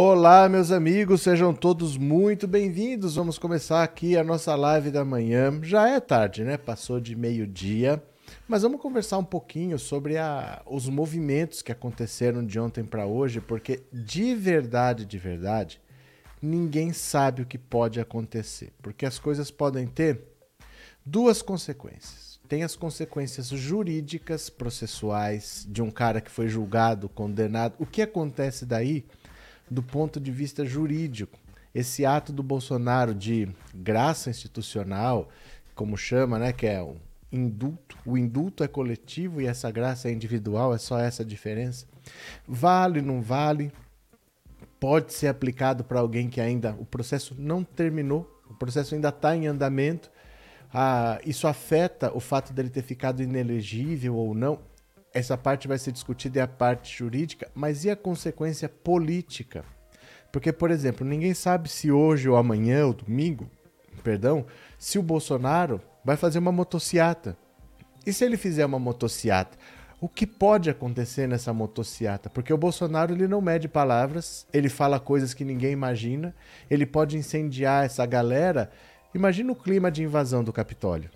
Olá, meus amigos, sejam todos muito bem-vindos. Vamos começar aqui a nossa live da manhã. Já é tarde, né? Passou de meio-dia, mas vamos conversar um pouquinho sobre a, os movimentos que aconteceram de ontem para hoje, porque de verdade, de verdade, ninguém sabe o que pode acontecer, porque as coisas podem ter duas consequências. Tem as consequências jurídicas, processuais, de um cara que foi julgado, condenado. O que acontece daí do ponto de vista jurídico? Esse ato do Bolsonaro de graça institucional, como chama, né, que é um indulto. O indulto é coletivo e essa graça é individual, é só essa diferença. Vale, não vale? Pode ser aplicado para alguém que ainda o processo não terminou, o processo ainda está em andamento ah, isso afeta o fato dele ter ficado inelegível ou não? Essa parte vai ser discutida é a parte jurídica, mas e a consequência política? Porque, por exemplo, ninguém sabe se hoje ou amanhã ou domingo, perdão, se o Bolsonaro vai fazer uma motociata. E se ele fizer uma motociata? O que pode acontecer nessa motociata? Porque o Bolsonaro ele não mede palavras, ele fala coisas que ninguém imagina, ele pode incendiar essa galera Imagina o clima de invasão do Capitólio.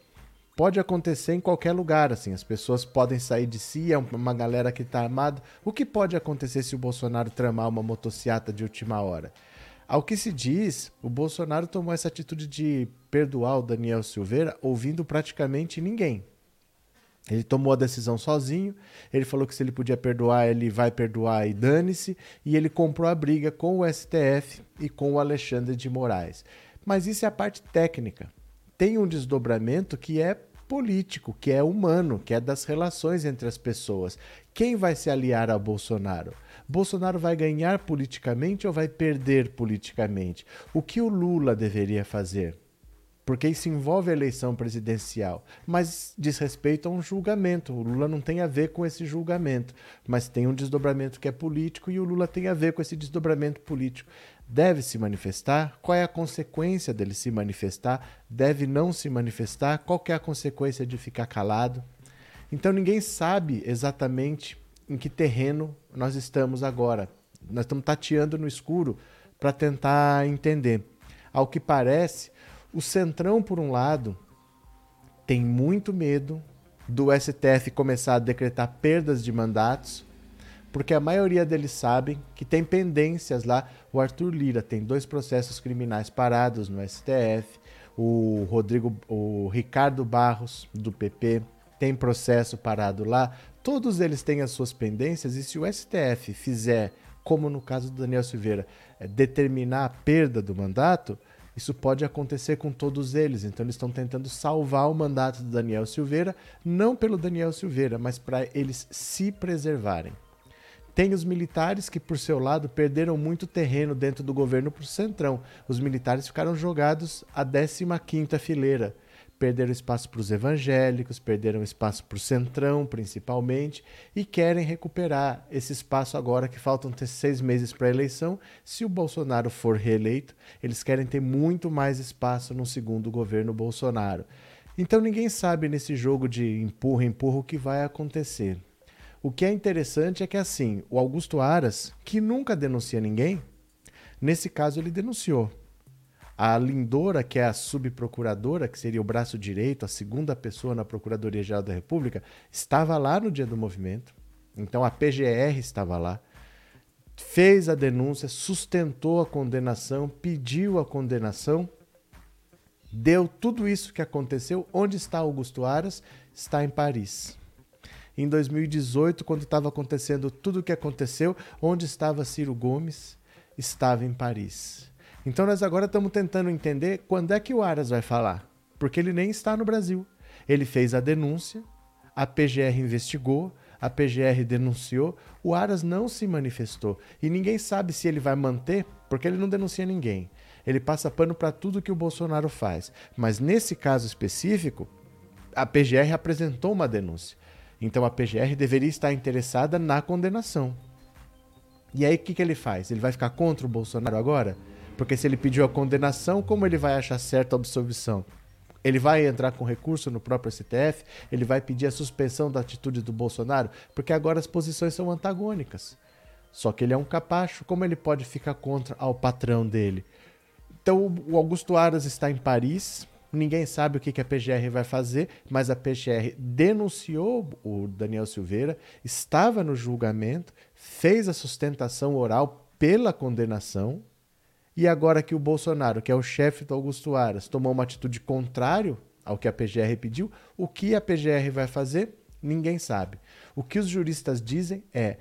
Pode acontecer em qualquer lugar, assim, as pessoas podem sair de si, é uma galera que está armada. O que pode acontecer se o Bolsonaro tramar uma motociata de última hora? Ao que se diz, o Bolsonaro tomou essa atitude de perdoar o Daniel Silveira ouvindo praticamente ninguém. Ele tomou a decisão sozinho, ele falou que se ele podia perdoar, ele vai perdoar e dane-se, e ele comprou a briga com o STF e com o Alexandre de Moraes. Mas isso é a parte técnica. Tem um desdobramento que é político, que é humano, que é das relações entre as pessoas. Quem vai se aliar a Bolsonaro? Bolsonaro vai ganhar politicamente ou vai perder politicamente? O que o Lula deveria fazer? Porque isso envolve a eleição presidencial, mas diz respeito a um julgamento. O Lula não tem a ver com esse julgamento, mas tem um desdobramento que é político e o Lula tem a ver com esse desdobramento político deve se manifestar? Qual é a consequência dele se manifestar? Deve não se manifestar? Qual é a consequência de ficar calado? Então ninguém sabe exatamente em que terreno nós estamos agora. Nós estamos tateando no escuro para tentar entender. Ao que parece, o Centrão, por um lado, tem muito medo do STF começar a decretar perdas de mandatos porque a maioria deles sabem que tem pendências lá. O Arthur Lira tem dois processos criminais parados no STF. O Rodrigo, o Ricardo Barros do PP tem processo parado lá. Todos eles têm as suas pendências e se o STF fizer, como no caso do Daniel Silveira, é, determinar a perda do mandato, isso pode acontecer com todos eles. Então eles estão tentando salvar o mandato do Daniel Silveira, não pelo Daniel Silveira, mas para eles se preservarem. Tem os militares que, por seu lado, perderam muito terreno dentro do governo para o Centrão. Os militares ficaram jogados à 15ª fileira. Perderam espaço para os evangélicos, perderam espaço para o Centrão, principalmente, e querem recuperar esse espaço agora que faltam seis meses para a eleição. Se o Bolsonaro for reeleito, eles querem ter muito mais espaço no segundo governo Bolsonaro. Então ninguém sabe nesse jogo de empurra-empurra o que vai acontecer. O que é interessante é que, assim, o Augusto Aras, que nunca denuncia ninguém, nesse caso ele denunciou. A Lindora, que é a subprocuradora, que seria o braço direito, a segunda pessoa na Procuradoria-Geral da República, estava lá no dia do movimento. Então a PGR estava lá, fez a denúncia, sustentou a condenação, pediu a condenação, deu tudo isso que aconteceu. Onde está Augusto Aras? Está em Paris em 2018, quando estava acontecendo tudo o que aconteceu, onde estava Ciro Gomes? Estava em Paris. Então nós agora estamos tentando entender quando é que o Aras vai falar, porque ele nem está no Brasil. Ele fez a denúncia, a PGR investigou, a PGR denunciou, o Aras não se manifestou e ninguém sabe se ele vai manter, porque ele não denuncia ninguém. Ele passa pano para tudo que o Bolsonaro faz. Mas nesse caso específico, a PGR apresentou uma denúncia. Então a PGR deveria estar interessada na condenação. E aí o que, que ele faz? Ele vai ficar contra o Bolsonaro agora? Porque se ele pediu a condenação, como ele vai achar certa a absolvição? Ele vai entrar com recurso no próprio STF? Ele vai pedir a suspensão da atitude do Bolsonaro? Porque agora as posições são antagônicas. Só que ele é um capacho, como ele pode ficar contra ao patrão dele? Então o Augusto Aras está em Paris, ninguém sabe o que a PGR vai fazer, mas a PGR denunciou o Daniel Silveira, estava no julgamento, fez a sustentação oral pela condenação, e agora que o Bolsonaro, que é o chefe do Augusto Aras, tomou uma atitude contrária ao que a PGR pediu, o que a PGR vai fazer? Ninguém sabe. O que os juristas dizem é: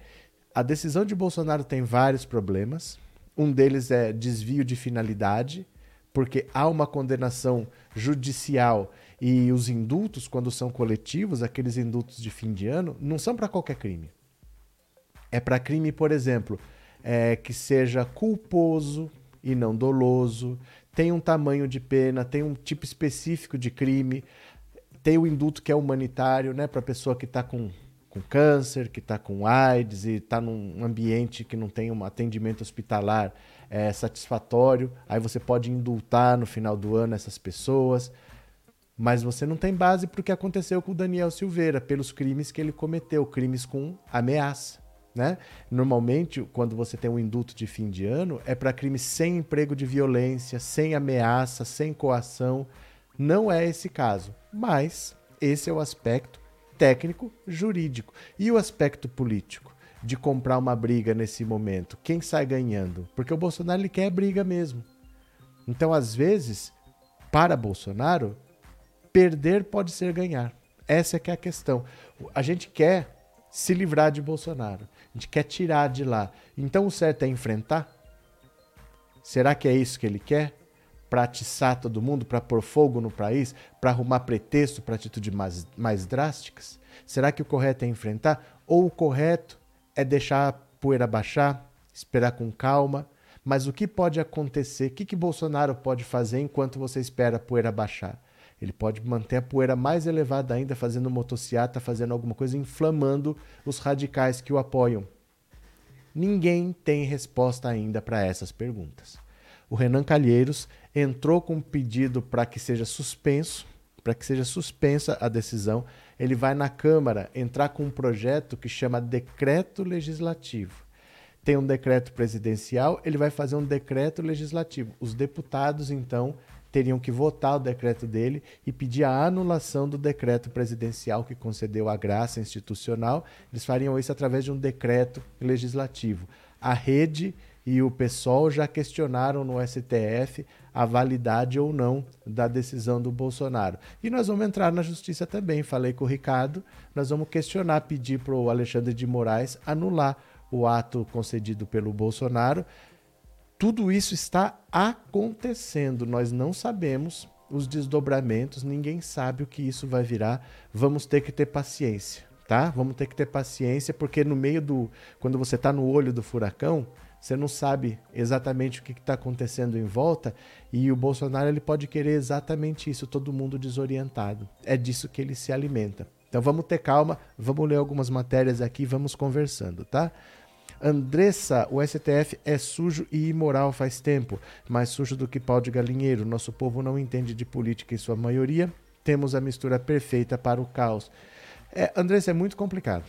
a decisão de Bolsonaro tem vários problemas. Um deles é desvio de finalidade, porque há uma condenação judicial e os indultos, quando são coletivos, aqueles indultos de fim de ano, não são para qualquer crime. É para crime, por exemplo, é, que seja culposo e não doloso, tem um tamanho de pena, tem um tipo específico de crime, tem o indulto que é humanitário, né, para pessoa que está com, com câncer, que está com AIDS e está num ambiente que não tem um atendimento hospitalar é, satisfatório. Aí você pode indultar no final do ano essas pessoas. Mas você não tem base para o que aconteceu com o Daniel Silveira, pelos crimes que ele cometeu, crimes com ameaça. Né? Normalmente, quando você tem um indulto de fim de ano, é para crimes sem emprego de violência, sem ameaça, sem coação. Não é esse caso. Mas esse é o aspecto técnico jurídico. E o aspecto político de comprar uma briga nesse momento? Quem sai ganhando? Porque o Bolsonaro ele quer briga mesmo. Então, às vezes, para Bolsonaro, perder pode ser ganhar. Essa é que é a questão. A gente quer se livrar de Bolsonaro. A gente quer tirar de lá. Então o certo é enfrentar? Será que é isso que ele quer? Para atiçar todo mundo, para pôr fogo no país, para arrumar pretexto para atitudes mais, mais drásticas? Será que o correto é enfrentar? Ou o correto é deixar a poeira baixar, esperar com calma? Mas o que pode acontecer? O que, que Bolsonaro pode fazer enquanto você espera a poeira baixar? Ele pode manter a poeira mais elevada ainda, fazendo motociata, fazendo alguma coisa, inflamando os radicais que o apoiam. Ninguém tem resposta ainda para essas perguntas. O Renan Calheiros entrou com um pedido para que seja suspenso, para que seja suspensa a decisão. Ele vai na Câmara entrar com um projeto que chama decreto legislativo. Tem um decreto presidencial, ele vai fazer um decreto legislativo. Os deputados, então, teriam que votar o decreto dele e pedir a anulação do decreto presidencial que concedeu a graça institucional. Eles fariam isso através de um decreto legislativo. A rede e o PSOL já questionaram no STF a validade ou não da decisão do Bolsonaro. E nós vamos entrar na justiça também. Falei com o Ricardo, nós vamos questionar, pedir para o Alexandre de Moraes anular o ato concedido pelo Bolsonaro tudo isso está acontecendo. Nós não sabemos os desdobramentos, ninguém sabe o que isso vai virar. Vamos ter que ter paciência, tá? Vamos ter que ter paciência, porque no meio do. Quando você está no olho do furacão, você não sabe exatamente o que está acontecendo em volta e o Bolsonaro ele pode querer exatamente isso, todo mundo desorientado. É disso que ele se alimenta. Então vamos ter calma, vamos ler algumas matérias aqui, vamos conversando, tá? Andressa, o STF é sujo e imoral faz tempo, mais sujo do que pau de galinheiro. Nosso povo não entende de política em sua maioria. Temos a mistura perfeita para o caos. É, Andressa, é muito complicado.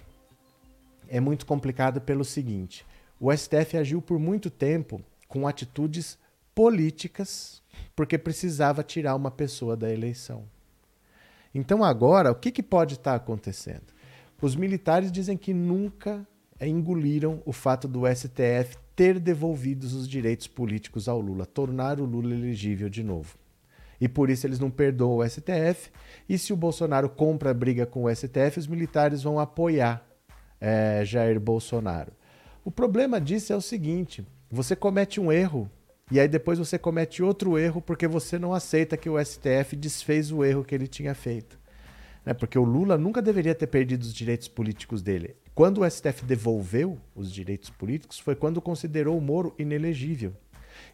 É muito complicado pelo seguinte: o STF agiu por muito tempo com atitudes políticas porque precisava tirar uma pessoa da eleição. Então agora, o que, que pode estar acontecendo? Os militares dizem que nunca engoliram o fato do STF ter devolvido os direitos políticos ao Lula, tornar o Lula elegível de novo. E por isso eles não perdoam o STF. E se o Bolsonaro compra a briga com o STF, os militares vão apoiar é, Jair Bolsonaro. O problema disso é o seguinte: você comete um erro e aí depois você comete outro erro porque você não aceita que o STF desfez o erro que ele tinha feito. Né? Porque o Lula nunca deveria ter perdido os direitos políticos dele. Quando o STF devolveu os direitos políticos, foi quando considerou o Moro inelegível.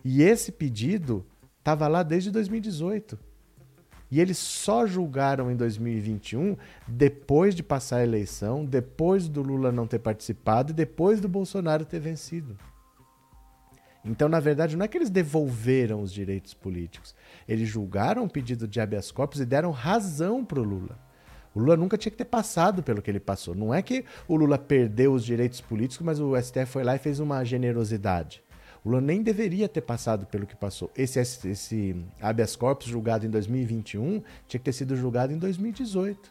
E esse pedido estava lá desde 2018. E eles só julgaram em 2021 depois de passar a eleição, depois do Lula não ter participado e depois do Bolsonaro ter vencido. Então, na verdade, não é que eles devolveram os direitos políticos. Eles julgaram o pedido de habeas corpus e deram razão para o Lula. O Lula nunca tinha que ter passado pelo que ele passou. Não é que o Lula perdeu os direitos políticos, mas o STF foi lá e fez uma generosidade. O Lula nem deveria ter passado pelo que passou. Esse, esse habeas corpus julgado em 2021 tinha que ter sido julgado em 2018.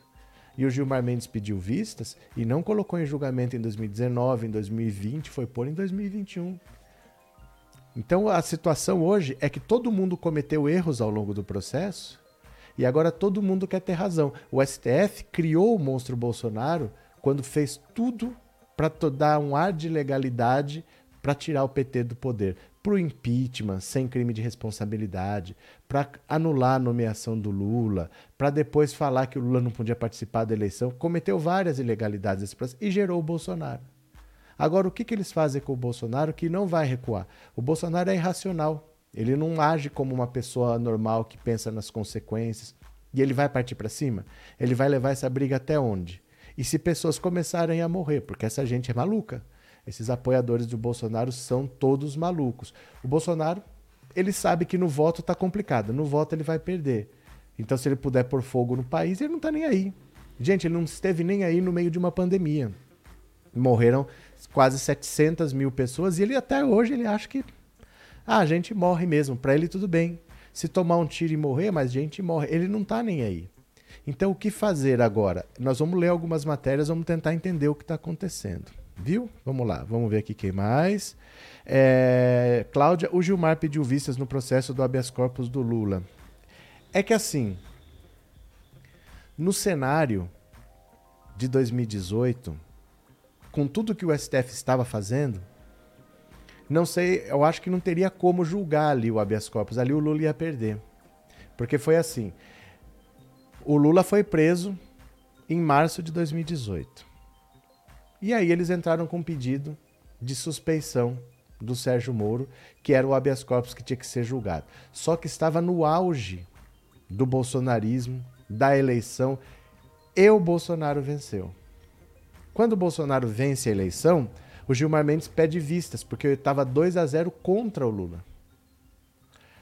E o Gilmar Mendes pediu vistas e não colocou em julgamento em 2019, em 2020, foi pôr em 2021. Então a situação hoje é que todo mundo cometeu erros ao longo do processo e agora todo mundo quer ter razão. O STF criou o monstro Bolsonaro quando fez tudo para dar um ar de legalidade para tirar o PT do poder, para o impeachment sem crime de responsabilidade, para anular a nomeação do Lula, para depois falar que o Lula não podia participar da eleição, cometeu várias ilegalidades nesse processo e gerou o Bolsonaro. Agora, o que, que eles fazem com o Bolsonaro que não vai recuar? O Bolsonaro é irracional. Ele não age como uma pessoa normal que pensa nas consequências. E ele vai partir para cima? Ele vai levar essa briga até onde? E se pessoas começarem a morrer, porque essa gente é maluca. Esses apoiadores do Bolsonaro são todos malucos. O Bolsonaro, ele sabe que no voto está complicado. No voto ele vai perder. Então, se ele puder pôr fogo no país, ele não está nem aí. Gente, ele não esteve nem aí no meio de uma pandemia. Morreram quase 700 mil pessoas e ele até hoje ele acha que ah, a gente morre mesmo. Para ele tudo bem. Se tomar um tiro e morrer, mas gente morre. Ele não está nem aí. Então, o que fazer agora? Nós vamos ler algumas matérias, vamos tentar entender o que está acontecendo. Viu? Vamos lá, vamos ver aqui quem mais. É, Cláudia, o Gilmar pediu vistas no processo do habeas corpus do Lula. É que assim, no cenário de 2018, com tudo que o STF estava fazendo, não sei, eu acho que não teria como julgar ali o habeas corpus. Ali o Lula ia perder. Porque foi assim: o Lula foi preso em março de 2018. E aí eles entraram com um pedido de suspeição do Sérgio Moro, que era o habeas corpus que tinha que ser julgado. Só que estava no auge do bolsonarismo, da eleição, e o Bolsonaro venceu. Quando o Bolsonaro vence a eleição, o Gilmar Mendes pede vistas, porque estava 2 a 0 contra o Lula.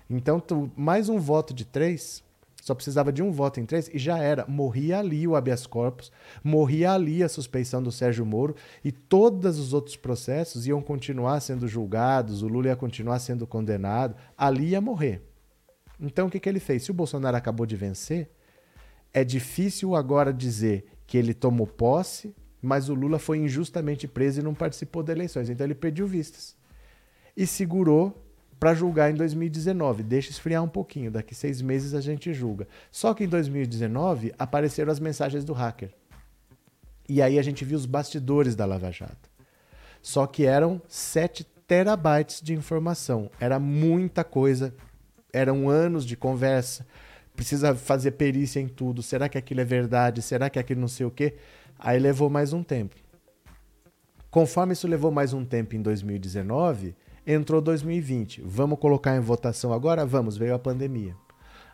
Então, mais um voto de três só precisava de um voto em três e já era. Morria ali o habeas corpus, morria ali a suspeição do Sérgio Moro e todos os outros processos iam continuar sendo julgados, o Lula ia continuar sendo condenado, ali ia morrer. Então o que, que ele fez? Se o Bolsonaro acabou de vencer, é difícil agora dizer que ele tomou posse, mas o Lula foi injustamente preso e não participou das eleições. Então ele pediu vistas. E segurou para julgar em 2019. Deixa esfriar um pouquinho, daqui seis meses a gente julga. Só que em 2019 apareceram as mensagens do hacker. E aí a gente viu os bastidores da Lava Jato. Só que eram 7 terabytes de informação. Era muita coisa. Eram anos de conversa. Precisa fazer perícia em tudo. Será que aquilo é verdade? Será que aquilo não sei o quê? Aí levou mais um tempo. Conforme isso levou mais um tempo em 2019, Entrou 2020. Vamos colocar em votação agora? Vamos, veio a pandemia.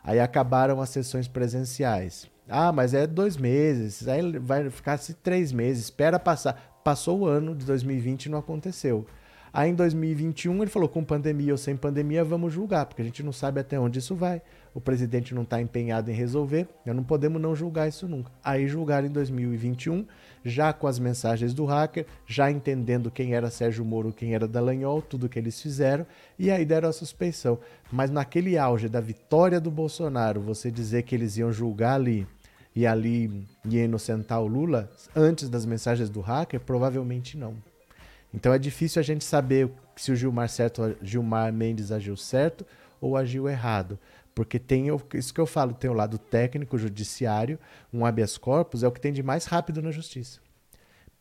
Aí acabaram as sessões presenciais. Ah, mas é dois meses, aí vai ficar-se três meses, espera passar. Passou o ano de 2020 e não aconteceu. Aí em 2021 ele falou: com pandemia ou sem pandemia, vamos julgar, porque a gente não sabe até onde isso vai. O presidente não está empenhado em resolver, nós não podemos não julgar isso nunca. Aí julgaram em 2021, já com as mensagens do hacker, já entendendo quem era Sérgio Moro, quem era Dallagnol, tudo que eles fizeram, e aí deram a suspeição. Mas naquele auge da vitória do Bolsonaro, você dizer que eles iam julgar ali e ali ia inocentar o Lula antes das mensagens do hacker, provavelmente não. Então é difícil a gente saber se o Gilmar, certo, Gilmar Mendes agiu certo ou agiu errado. Porque tem isso que eu falo, tem o lado técnico, judiciário, um habeas corpus é o que tem de mais rápido na justiça.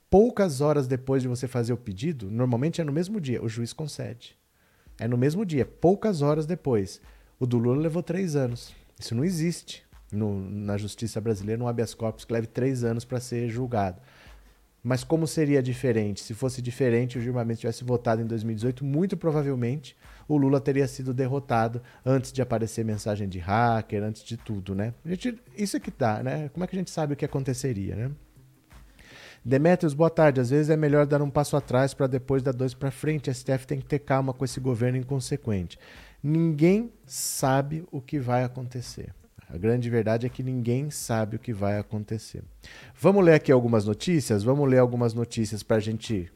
Poucas horas depois de você fazer o pedido, normalmente é no mesmo dia, o juiz concede. É no mesmo dia, poucas horas depois. O do Lula levou três anos. Isso não existe no, na justiça brasileira, um habeas corpus que leve três anos para ser julgado. Mas como seria diferente? Se fosse diferente, o Gilmar Mendes tivesse votado em 2018, muito provavelmente o Lula teria sido derrotado antes de aparecer mensagem de hacker, antes de tudo, né? Gente, isso é que tá, né? Como é que a gente sabe o que aconteceria, né? Demetrios, boa tarde. Às vezes é melhor dar um passo atrás para depois dar dois para frente. A STF tem que ter calma com esse governo inconsequente. Ninguém sabe o que vai acontecer. A grande verdade é que ninguém sabe o que vai acontecer. Vamos ler aqui algumas notícias? Vamos ler algumas notícias para a gente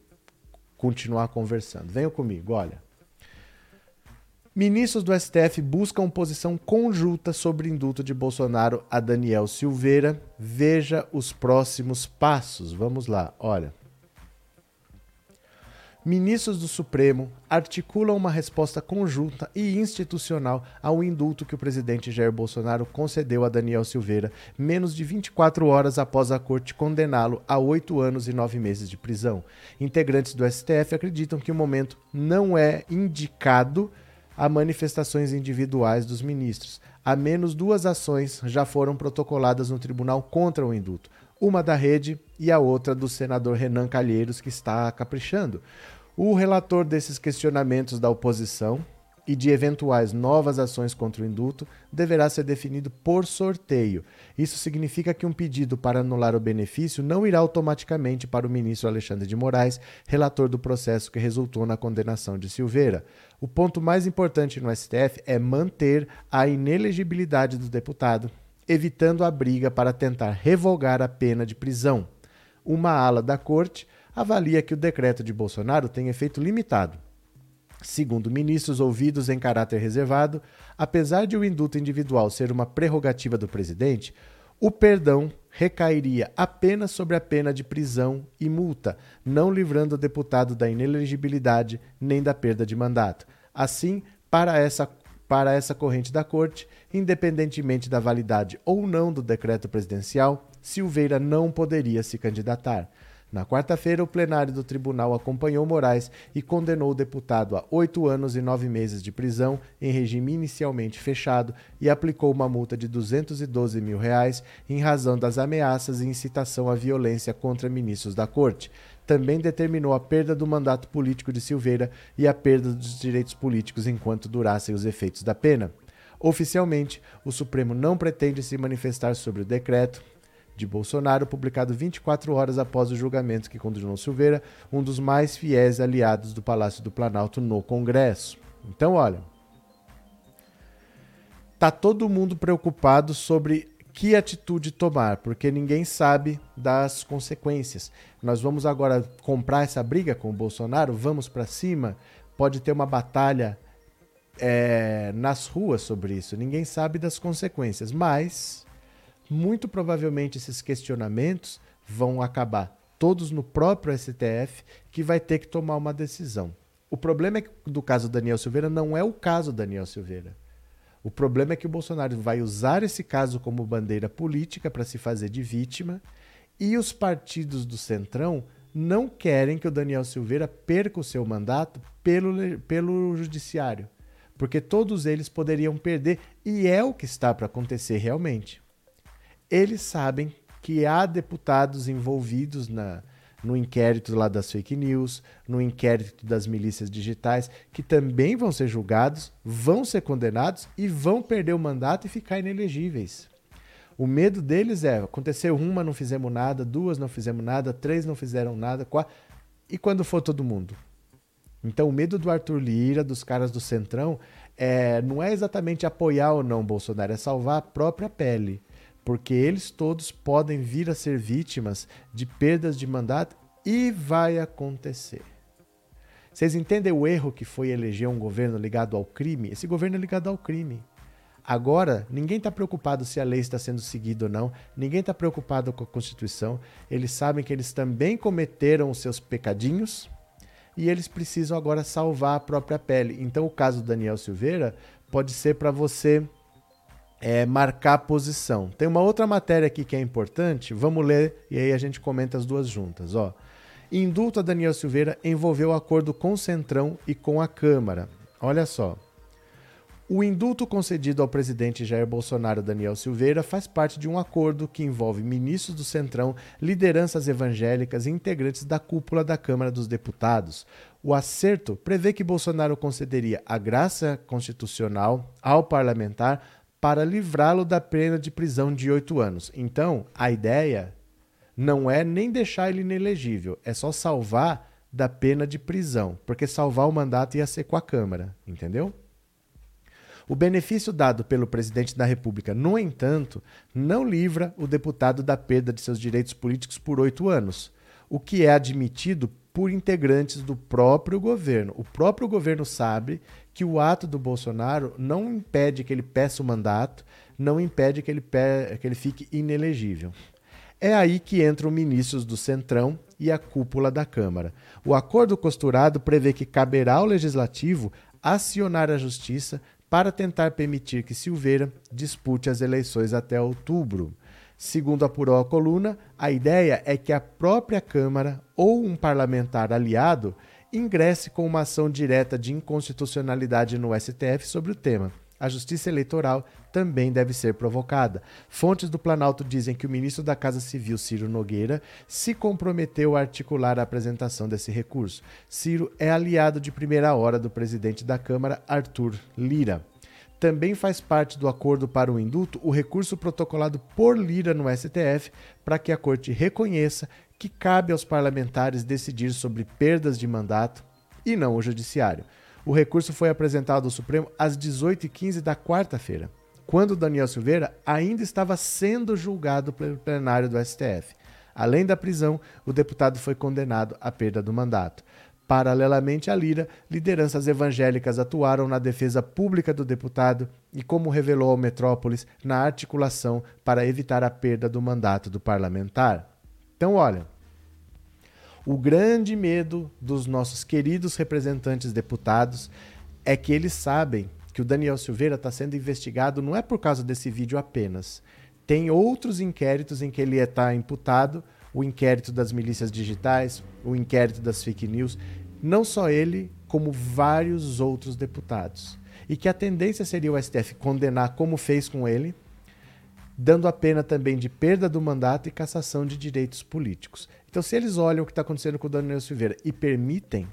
continuar conversando. Venham comigo, olha. Ministros do STF buscam posição conjunta sobre indulto de Bolsonaro a Daniel Silveira. Veja os próximos passos. Vamos lá, olha ministros do Supremo articulam uma resposta conjunta e institucional ao indulto que o presidente Jair Bolsonaro concedeu a Daniel Silveira, menos de 24 horas após a corte condená-lo a oito anos e nove meses de prisão. Integrantes do STF acreditam que o momento não é indicado a manifestações individuais dos ministros. Ao menos duas ações já foram protocoladas no tribunal contra o indulto uma da rede e a outra do senador Renan Calheiros, que está caprichando. O relator desses questionamentos da oposição e de eventuais novas ações contra o indulto deverá ser definido por sorteio. Isso significa que um pedido para anular o benefício não irá automaticamente para o ministro Alexandre de Moraes, relator do processo que resultou na condenação de Silveira. O ponto mais importante no STF é manter a inelegibilidade do deputado, evitando a briga para tentar revogar a pena de prisão. Uma ala da corte avalia que o decreto de Bolsonaro tem efeito limitado. Segundo ministros ouvidos em caráter reservado, apesar de o indulto individual ser uma prerrogativa do presidente, o perdão recairia apenas sobre a pena de prisão e multa, não livrando o deputado da inelegibilidade nem da perda de mandato. Assim, para essa, para essa corrente da Corte, independentemente da validade ou não do decreto presidencial, Silveira não poderia se candidatar. Na quarta-feira, o plenário do tribunal acompanhou Moraes e condenou o deputado a oito anos e nove meses de prisão em regime inicialmente fechado e aplicou uma multa de 212 mil reais em razão das ameaças e incitação à violência contra ministros da corte. Também determinou a perda do mandato político de Silveira e a perda dos direitos políticos enquanto durassem os efeitos da pena. Oficialmente, o Supremo não pretende se manifestar sobre o decreto, de Bolsonaro, publicado 24 horas após o julgamento que condenou Silveira, um dos mais fiéis aliados do Palácio do Planalto no Congresso. Então, olha, tá todo mundo preocupado sobre que atitude tomar, porque ninguém sabe das consequências. Nós vamos agora comprar essa briga com o Bolsonaro, vamos para cima, pode ter uma batalha é, nas ruas sobre isso. Ninguém sabe das consequências, mas muito provavelmente esses questionamentos vão acabar todos no próprio STF, que vai ter que tomar uma decisão. O problema é que, do caso Daniel Silveira não é o caso Daniel Silveira. O problema é que o Bolsonaro vai usar esse caso como bandeira política para se fazer de vítima e os partidos do Centrão não querem que o Daniel Silveira perca o seu mandato pelo, pelo judiciário, porque todos eles poderiam perder e é o que está para acontecer realmente eles sabem que há deputados envolvidos na, no inquérito lá das fake news, no inquérito das milícias digitais, que também vão ser julgados, vão ser condenados e vão perder o mandato e ficar inelegíveis. O medo deles é: aconteceu uma, não fizemos nada, duas, não fizemos nada, três, não fizeram nada, quatro. E quando for todo mundo? Então, o medo do Arthur Lira, dos caras do Centrão, é, não é exatamente apoiar ou não Bolsonaro, é salvar a própria pele porque eles todos podem vir a ser vítimas de perdas de mandato e vai acontecer. Vocês entendem o erro que foi eleger um governo ligado ao crime? Esse governo é ligado ao crime. Agora, ninguém está preocupado se a lei está sendo seguida ou não, ninguém está preocupado com a Constituição. Eles sabem que eles também cometeram os seus pecadinhos e eles precisam agora salvar a própria pele. Então, o caso do Daniel Silveira pode ser para você é, marcar posição. Tem uma outra matéria aqui que é importante, vamos ler e aí a gente comenta as duas juntas. Ó. Indulto a Daniel Silveira envolveu acordo com o Centrão e com a Câmara. Olha só. O indulto concedido ao presidente Jair Bolsonaro Daniel Silveira faz parte de um acordo que envolve ministros do Centrão, lideranças evangélicas e integrantes da cúpula da Câmara dos Deputados. O acerto prevê que Bolsonaro concederia a graça constitucional ao parlamentar para livrá-lo da pena de prisão de oito anos. Então, a ideia não é nem deixar ele inelegível, é só salvar da pena de prisão, porque salvar o mandato ia ser com a Câmara, entendeu? O benefício dado pelo presidente da República, no entanto, não livra o deputado da perda de seus direitos políticos por oito anos, o que é admitido por integrantes do próprio governo. O próprio governo sabe que o ato do Bolsonaro não impede que ele peça o mandato, não impede que ele, pe... que ele fique inelegível. É aí que entram ministros do Centrão e a cúpula da Câmara. O acordo costurado prevê que caberá ao legislativo acionar a justiça para tentar permitir que Silveira dispute as eleições até outubro. Segundo apurou a coluna, a ideia é que a própria Câmara ou um parlamentar aliado ingresse com uma ação direta de inconstitucionalidade no STF sobre o tema. A Justiça Eleitoral também deve ser provocada. Fontes do Planalto dizem que o ministro da Casa Civil, Ciro Nogueira, se comprometeu a articular a apresentação desse recurso. Ciro é aliado de primeira hora do presidente da Câmara, Arthur Lira. Também faz parte do acordo para o indulto o recurso protocolado por Lira no STF para que a corte reconheça que cabe aos parlamentares decidir sobre perdas de mandato e não o judiciário. O recurso foi apresentado ao Supremo às 18h15 da quarta-feira, quando Daniel Silveira ainda estava sendo julgado pelo plenário do STF. Além da prisão, o deputado foi condenado à perda do mandato. Paralelamente à Lira, lideranças evangélicas atuaram na defesa pública do deputado e, como revelou ao Metrópolis, na articulação para evitar a perda do mandato do parlamentar. Então, olha, o grande medo dos nossos queridos representantes deputados é que eles sabem que o Daniel Silveira está sendo investigado não é por causa desse vídeo apenas. Tem outros inquéritos em que ele está imputado, o inquérito das milícias digitais, o inquérito das fake news, não só ele, como vários outros deputados. E que a tendência seria o STF condenar como fez com ele, dando a pena também de perda do mandato e cassação de direitos políticos. Então, se eles olham o que está acontecendo com o Daniel Silveira e permitem,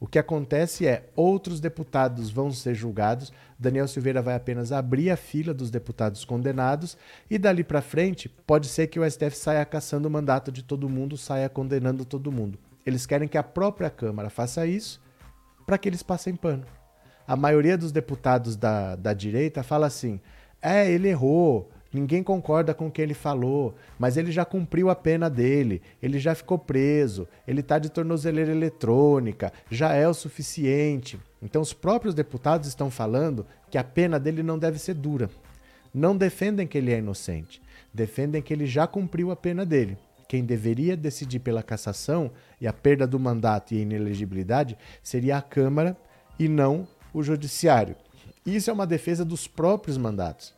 o que acontece é outros deputados vão ser julgados, Daniel Silveira vai apenas abrir a fila dos deputados condenados e dali para frente pode ser que o STF saia caçando o mandato de todo mundo, saia condenando todo mundo. Eles querem que a própria Câmara faça isso para que eles passem pano. A maioria dos deputados da, da direita fala assim: é, ele errou, Ninguém concorda com o que ele falou, mas ele já cumpriu a pena dele, ele já ficou preso, ele está de tornozeleira eletrônica, já é o suficiente. Então, os próprios deputados estão falando que a pena dele não deve ser dura. Não defendem que ele é inocente, defendem que ele já cumpriu a pena dele. Quem deveria decidir pela cassação e a perda do mandato e a inelegibilidade seria a Câmara e não o Judiciário. Isso é uma defesa dos próprios mandatos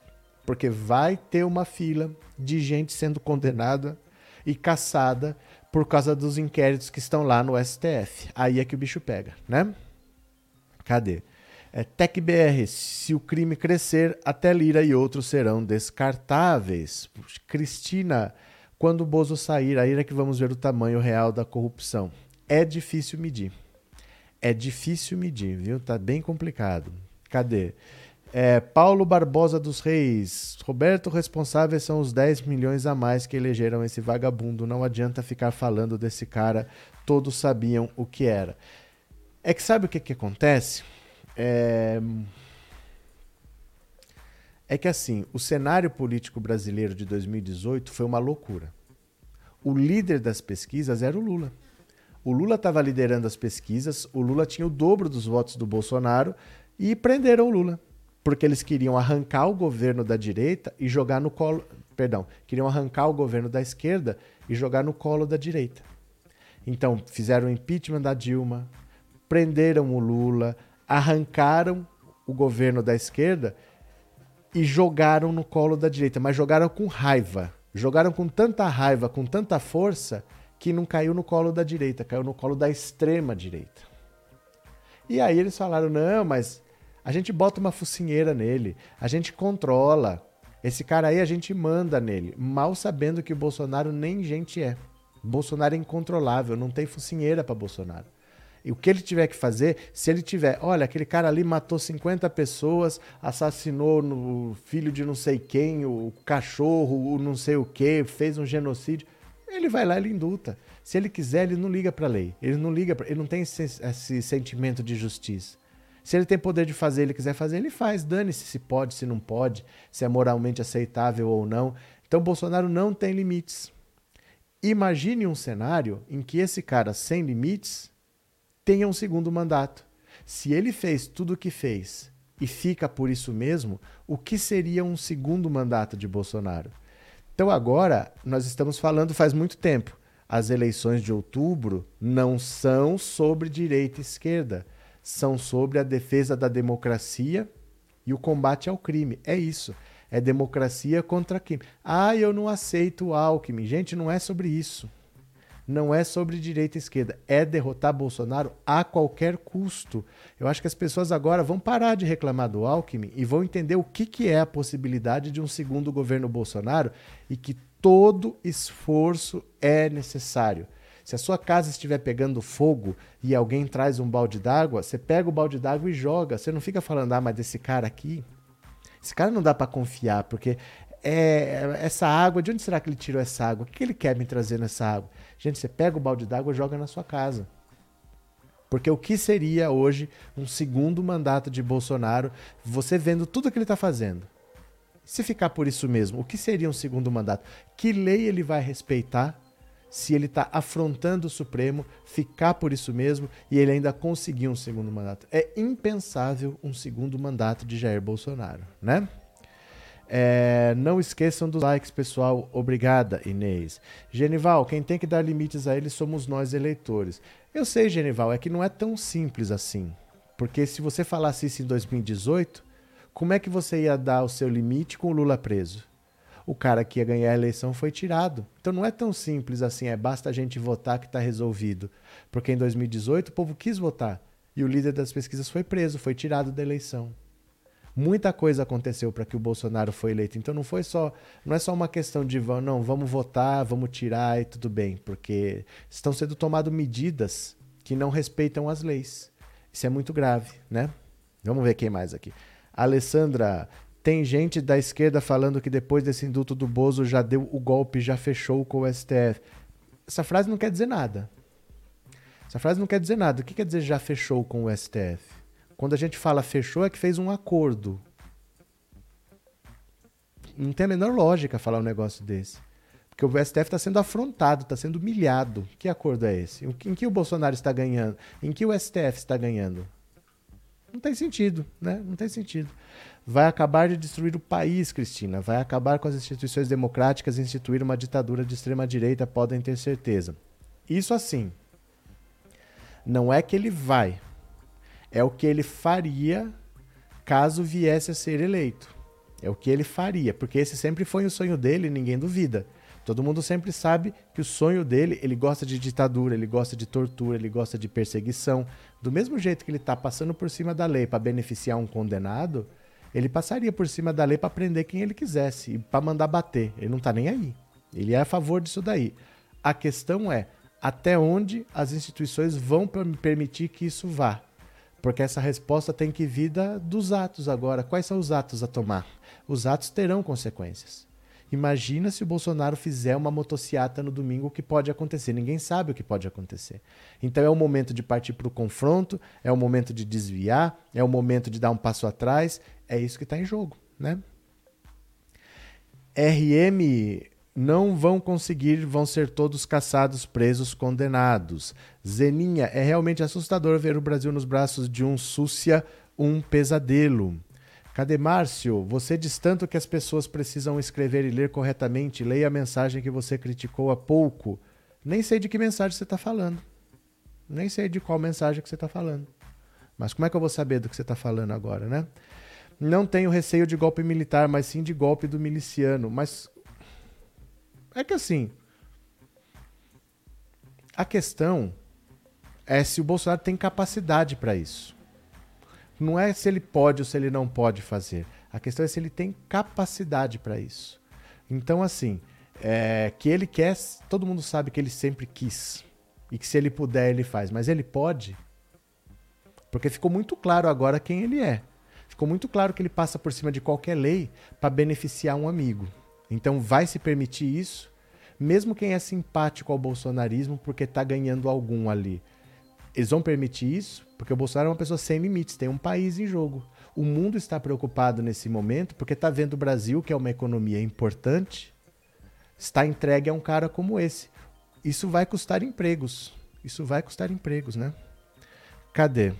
porque vai ter uma fila de gente sendo condenada e caçada por causa dos inquéritos que estão lá no STF. Aí é que o bicho pega, né? Cadê? É, TecBR, se o crime crescer, até Lira e outros serão descartáveis. Cristina, quando o Bozo sair, aí é que vamos ver o tamanho real da corrupção. É difícil medir. É difícil medir, viu? Tá bem complicado. Cadê? É, Paulo Barbosa dos Reis. Roberto, responsáveis são os 10 milhões a mais que elegeram esse vagabundo. Não adianta ficar falando desse cara. Todos sabiam o que era. É que sabe o que, que acontece? É... é que assim, o cenário político brasileiro de 2018 foi uma loucura. O líder das pesquisas era o Lula. O Lula estava liderando as pesquisas, o Lula tinha o dobro dos votos do Bolsonaro e prenderam o Lula porque eles queriam arrancar o governo da direita e jogar no colo. Perdão, queriam arrancar o governo da esquerda e jogar no colo da direita. Então, fizeram o impeachment da Dilma, prenderam o Lula, arrancaram o governo da esquerda e jogaram no colo da direita, mas jogaram com raiva. Jogaram com tanta raiva, com tanta força, que não caiu no colo da direita, caiu no colo da extrema direita. E aí eles falaram: não, mas a gente bota uma focinheira nele, a gente controla. Esse cara aí a gente manda nele, mal sabendo que o Bolsonaro nem gente é. Bolsonaro é incontrolável, não tem focinheira para Bolsonaro. E o que ele tiver que fazer, se ele tiver, olha, aquele cara ali matou 50 pessoas, assassinou o filho de não sei quem, o cachorro, o não sei o que, fez um genocídio, ele vai lá e ele indulta. Se ele quiser, ele não liga para a lei. Ele não liga, pra, ele não tem esse, esse sentimento de justiça. Se ele tem poder de fazer, ele quiser fazer, ele faz. Dane-se se pode, se não pode, se é moralmente aceitável ou não. Então, Bolsonaro não tem limites. Imagine um cenário em que esse cara sem limites tenha um segundo mandato. Se ele fez tudo o que fez e fica por isso mesmo, o que seria um segundo mandato de Bolsonaro? Então agora nós estamos falando faz muito tempo. As eleições de outubro não são sobre direita e esquerda, são sobre a defesa da democracia e o combate ao crime. É isso. É democracia contra crime. Ah, eu não aceito o Alckmin. Gente, não é sobre isso não é sobre direita e esquerda, é derrotar Bolsonaro a qualquer custo. Eu acho que as pessoas agora vão parar de reclamar do Alckmin e vão entender o que, que é a possibilidade de um segundo governo Bolsonaro e que todo esforço é necessário. Se a sua casa estiver pegando fogo e alguém traz um balde d'água, você pega o balde d'água e joga. Você não fica falando, ah, mas desse cara aqui, esse cara não dá para confiar, porque é, essa água, de onde será que ele tirou essa água? O que ele quer me trazer nessa água? Gente, você pega o balde d'água e joga na sua casa. Porque o que seria hoje um segundo mandato de Bolsonaro, você vendo tudo que ele está fazendo? Se ficar por isso mesmo, o que seria um segundo mandato? Que lei ele vai respeitar se ele está afrontando o Supremo, ficar por isso mesmo e ele ainda conseguir um segundo mandato? É impensável um segundo mandato de Jair Bolsonaro, né? É, não esqueçam dos likes, pessoal. Obrigada, Inês. Genival, quem tem que dar limites a ele somos nós, eleitores. Eu sei, Genival, é que não é tão simples assim. Porque se você falasse isso em 2018, como é que você ia dar o seu limite com o Lula preso? O cara que ia ganhar a eleição foi tirado. Então não é tão simples assim, é basta a gente votar que está resolvido. Porque em 2018 o povo quis votar e o líder das pesquisas foi preso, foi tirado da eleição. Muita coisa aconteceu para que o Bolsonaro foi eleito. Então não foi só, não é só uma questão de não, vamos votar, vamos tirar e tudo bem, porque estão sendo tomadas medidas que não respeitam as leis. Isso é muito grave, né? Vamos ver quem mais aqui. Alessandra, tem gente da esquerda falando que depois desse indulto do Bozo já deu o golpe, já fechou com o STF. Essa frase não quer dizer nada. Essa frase não quer dizer nada. O que quer dizer já fechou com o STF? Quando a gente fala fechou, é que fez um acordo. Não tem a menor lógica falar um negócio desse. Porque o STF está sendo afrontado, está sendo humilhado. Que acordo é esse? Em que o Bolsonaro está ganhando? Em que o STF está ganhando? Não tem sentido, né? Não tem sentido. Vai acabar de destruir o país, Cristina. Vai acabar com as instituições democráticas e instituir uma ditadura de extrema direita, podem ter certeza. Isso assim. Não é que ele vai, é o que ele faria caso viesse a ser eleito. É o que ele faria, porque esse sempre foi o sonho dele, ninguém duvida. Todo mundo sempre sabe que o sonho dele, ele gosta de ditadura, ele gosta de tortura, ele gosta de perseguição. Do mesmo jeito que ele está passando por cima da lei para beneficiar um condenado, ele passaria por cima da lei para prender quem ele quisesse e para mandar bater. Ele não está nem aí. Ele é a favor disso daí. A questão é até onde as instituições vão permitir que isso vá. Porque essa resposta tem que vir da, dos atos agora. Quais são os atos a tomar? Os atos terão consequências. Imagina se o Bolsonaro fizer uma motociata no domingo, o que pode acontecer? Ninguém sabe o que pode acontecer. Então é o momento de partir para o confronto, é o momento de desviar, é o momento de dar um passo atrás. É isso que está em jogo, né? RM não vão conseguir, vão ser todos caçados, presos, condenados. Zeninha, é realmente assustador ver o Brasil nos braços de um súcia, um pesadelo. Cadê Márcio? Você diz tanto que as pessoas precisam escrever e ler corretamente. Leia a mensagem que você criticou há pouco. Nem sei de que mensagem você está falando. Nem sei de qual mensagem que você está falando. Mas como é que eu vou saber do que você está falando agora, né? Não tenho receio de golpe militar, mas sim de golpe do miliciano. Mas é que assim. A questão é se o Bolsonaro tem capacidade para isso. Não é se ele pode ou se ele não pode fazer. A questão é se ele tem capacidade para isso. Então, assim, é, que ele quer, todo mundo sabe que ele sempre quis. E que se ele puder, ele faz. Mas ele pode? Porque ficou muito claro agora quem ele é. Ficou muito claro que ele passa por cima de qualquer lei para beneficiar um amigo. Então vai se permitir isso, mesmo quem é simpático ao bolsonarismo porque está ganhando algum ali. Eles vão permitir isso porque o Bolsonaro é uma pessoa sem limites, tem um país em jogo. O mundo está preocupado nesse momento porque está vendo o Brasil, que é uma economia importante, está entregue a um cara como esse. Isso vai custar empregos. Isso vai custar empregos, né? Cadê?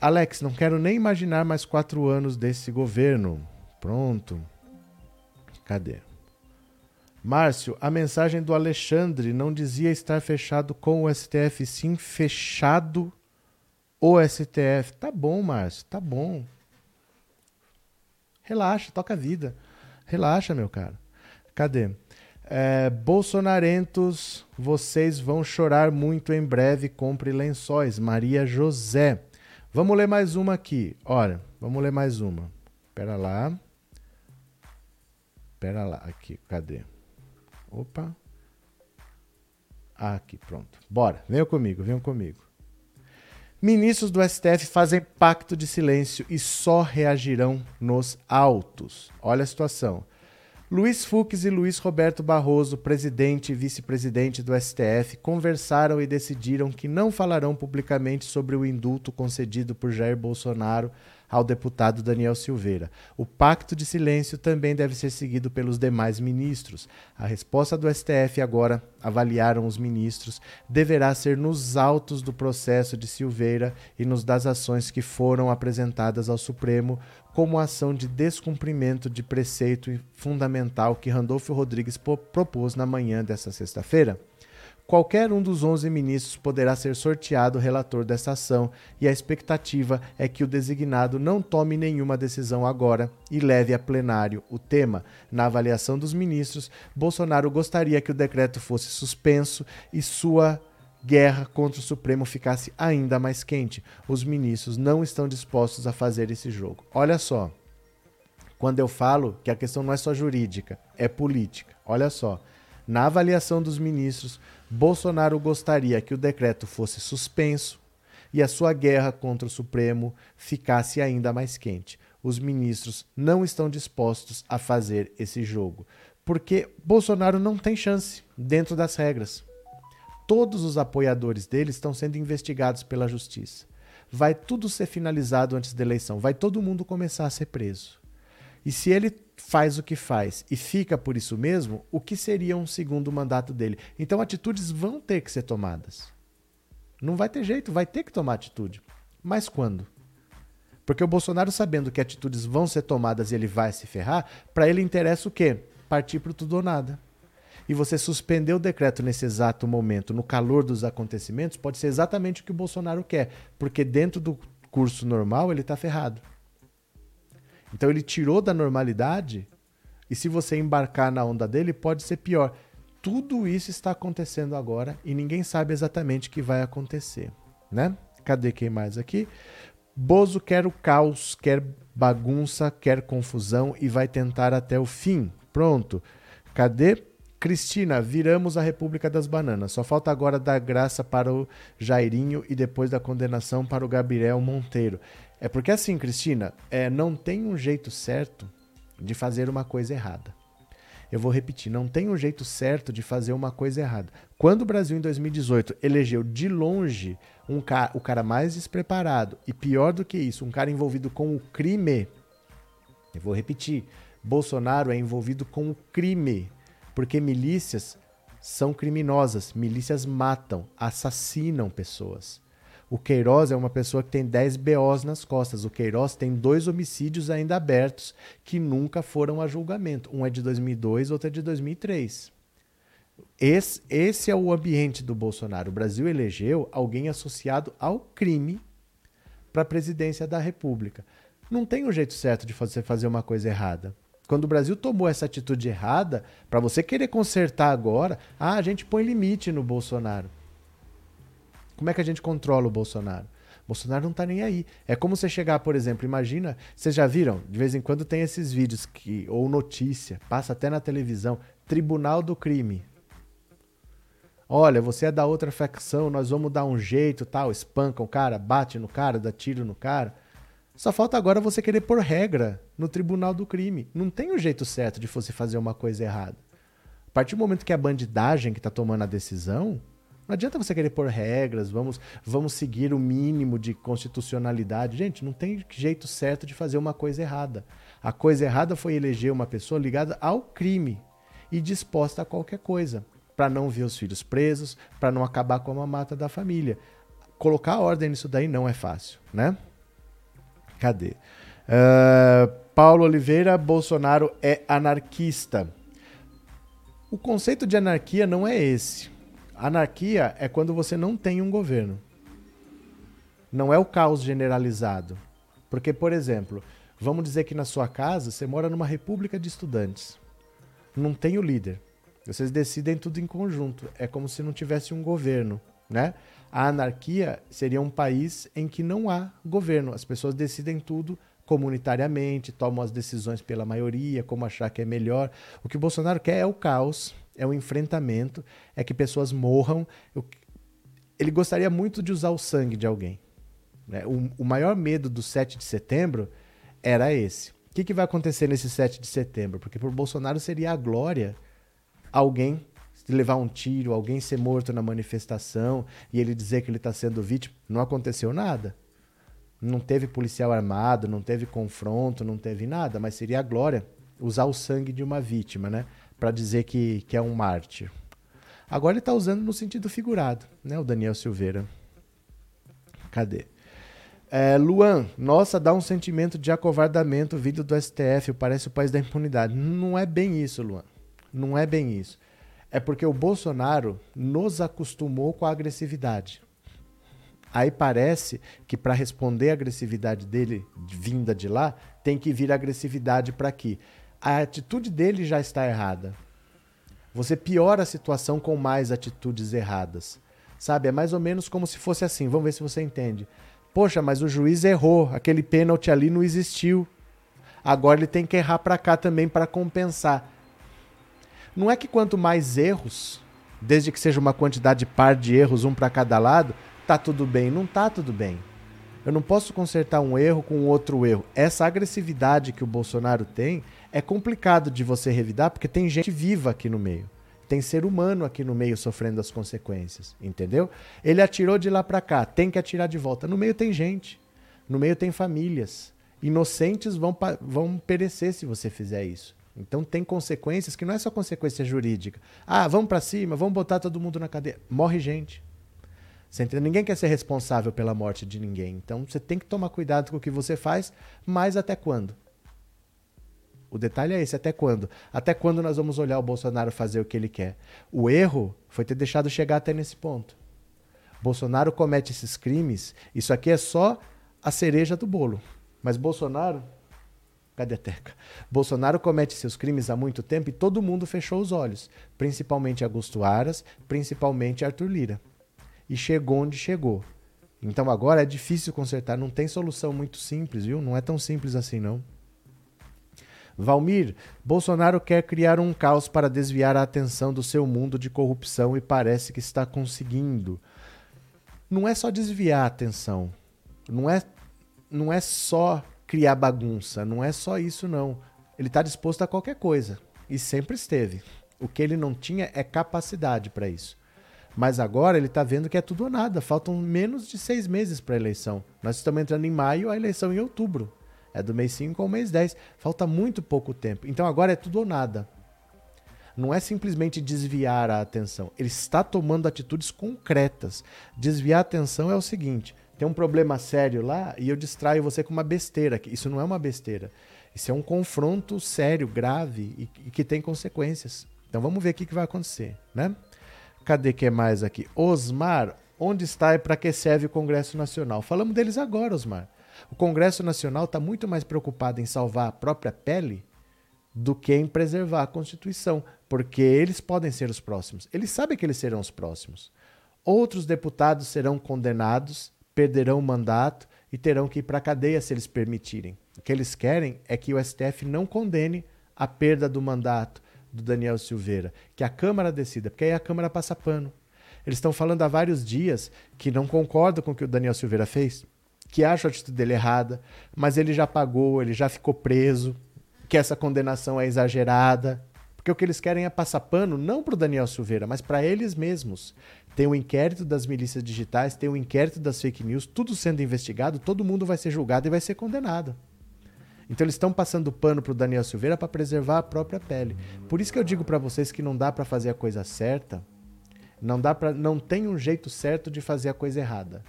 Alex, não quero nem imaginar mais quatro anos desse governo. Pronto. Cadê? Márcio, a mensagem do Alexandre não dizia estar fechado com o STF, sim fechado o STF. Tá bom, Márcio, tá bom. Relaxa, toca a vida. Relaxa, meu cara. Cadê? É, Bolsonarentos, vocês vão chorar muito em breve. Compre lençóis. Maria José. Vamos ler mais uma aqui. Olha, vamos ler mais uma. Pera lá. Pera lá. Aqui, cadê? Opa. Aqui, pronto. Bora. Venham comigo, venham comigo. Ministros do STF fazem pacto de silêncio e só reagirão nos autos. Olha a situação. Luiz Fux e Luiz Roberto Barroso, presidente e vice-presidente do STF, conversaram e decidiram que não falarão publicamente sobre o indulto concedido por Jair Bolsonaro ao deputado Daniel Silveira. O pacto de silêncio também deve ser seguido pelos demais ministros. A resposta do STF agora, avaliaram os ministros, deverá ser nos autos do processo de Silveira e nos das ações que foram apresentadas ao Supremo como ação de descumprimento de preceito fundamental que Randolfo Rodrigues propôs na manhã desta sexta-feira. Qualquer um dos 11 ministros poderá ser sorteado relator dessa ação e a expectativa é que o designado não tome nenhuma decisão agora e leve a plenário o tema. Na avaliação dos ministros, Bolsonaro gostaria que o decreto fosse suspenso e sua guerra contra o Supremo ficasse ainda mais quente. Os ministros não estão dispostos a fazer esse jogo. Olha só, quando eu falo que a questão não é só jurídica, é política. Olha só, na avaliação dos ministros, Bolsonaro gostaria que o decreto fosse suspenso e a sua guerra contra o Supremo ficasse ainda mais quente. Os ministros não estão dispostos a fazer esse jogo, porque Bolsonaro não tem chance dentro das regras. Todos os apoiadores dele estão sendo investigados pela justiça. Vai tudo ser finalizado antes da eleição, vai todo mundo começar a ser preso. E se ele faz o que faz e fica por isso mesmo, o que seria um segundo mandato dele? Então atitudes vão ter que ser tomadas. Não vai ter jeito, vai ter que tomar atitude. Mas quando? Porque o Bolsonaro, sabendo que atitudes vão ser tomadas e ele vai se ferrar, para ele interessa o quê? Partir para tudo ou nada. E você suspender o decreto nesse exato momento, no calor dos acontecimentos, pode ser exatamente o que o Bolsonaro quer. Porque dentro do curso normal ele está ferrado. Então ele tirou da normalidade e se você embarcar na onda dele, pode ser pior. Tudo isso está acontecendo agora e ninguém sabe exatamente o que vai acontecer, né? Cadê quem mais aqui? Bozo quer o caos, quer bagunça, quer confusão e vai tentar até o fim. Pronto. Cadê? Cristina, viramos a República das Bananas. Só falta agora dar graça para o Jairinho e depois da condenação para o Gabriel Monteiro. É porque assim, Cristina, é, não tem um jeito certo de fazer uma coisa errada. Eu vou repetir, não tem um jeito certo de fazer uma coisa errada. Quando o Brasil, em 2018, elegeu de longe um o cara mais despreparado e pior do que isso, um cara envolvido com o crime, eu vou repetir, Bolsonaro é envolvido com o crime, porque milícias são criminosas, milícias matam, assassinam pessoas. O Queiroz é uma pessoa que tem 10 BOs nas costas. O Queiroz tem dois homicídios ainda abertos que nunca foram a julgamento. Um é de 2002, outro é de 2003. Esse, esse é o ambiente do Bolsonaro. O Brasil elegeu alguém associado ao crime para a presidência da República. Não tem um jeito certo de você fazer uma coisa errada. Quando o Brasil tomou essa atitude errada, para você querer consertar agora, ah, a gente põe limite no Bolsonaro. Como é que a gente controla o Bolsonaro? O Bolsonaro não está nem aí. É como você chegar, por exemplo, imagina, vocês já viram? De vez em quando tem esses vídeos que ou notícia, passa até na televisão, Tribunal do Crime. Olha, você é da outra facção, nós vamos dar um jeito, tal, espanca o cara, bate no cara, dá tiro no cara. Só falta agora você querer pôr regra no Tribunal do Crime. Não tem um jeito certo de você fazer uma coisa errada. A partir do momento que é a bandidagem que está tomando a decisão, Não adianta você querer pôr regras, vamos, vamos seguir o mínimo de constitucionalidade. Gente, não tem jeito certo de fazer uma coisa errada. A coisa errada foi eleger uma pessoa ligada ao crime e disposta a qualquer coisa, para não ver os filhos presos, para não acabar com a mamata da família. Colocar ordem nisso daí não é fácil, né? Cadê? Uh, Paulo Oliveira, Bolsonaro é anarquista. O conceito de anarquia não é esse. Anarquia é quando você não tem um governo. Não é o caos generalizado. Porque, por exemplo, vamos dizer que na sua casa você mora numa república de estudantes. Não tem o líder. Vocês decidem tudo em conjunto. É como se não tivesse um governo, né? A anarquia seria um país em que não há governo. As pessoas decidem tudo comunitariamente, tomam as decisões pela maioria, como achar que é melhor. O que o Bolsonaro quer é o caos, é o enfrentamento, é que pessoas morram. Ele gostaria muito de usar o sangue de alguém. Né? O, o, maior medo do 7 de setembro era esse. O que, que vai acontecer nesse 7 de setembro? Porque para o Bolsonaro seria a glória alguém levar um tiro, alguém ser morto na manifestação e ele dizer que ele está sendo vítima. Não aconteceu nada. Não teve policial armado, não teve confronto, não teve nada, mas seria a glória usar o sangue de uma vítima, né? Para dizer que, que é um mártir. Agora ele está usando no sentido figurado, né? O Daniel Silveira. Cadê? É, Luan, nossa, dá um sentimento de acovardamento vindo do STF, parece o país da impunidade. Não é bem isso, Luan. Não é bem isso. É porque o Bolsonaro nos acostumou com a agressividade. Aí parece que para responder a agressividade dele vinda de lá, tem que vir agressividade para aqui. A atitude dele já está errada. Você piora a situação com mais atitudes erradas. Sabe? É mais ou menos como se fosse assim. Vamos ver se você entende. Poxa, mas o juiz errou. Aquele pênalti ali não existiu. Agora ele tem que errar para cá também para compensar. Não é que quanto mais erros, desde que seja uma quantidade par de erros, um para cada lado, tá tudo bem. Não tá tudo bem. Eu não posso consertar um erro com outro erro. Essa agressividade que o Bolsonaro tem é complicado de você revidar porque tem gente viva aqui no meio. Tem ser humano aqui no meio sofrendo as consequências, entendeu? Ele atirou de lá para cá, tem que atirar de volta. No meio tem gente, no meio tem famílias. Inocentes vão, vão perecer se você fizer isso. Então tem consequências que não é só consequência jurídica. Ah, vamos para cima, vamos botar todo mundo na cadeia. Morre gente. Você entende? Ninguém quer ser responsável pela morte de ninguém. Então você tem que tomar cuidado com o que você faz, mas até quando? O detalhe é esse, até quando? Até quando nós vamos olhar o Bolsonaro fazer o que ele quer? O erro foi ter deixado chegar até nesse ponto. Bolsonaro comete esses crimes, isso aqui é só a cereja do bolo. Mas Bolsonaro. Cadê a Teca? Bolsonaro comete seus crimes há muito tempo e todo mundo fechou os olhos. Principalmente Augusto Aras, principalmente Arthur Lira e chegou onde chegou. Então agora é difícil consertar, não tem solução muito simples, viu? Não é tão simples assim, não. Valmir, Bolsonaro quer criar um caos para desviar a atenção do seu mundo de corrupção e parece que está conseguindo. Não é só desviar a atenção, não é, não é só criar bagunça, não é só isso, não. Ele está disposto a qualquer coisa e sempre esteve. O que ele não tinha é capacidade para isso. Mas agora ele está vendo que é tudo ou nada. Faltam menos de seis meses para a eleição. Nós estamos entrando em maio, a eleição em outubro. É do mês 5 ao mês 10. Falta muito pouco tempo. Então agora é tudo ou nada. Não é simplesmente desviar a atenção. Ele está tomando atitudes concretas. Desviar a atenção é o seguinte: tem um problema sério lá e eu distraio você com uma besteira. Isso não é uma besteira. Isso é um confronto sério, grave e, que tem consequências. Então vamos ver o que vai acontecer, né? Cadê que é mais aqui? Osmar, onde está e para que serve o Congresso Nacional? Falamos deles agora, Osmar. O Congresso Nacional está muito mais preocupado em salvar a própria pele do que em preservar a Constituição, porque eles podem ser os próximos. Eles sabem que eles serão os próximos. Outros deputados serão condenados, perderão o mandato e terão que ir para a cadeia se eles permitirem. O que eles querem é que o STF não condene a perda do mandato, do Daniel Silveira, que a Câmara decida, porque aí a Câmara passa pano. Eles estão falando há vários dias que não concordam com o que o Daniel Silveira fez, que acham a atitude dele errada, mas ele já pagou, ele já ficou preso, que essa condenação é exagerada, Porque o que eles querem é passar pano não para o Daniel Silveira, mas para eles mesmos. Tem o um inquérito das milícias digitais, tem o um inquérito das fake news, tudo sendo investigado, todo mundo vai ser julgado e vai ser condenado. Então eles estão passando pano para o Daniel Silveira para preservar a própria pele. Por isso que eu digo para vocês que não dá para fazer a coisa certa, não dá para, não tem um jeito certo de fazer a coisa errada.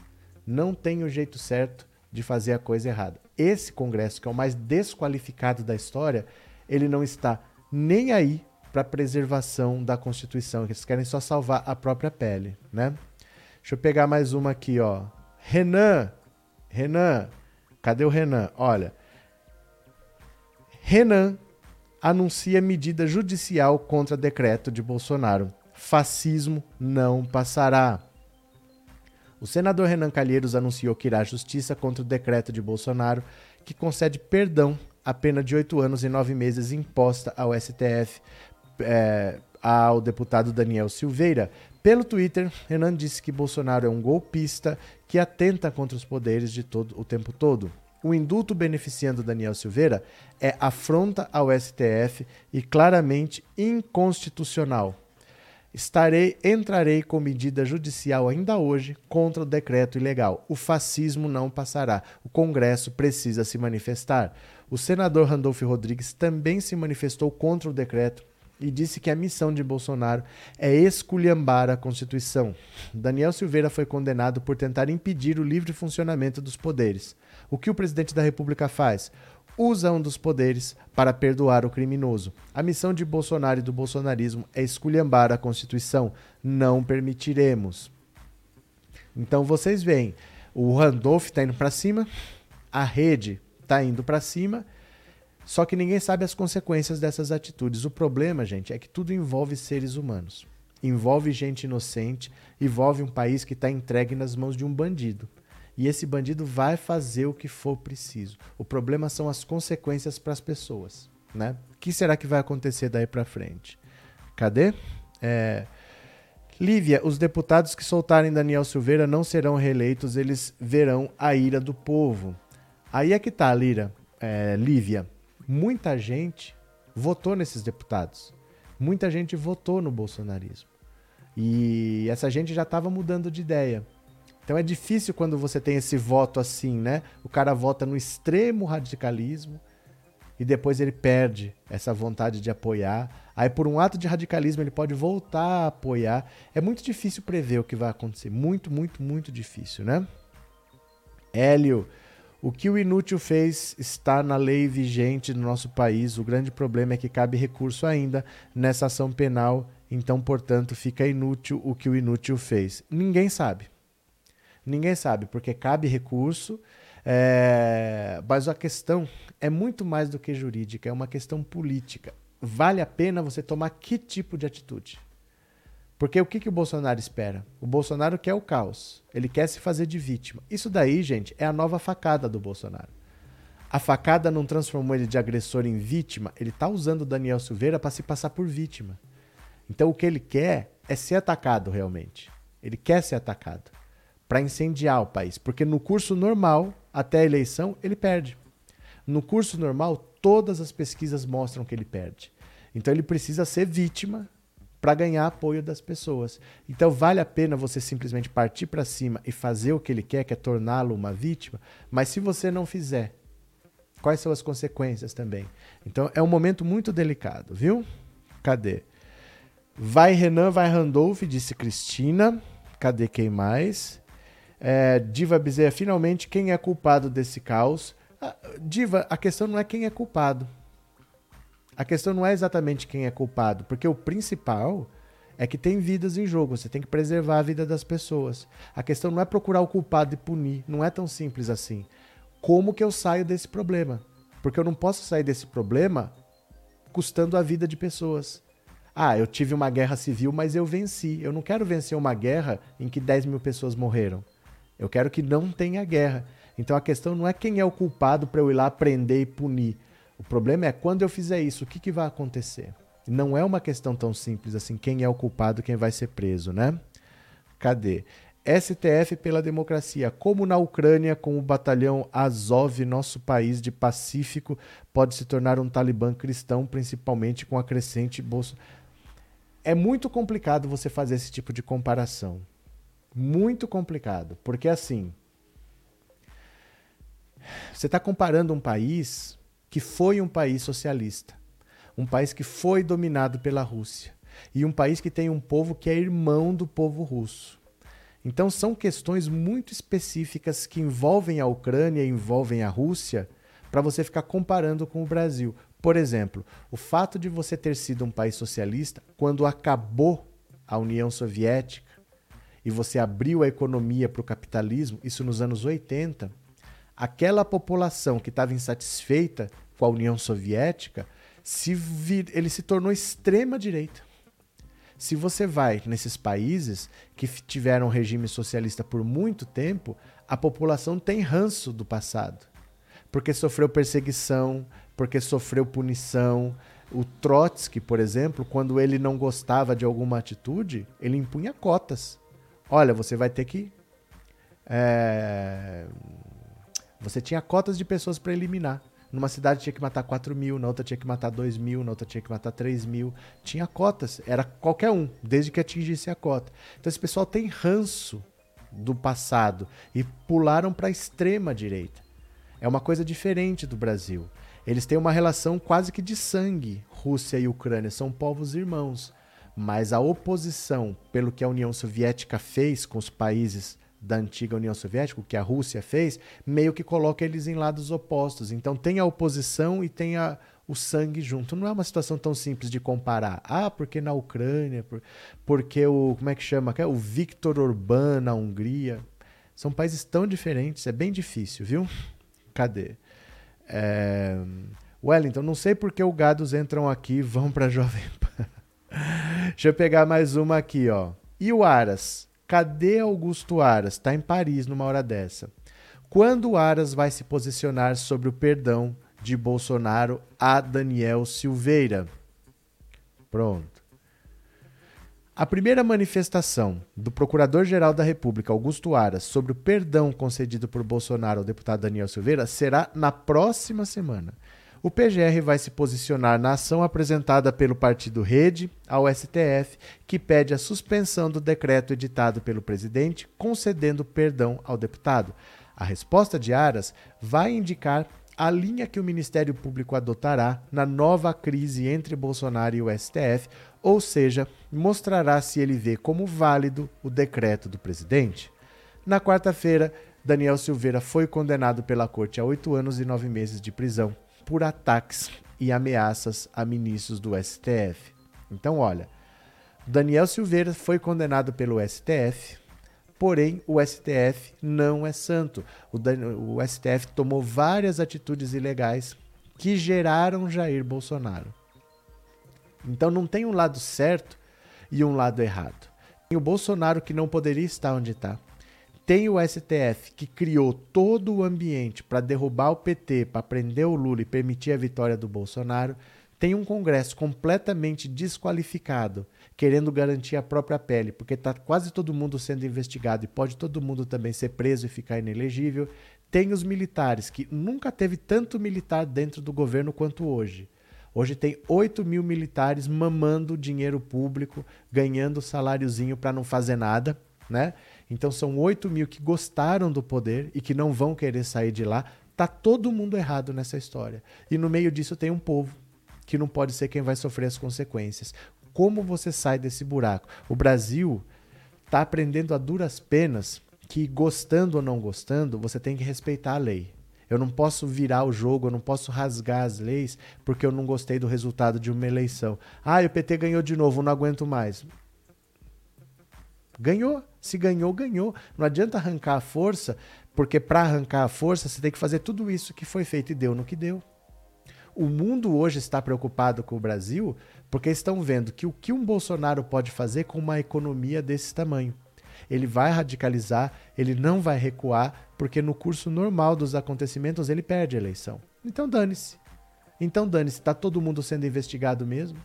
Não tem o um jeito certo de fazer a coisa errada. Esse Congresso, que é o mais desqualificado da história, ele não está nem aí para a preservação da Constituição. Eles querem só salvar a própria pele, né? Deixa eu pegar mais uma aqui, ó. Renan, Renan, cadê o Renan? Olha, Renan anuncia medida judicial contra decreto de Bolsonaro. Fascismo não passará. O senador Renan Calheiros anunciou que irá à justiça contra o decreto de Bolsonaro que concede perdão à pena de oito anos e nove meses imposta ao STF é, ao deputado Daniel Silveira. Pelo Twitter, Renan disse que Bolsonaro é um golpista que atenta contra os poderes de todo o tempo todo. O indulto beneficiando Daniel Silveira é afronta ao STF e claramente inconstitucional. Estarei, entrarei com medida judicial ainda hoje contra o decreto ilegal. O fascismo não passará. O Congresso precisa se manifestar. O senador Randolph Rodrigues também se manifestou contra o decreto e disse que a missão de Bolsonaro é esculhambar a Constituição. Daniel Silveira foi condenado por tentar impedir o livre funcionamento dos poderes. O que o presidente da República faz? usa um dos poderes para perdoar o criminoso. A missão de Bolsonaro e do bolsonarismo é esculhambar a Constituição. Não permitiremos. Então vocês veem, o Randolph está indo para cima, a rede está indo para cima, só que ninguém sabe as consequências dessas atitudes. O problema, gente, é que tudo envolve seres humanos. Envolve gente inocente, envolve um país que está entregue nas mãos de um bandido e esse bandido vai fazer o que for preciso. O problema são as consequências para as pessoas, né? O que será que vai acontecer daí para frente? Cadê? É... Lívia, os deputados que soltarem Daniel Silveira não serão reeleitos, eles verão a ira do povo. Aí é que tá, Lira, é, Lívia. Muita gente votou nesses deputados. Muita gente votou no bolsonarismo. E essa gente já estava mudando de ideia. Então é difícil quando você tem esse voto assim, né? O cara vota no extremo radicalismo e depois ele perde essa vontade de apoiar. Aí, por um ato de radicalismo, ele pode voltar a apoiar. É muito difícil prever o que vai acontecer. Muito, muito, muito difícil, né? Hélio, o que o inútil fez está na lei vigente no nosso país. O grande problema é que cabe recurso ainda nessa ação penal. Então, portanto, fica inútil o que o inútil fez. Ninguém sabe. Ninguém sabe, porque cabe recurso, é... mas a questão é muito mais do que jurídica, é uma questão política. Vale a pena você tomar que tipo de atitude? Porque o que, que o Bolsonaro espera? O Bolsonaro quer o caos. Ele quer se fazer de vítima. Isso daí, gente, é a nova facada do Bolsonaro. A facada não transformou ele de agressor em vítima. Ele está usando o Daniel Silveira para se passar por vítima. Então o que ele quer é ser atacado realmente. Ele quer ser atacado para incendiar o país, porque no curso normal, até a eleição, ele perde. No curso normal, todas as pesquisas mostram que ele perde. Então ele precisa ser vítima para ganhar apoio das pessoas. Então vale a pena você simplesmente partir para cima e fazer o que ele quer, que é torná-lo uma vítima, mas se você não fizer, quais são as consequências também? Então é um momento muito delicado, viu? Cadê? Vai Renan, vai Randolph, disse Cristina. Cadê quem mais? É, Diva Bezerra, finalmente, quem é culpado desse caos? Ah, Diva, a questão não é quem é culpado. A questão não é exatamente quem é culpado, porque o principal é que tem vidas em jogo, você tem que preservar a vida das pessoas. A questão não é procurar o culpado e punir, não é tão simples assim. Como que eu saio desse problema? Porque eu não posso sair desse problema custando a vida de pessoas. Ah, eu tive uma guerra civil, mas eu venci. Eu não quero vencer uma guerra em que 10 mil pessoas morreram. Eu quero que não tenha guerra. Então a questão não é quem é o culpado para eu ir lá prender e punir. O problema é quando eu fizer isso, o que, que vai acontecer? Não é uma questão tão simples assim, quem é o culpado, quem vai ser preso, né? Cadê? STF pela democracia, como na Ucrânia, com o batalhão Azov, nosso país de Pacífico pode se tornar um talibã cristão, principalmente com a crescente bolsa. É muito complicado você fazer esse tipo de comparação. Muito complicado, porque assim, você está comparando um país que foi um país socialista, um país que foi dominado pela Rússia e um país que tem um povo que é irmão do povo russo. Então são questões muito específicas que envolvem a Ucrânia e envolvem a Rússia para você ficar comparando com o Brasil. Por exemplo, o fato de você ter sido um país socialista quando acabou a União Soviética e você abriu a economia para o capitalismo, isso nos anos 80, aquela população que estava insatisfeita com a União Soviética, se vir, ele se tornou extrema direita. Se você vai nesses países que tiveram regime socialista por muito tempo, a população tem ranço do passado. Porque sofreu perseguição, porque sofreu punição. O Trotsky, por exemplo, quando ele não gostava de alguma atitude, ele impunha cotas. Olha, você vai ter que. É... Você tinha cotas de pessoas para eliminar. Numa cidade tinha que matar 4 mil, na outra tinha que matar 2 mil, na outra tinha que matar 3 mil. Tinha cotas, era qualquer um, desde que atingisse a cota. Então esse pessoal tem ranço do passado e pularam para a extrema direita. É uma coisa diferente do Brasil. Eles têm uma relação quase que de sangue, Rússia e Ucrânia, são povos irmãos. Mas a oposição pelo que a União Soviética fez com os países da antiga União Soviética, o que a Rússia fez, meio que coloca eles em lados opostos. Então tem a oposição e tem a, o sangue junto. Não é uma situação tão simples de comparar. Ah, porque na Ucrânia, por, porque o. Como é que chama? O Viktor Orbán na Hungria. São países tão diferentes, é bem difícil, viu? Cadê? É... Wellington, não sei porque o gados entram aqui e vão para Jovem Pan. Deixa eu pegar mais uma aqui, ó. E o Aras? Cadê Augusto Aras? Está em Paris numa hora dessa. Quando o Aras vai se posicionar sobre o perdão de Bolsonaro a Daniel Silveira? Pronto. A primeira manifestação do Procurador-Geral da República, Augusto Aras, sobre o perdão concedido por Bolsonaro ao deputado Daniel Silveira será na próxima semana. O PGR vai se posicionar na ação apresentada pelo partido Rede ao STF, que pede a suspensão do decreto editado pelo presidente concedendo perdão ao deputado. A resposta de Aras vai indicar a linha que o Ministério Público adotará na nova crise entre Bolsonaro e o STF, ou seja, mostrará se ele vê como válido o decreto do presidente. Na quarta-feira, Daniel Silveira foi condenado pela corte a oito anos e nove meses de prisão por ataques e ameaças a ministros do STF. Então, olha, Daniel Silveira foi condenado pelo STF, porém o STF não é santo. O, o STF tomou várias atitudes ilegais que geraram Jair Bolsonaro. Então não tem um lado certo e um lado errado. Tem o Bolsonaro que não poderia estar onde está tem o STF que criou todo o ambiente para derrubar o PT, para prender o Lula e permitir a vitória do Bolsonaro, tem um Congresso completamente desqualificado, querendo garantir a própria pele, porque está quase todo mundo sendo investigado e pode todo mundo também ser preso e ficar inelegível. Tem os militares, que nunca teve tanto militar dentro do governo quanto hoje. Hoje tem 8 mil militares mamando dinheiro público, ganhando saláriozinho para não fazer nada, né? Então são 8 mil que gostaram do poder e que não vão querer sair de lá. Tá todo mundo errado nessa história. E no meio disso tem um povo que não pode ser quem vai sofrer as consequências. Como você sai desse buraco? O Brasil está aprendendo a duras penas que, gostando ou não gostando, você tem que respeitar a lei. Eu não posso virar o jogo, eu não posso rasgar as leis porque eu não gostei do resultado de uma eleição. Ah, o PT ganhou de novo, não aguento mais. Ganhou. Se ganhou, ganhou. Não adianta arrancar a força, porque para arrancar a força você tem que fazer tudo isso que foi feito e deu no que deu. O mundo hoje está preocupado com o Brasil porque estão vendo que o que um Bolsonaro pode fazer com uma economia desse tamanho. Ele vai radicalizar, ele não vai recuar, porque no curso normal dos acontecimentos ele perde a eleição. Então dane-se. Então dane-se, está todo mundo sendo investigado mesmo?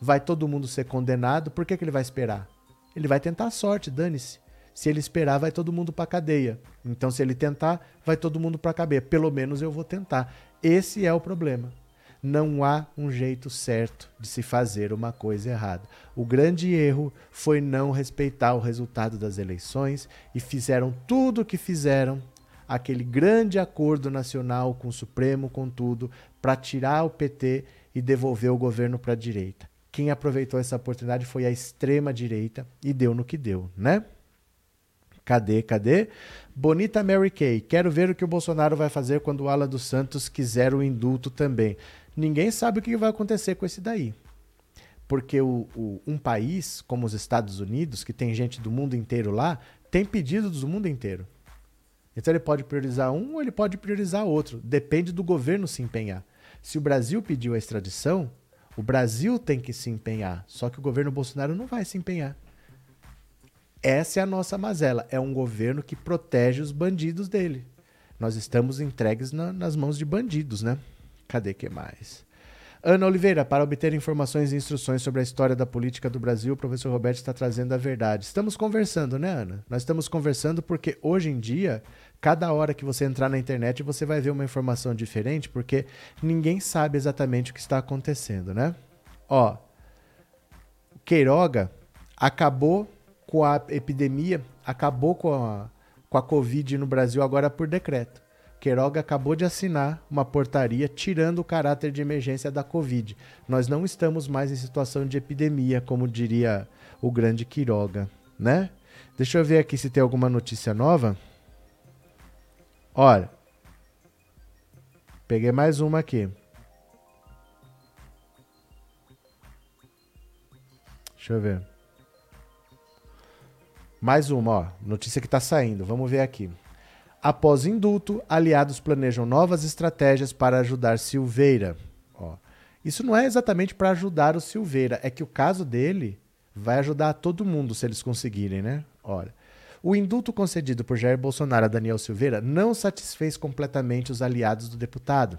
Vai todo mundo ser condenado? Por que, que ele vai esperar? Ele vai tentar a sorte, dane-se. Se ele esperar, vai todo mundo para cadeia. Então, se ele tentar, vai todo mundo para cadeia. Pelo menos eu vou tentar. Esse é o problema. Não há um jeito certo de se fazer uma coisa errada. O grande erro foi não respeitar o resultado das eleições e fizeram tudo o que fizeram, aquele grande acordo nacional com o Supremo, com tudo, para tirar o PT e devolver o governo para a direita. Quem aproveitou essa oportunidade foi a extrema direita e deu no que deu, né? Cadê, cadê? Bonita Mary Kay. Quero ver o que o Bolsonaro vai fazer quando o Ala dos Santos quiser o indulto também. Ninguém sabe o que vai acontecer com esse daí. Porque o, o, um país como os Estados Unidos, que tem gente do mundo inteiro lá, tem pedidos do mundo inteiro. Então ele pode priorizar um ou ele pode priorizar outro. Depende do governo se empenhar. Se o Brasil pediu a extradição, o Brasil tem que se empenhar. Só que o governo Bolsonaro não vai se empenhar. Essa é a nossa mazela. É um governo que protege os bandidos dele. Nós estamos entregues na, nas mãos de bandidos, né? Cadê que mais? Ana Oliveira, para obter informações e instruções sobre a história da política do Brasil, o professor Roberto está trazendo a verdade. Estamos conversando, né, Ana? Nós estamos conversando porque hoje em dia, cada hora que você entrar na internet, você vai ver uma informação diferente, porque ninguém sabe exatamente o que está acontecendo, né? Ó, Queiroga acabou com a epidemia, acabou com a, com a Covid no Brasil agora por decreto. Queiroga acabou de assinar uma portaria tirando o caráter de emergência da Covid. Nós não estamos mais em situação de epidemia, como diria o grande Quiroga, né? Deixa eu ver aqui se tem alguma notícia nova. Olha, peguei mais uma aqui. Deixa eu ver. Mais uma, ó. Notícia que está saindo. Vamos ver aqui. Após indulto, aliados planejam novas estratégias para ajudar Silveira. Ó. Isso não é exatamente para ajudar o Silveira, é que o caso dele vai ajudar todo mundo se eles conseguirem, né? Olha. O indulto concedido por Jair Bolsonaro a Daniel Silveira não satisfez completamente os aliados do deputado.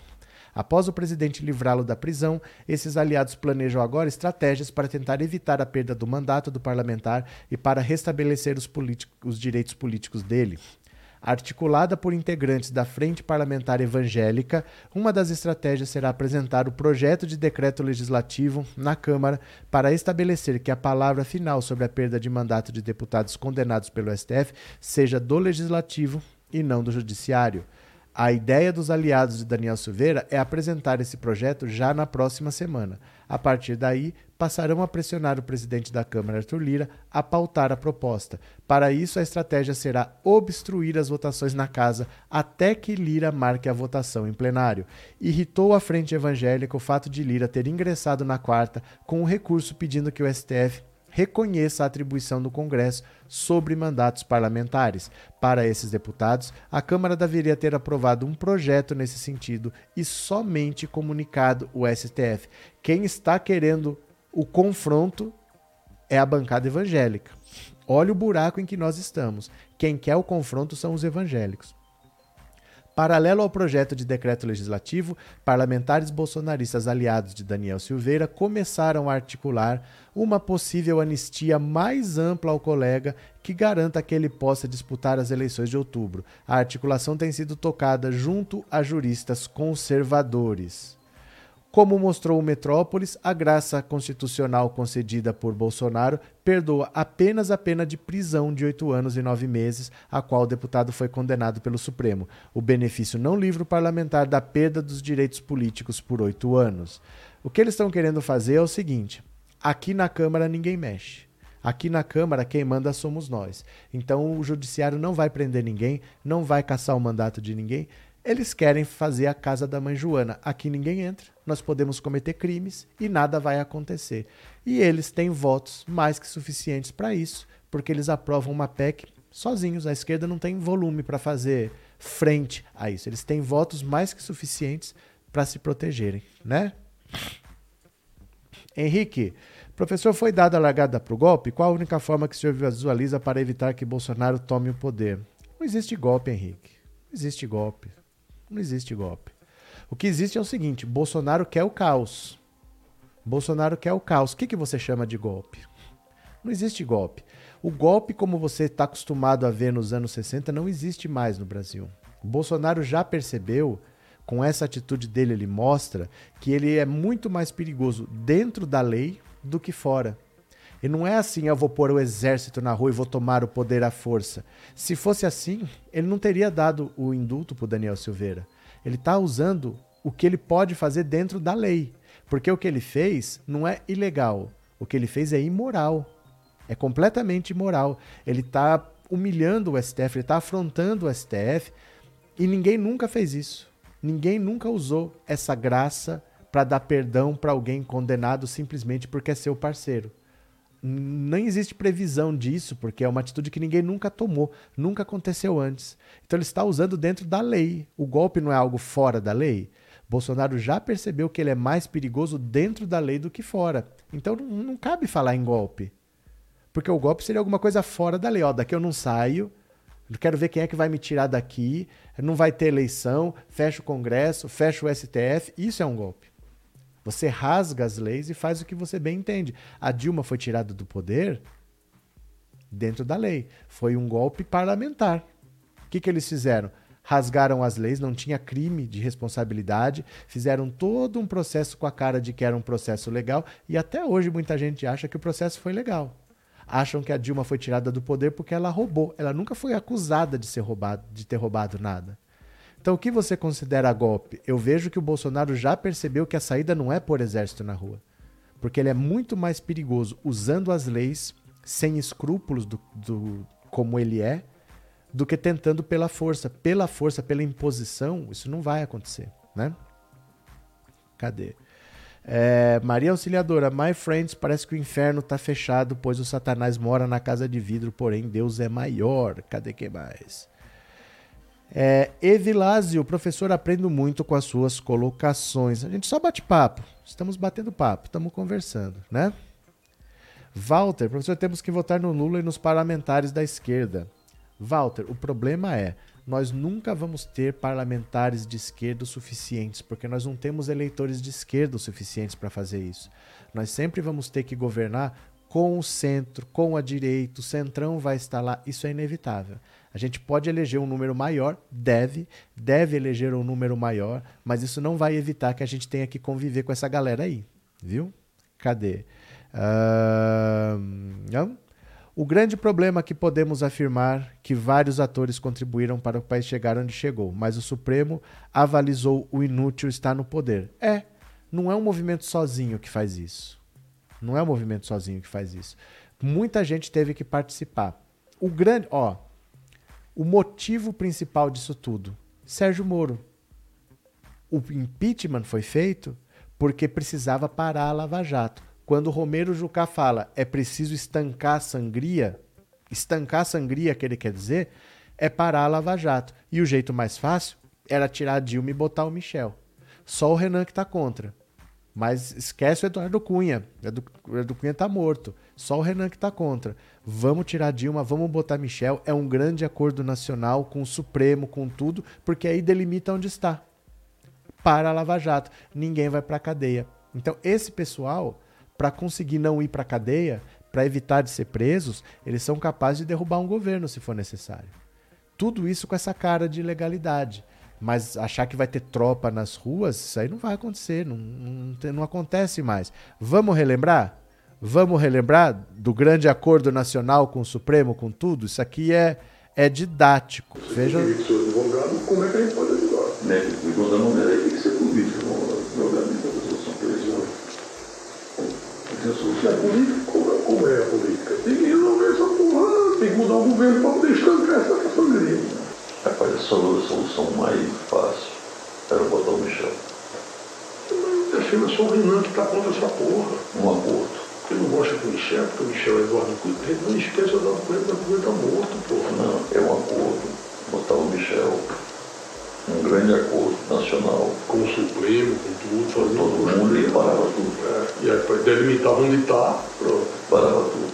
Após o presidente livrá-lo da prisão, esses aliados planejam agora estratégias para tentar evitar a perda do mandato do parlamentar e para restabelecer os, os direitos políticos dele. Articulada por integrantes da Frente Parlamentar Evangélica, uma das estratégias será apresentar o projeto de decreto legislativo na Câmara para estabelecer que a palavra final sobre a perda de mandato de deputados condenados pelo STF seja do Legislativo e não do Judiciário. A ideia dos aliados de Daniel Silveira é apresentar esse projeto já na próxima semana. A partir daí, passarão a pressionar o presidente da Câmara, Arthur Lira, a pautar a proposta. Para isso, a estratégia será obstruir as votações na casa até que Lira marque a votação em plenário. Irritou a frente evangélica o fato de Lira ter ingressado na quarta com um recurso pedindo que o STF reconheça a atribuição do Congresso sobre mandatos parlamentares. Para esses deputados, a Câmara deveria ter aprovado um projeto nesse sentido e somente comunicado o STF. Quem está querendo o confronto é a bancada evangélica. Olha o buraco em que nós estamos. Quem quer o confronto são os evangélicos. Paralelo ao projeto de decreto legislativo, parlamentares bolsonaristas aliados de Daniel Silveira começaram a articular uma possível anistia mais ampla ao colega que garanta que ele possa disputar as eleições de outubro. A articulação tem sido tocada junto a juristas conservadores. Como mostrou o Metrópolis, a graça constitucional concedida por Bolsonaro perdoa apenas a pena de prisão de oito anos e nove meses, a qual o deputado foi condenado pelo Supremo. O benefício não livra o parlamentar da perda dos direitos políticos por oito anos. O que eles estão querendo fazer é o seguinte: aqui na Câmara ninguém mexe. Aqui na Câmara, quem manda somos nós. Então o Judiciário não vai prender ninguém, não vai caçar o mandato de ninguém. Eles querem fazer a casa da mãe Joana. Aqui ninguém entra, nós podemos cometer crimes e nada vai acontecer. E eles têm votos mais que suficientes para isso, porque eles aprovam uma PEC sozinhos. A esquerda não tem volume para fazer frente a isso. Eles têm votos mais que suficientes para se protegerem, né? Henrique, professor, foi dada a largada para o golpe? Qual a única forma que o senhor visualiza para evitar que Bolsonaro tome o poder? Não existe golpe, Henrique. Não existe golpe. Não existe golpe. O que existe é o seguinte: Bolsonaro quer o caos. Bolsonaro quer o caos. O que, que você chama de golpe? Não existe golpe. O golpe, como você está acostumado a ver nos anos 60, não existe mais no Brasil. Bolsonaro já percebeu, com essa atitude dele, ele mostra que ele é muito mais perigoso dentro da lei do que fora. E não é assim, eu vou pôr o exército na rua e vou tomar o poder à força. Se fosse assim, ele não teria dado o indulto para Daniel Silveira. Ele está usando o que ele pode fazer dentro da lei. Porque o que ele fez não é ilegal. O que ele fez é imoral. É completamente imoral. Ele está humilhando o STF, ele está afrontando o STF e ninguém nunca fez isso. Ninguém nunca usou essa graça para dar perdão para alguém condenado simplesmente porque é seu parceiro nem existe previsão disso, porque é uma atitude que ninguém nunca tomou, nunca aconteceu antes. Então ele está usando dentro da lei. O golpe não é algo fora da lei. Bolsonaro já percebeu que ele é mais perigoso dentro da lei do que fora. Então não, não cabe falar em golpe. Porque o golpe seria alguma coisa fora da lei. Ó, daqui eu não saio, quero ver quem é que vai me tirar daqui, não vai ter eleição, fecha o Congresso, fecha o STF. Isso é um golpe. Você rasga as leis e faz o que você bem entende. A Dilma foi tirada do poder dentro da lei. Foi um golpe parlamentar. O que, que eles fizeram? Rasgaram as leis, não tinha crime de responsabilidade, fizeram todo um processo com a cara de que era um processo legal e até hoje muita gente acha que o processo foi legal. Acham que a Dilma foi tirada do poder porque ela roubou. Ela nunca foi acusada de ser roubado, de ter roubado nada. Então, o que você considera golpe? Eu vejo que o Bolsonaro já percebeu que a saída não é por exército na rua. Porque ele é muito mais perigoso usando as leis sem escrúpulos do, do, como ele é, do que tentando pela força. Pela força, pela imposição, isso não vai acontecer, né? Cadê? É, Maria Auxiliadora, my friends, parece que o inferno está fechado, pois o Satanás mora na casa de vidro, porém Deus é maior. Cadê que mais? É, Evilásio, professor, aprendo muito com as suas colocações. A gente só bate papo. Estamos batendo papo, estamos conversando, né? Walter, professor, temos que votar no Lula e nos parlamentares da esquerda. Walter, o problema é, nós nunca vamos ter parlamentares de esquerda suficientes, porque nós não temos eleitores de esquerda suficientes para fazer isso. Nós sempre vamos ter que governar com o centro, com a direita, o centrão vai estar lá, isso é inevitável. A gente pode eleger um número maior, deve, deve eleger um número maior, mas isso não vai evitar que a gente tenha que conviver com essa galera aí, viu? Cadê? Uh, não? O grande problema que podemos afirmar que vários atores contribuíram para o país chegar onde chegou, mas o Supremo avalizou o inútil estar no poder. É, não é um movimento sozinho que faz isso. Não é um movimento sozinho que faz isso. Muita gente teve que participar. O grande, ó, o motivo principal disso tudo? Sérgio Moro. O impeachment foi feito porque precisava parar a Lava Jato. Quando Romero Jucá fala é preciso estancar a sangria, estancar a sangria que ele quer dizer, é parar a Lava Jato. E o jeito mais fácil era tirar a Dilma e botar o Michel. Só o Renan que está contra. Mas esquece o Eduardo Cunha. O Eduardo Cunha está morto. Só o Renan que está contra. Vamos tirar Dilma, vamos botar Michel. É um grande acordo nacional com o Supremo, com tudo, porque aí delimita onde está. Para a Lava Jato. Ninguém vai para a cadeia. Então, esse pessoal, para conseguir não ir para a cadeia, para evitar de ser presos, eles são capazes de derrubar um governo se for necessário. Tudo isso com essa cara de ilegalidade. Mas achar que vai ter tropa nas ruas, isso aí não vai acontecer, não, não, não acontece mais. Vamos relembrar? Vamos relembrar do grande acordo nacional com o Supremo, com tudo? Isso aqui é, é didático. Veja. Como é que a gente pode ajudar? Né? O advogado não tem que ser político, advogado tem que ter solução política. Se é político, como é, como é a política? Tem que resolver essa porra, tem que mudar o governo para poder estancar essa sangria. Rapaz, a solução mais fácil era botar o Michel. Mas é só o Renan que está contra essa porra. Um aborto. Ele não gosta do Michel, porque o Michel é Eduardo Cunha. Não esqueça o Eduardo Cunha, o Cunha está morto, porra. Não, é um acordo. Botar o Michel. Um grande acordo nacional. Com o Supremo, com tudo, fazer todo mundo e parava tudo. É, e aí delimitar onde está, pronto. Parava tudo.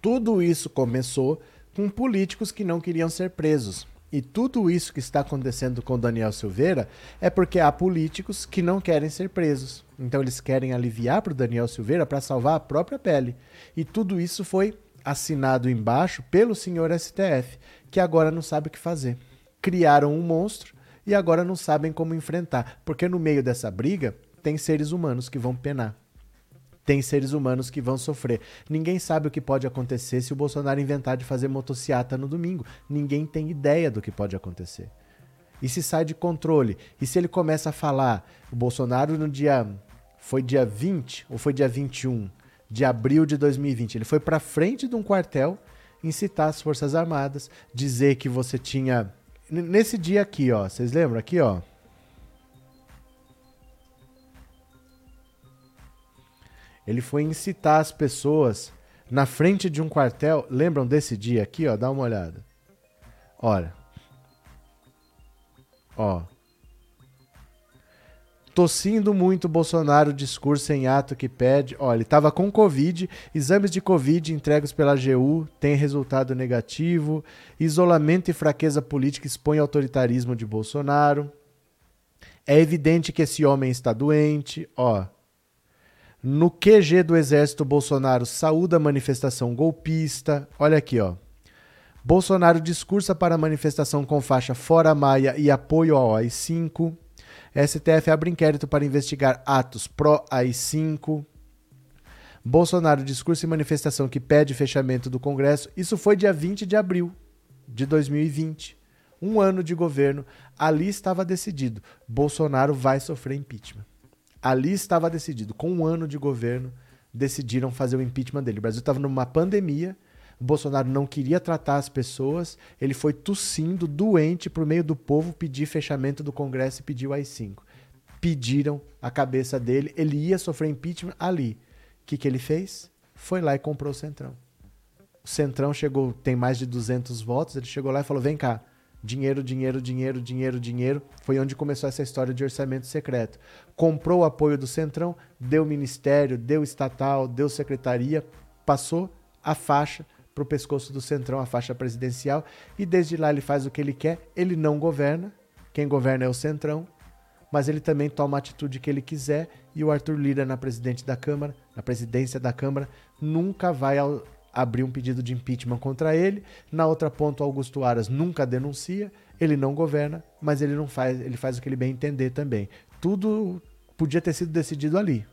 Tudo isso começou com políticos que não queriam ser presos. E tudo isso que está acontecendo com Daniel Silveira é porque há políticos que não querem ser presos. Então eles querem aliviar para o Daniel Silveira para salvar a própria pele. E tudo isso foi assinado embaixo pelo senhor STF, que agora não sabe o que fazer. Criaram um monstro e agora não sabem como enfrentar, porque no meio dessa briga tem seres humanos que vão penar. Tem seres humanos que vão sofrer. Ninguém sabe o que pode acontecer se o Bolsonaro inventar de fazer motociata no domingo. Ninguém tem ideia do que pode acontecer. E se sai de controle? E se ele começa a falar, o Bolsonaro no dia foi dia 20 ou foi dia 21 de abril de 2020, ele foi para frente de um quartel incitar as Forças Armadas, dizer que você tinha nesse dia aqui, ó, vocês lembram aqui, ó? Ele foi incitar as pessoas na frente de um quartel. Lembram desse dia aqui, ó? Dá uma olhada. Olha. Ó. Tossindo muito Bolsonaro, discurso em ato que pede. Olha, ele estava com Covid, exames de Covid entregues pela AGU têm resultado negativo. Isolamento e fraqueza política expõe autoritarismo de Bolsonaro. É evidente que esse homem está doente. Ó. No QG do Exército, Bolsonaro saúda a manifestação golpista. Olha aqui, ó. Bolsonaro discursa para a manifestação com faixa Fora Maia e apoio ao AI-5. STF abre inquérito para investigar atos pró-AI-5. Bolsonaro discurso e manifestação que pede fechamento do Congresso. Isso foi dia 20 de abril de 2020. Um ano de governo. Ali estava decidido. Bolsonaro vai sofrer impeachment. Ali estava decidido. Com um ano de governo, decidiram fazer o impeachment dele. O Brasil estava numa pandemia. Bolsonaro não queria tratar as pessoas. Ele foi tossindo, doente, por meio do povo, pedir fechamento do Congresso e pediu AI-5. Pediram a cabeça dele. Ele ia sofrer impeachment ali. O que, que ele fez? Foi lá e comprou o Centrão. O Centrão chegou, tem mais de 200 votos. Ele chegou lá e falou: vem cá Dinheiro, dinheiro, dinheiro, dinheiro, dinheiro. Foi onde começou essa história de orçamento secreto. Comprou o apoio do Centrão, deu ministério, deu estatal, deu secretaria, passou a faixa para o pescoço do Centrão, a faixa presidencial, e desde lá ele faz o que ele quer. Ele não governa, quem governa é o Centrão, mas ele também toma a atitude que ele quiser. E o Arthur Lira, na presidente da Câmara, na presidência da Câmara, nunca vai ao, abrir um pedido de impeachment contra ele. Na outra ponta, Augusto Aras nunca denuncia, ele não governa, mas ele não faz, ele faz o que ele bem entender também. Tudo podia ter sido decidido ali.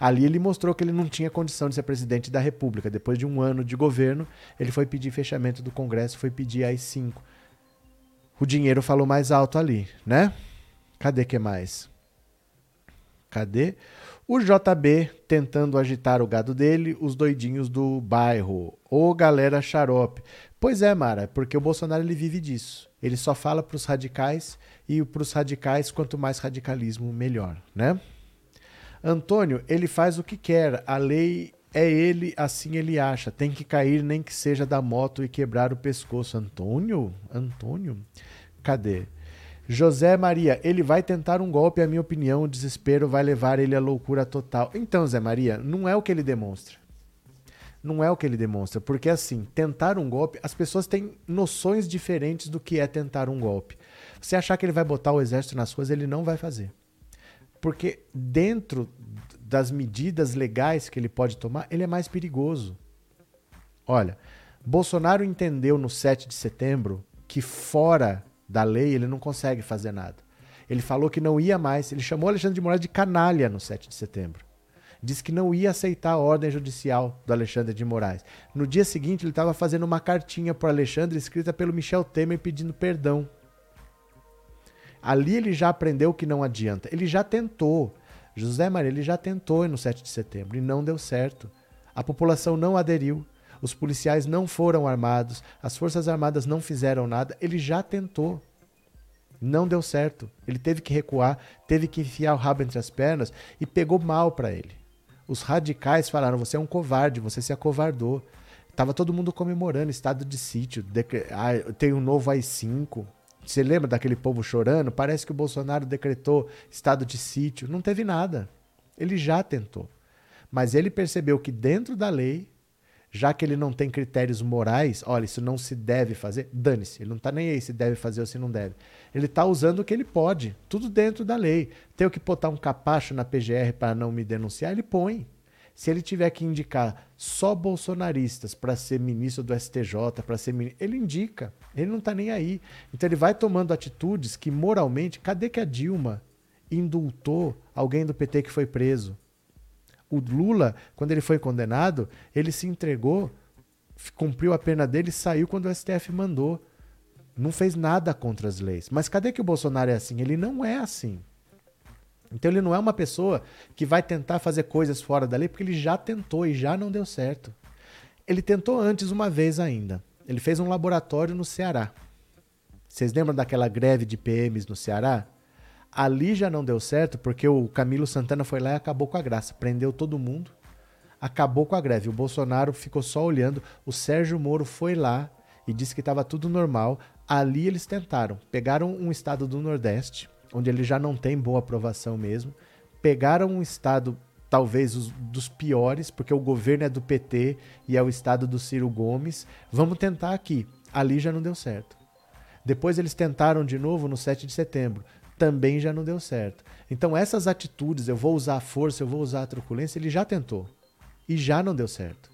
Ali ele mostrou que ele não tinha condição de ser presidente da República. Depois de um ano de governo, ele foi pedir fechamento do Congresso, foi pedir as cinco. O dinheiro falou mais alto ali, né? Cadê que mais? Cadê? O JB tentando agitar o gado dele, os doidinhos do bairro. Ô galera xarope. Pois é, Mara, porque o Bolsonaro ele vive disso. Ele só fala para os radicais e para os radicais, quanto mais radicalismo, melhor, né? Antônio, ele faz o que quer. A lei é ele, assim ele acha. Tem que cair, nem que seja da moto e quebrar o pescoço. Antônio? Antônio? Cadê? José Maria, ele vai tentar um golpe, a minha opinião, o desespero vai levar ele à loucura total. Então, Zé Maria, não é o que ele demonstra. Não é o que ele demonstra, porque assim, tentar um golpe, as pessoas têm noções diferentes do que é tentar um golpe. Você achar que ele vai botar o exército nas ruas, ele não vai fazer. Porque dentro das medidas legais que ele pode tomar, ele é mais perigoso. Olha, Bolsonaro entendeu no 7 de setembro que fora da lei, ele não consegue fazer nada. Ele falou que não ia mais, ele chamou Alexandre de Moraes de canalha no 7 de setembro. Disse que não ia aceitar a ordem judicial do Alexandre de Moraes. No dia seguinte, ele estava fazendo uma cartinha para Alexandre, escrita pelo Michel Temer, pedindo perdão. Ali ele já aprendeu que não adianta. Ele já tentou. José Maria, ele já tentou no 7 de setembro e não deu certo. A população não aderiu os policiais não foram armados, as Forças Armadas não fizeram nada. Ele já tentou. Não deu certo. Ele teve que recuar, teve que enfiar o rabo entre as pernas e pegou mal para ele. Os radicais falaram: você é um covarde, você se acovardou. Tava todo mundo comemorando estado de sítio, ah, tem um novo AI-5. Você lembra daquele povo chorando? Parece que o Bolsonaro decretou estado de sítio. Não teve nada. Ele já tentou. Mas ele percebeu que dentro da lei já que ele não tem critérios morais, olha, isso não se deve fazer, dane-se, ele não está nem aí se deve fazer ou se não deve. Ele está usando o que ele pode, tudo dentro da lei. Tenho que botar um capacho na PGR para não me denunciar, ele põe. Se ele tiver que indicar só bolsonaristas para ser ministro do STJ, para ser ministro, ele indica. Ele não está nem aí. Então ele vai tomando atitudes que moralmente, cadê que a Dilma indultou alguém do PT que foi preso? O Lula, quando ele foi condenado, ele se entregou, cumpriu a pena dele e saiu quando o STF mandou. Não fez nada contra as leis. Mas cadê que o Bolsonaro é assim? Ele não é assim. Então ele não é uma pessoa que vai tentar fazer coisas fora da lei, porque ele já tentou e já não deu certo. Ele tentou antes uma vez ainda. Ele fez um laboratório no Ceará. Vocês lembram daquela greve de PMs no Ceará? Ali já não deu certo porque o Camilo Santana foi lá e acabou com a graça. Prendeu todo mundo, acabou com a greve. O Bolsonaro ficou só olhando. O Sérgio Moro foi lá e disse que estava tudo normal. Ali eles tentaram. Pegaram um estado do Nordeste, onde ele já não tem boa aprovação mesmo. Pegaram um estado, talvez os, dos piores, porque o governo é do PT e é o estado do Ciro Gomes. Vamos tentar aqui. Ali já não deu certo. Depois eles tentaram de novo no 7 de setembro também já não deu certo. Então essas atitudes, eu vou usar a força, eu vou usar a truculência, ele já tentou e já não deu certo.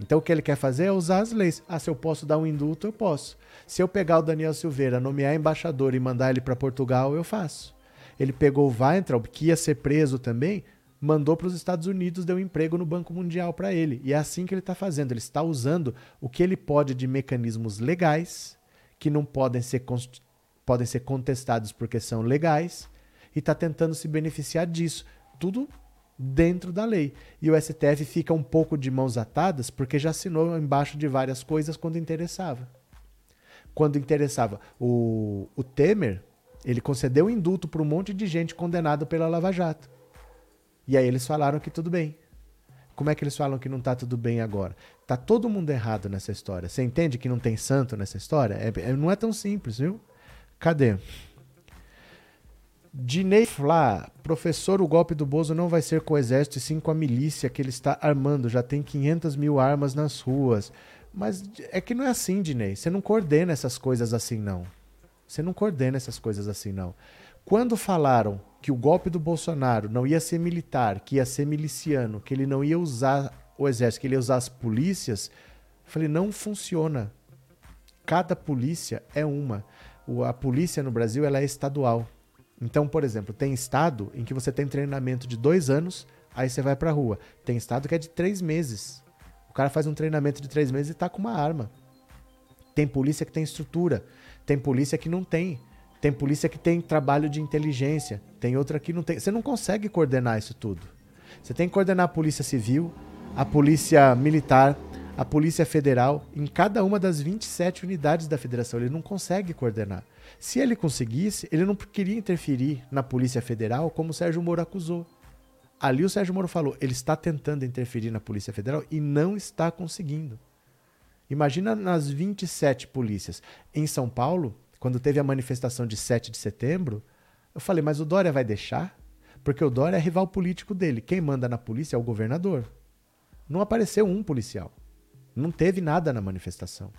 Então o que ele quer fazer é usar as leis. Ah, se eu posso dar um indulto, eu posso. Se eu pegar o Daniel Silveira, nomear embaixador e mandar ele para Portugal, eu faço. Ele pegou o Weintraub, que ia ser preso também, mandou para os Estados Unidos, deu um emprego no Banco Mundial para ele. E é assim que ele está fazendo. Ele está usando o que ele pode de mecanismos legais, que não podem ser podem ser contestados porque são legais e está tentando se beneficiar disso. Tudo dentro da lei. E o STF fica um pouco de mãos atadas porque já assinou embaixo de várias coisas quando interessava. Quando interessava. O, o Temer, ele concedeu indulto para um monte de gente condenada pela Lava Jato. E aí eles falaram que tudo bem. Como é que eles falam que não está tudo bem agora? Tá todo mundo errado nessa história. Você entende que não tem santo nessa história? É, é, não é tão simples, viu? Cadê? Dinei Flá, professor, o golpe do Bozo não vai ser com o exército e sim com a milícia que ele está armando. Já tem 500 mil armas nas ruas. Mas é que não é assim, Dinei. Você não coordena essas coisas assim, não. Você não coordena essas coisas assim, não. Quando falaram que o golpe do Bolsonaro não ia ser militar, que ia ser miliciano, que ele não ia usar o exército, que ele ia usar as polícias, falei, não funciona. Cada polícia é uma a polícia no Brasil ela é estadual. Então, por exemplo, tem estado em que você tem treinamento de dois anos, aí você vai pra rua. Tem estado que é de três meses. O cara faz um treinamento de três meses e tá com uma arma. Tem polícia que tem estrutura. Tem polícia que não tem. Tem polícia que tem trabalho de inteligência. Tem outra que não tem. Você não consegue coordenar isso tudo. Você tem que coordenar a polícia civil, a polícia militar, a Polícia Federal em cada uma das 27 unidades da federação. Ele não consegue coordenar. Se ele conseguisse, ele não queria interferir na Polícia Federal como o Sérgio Moro acusou. Ali o Sérgio Moro falou, ele está tentando interferir na Polícia Federal e não está conseguindo. Imagina nas 27 polícias. Em São Paulo, quando teve a manifestação de 7 de setembro, eu falei, mas o Dória vai deixar? Porque o Dória é rival político dele. Quem manda na polícia é o governador. Não apareceu um policial. Não teve nada na manifestação.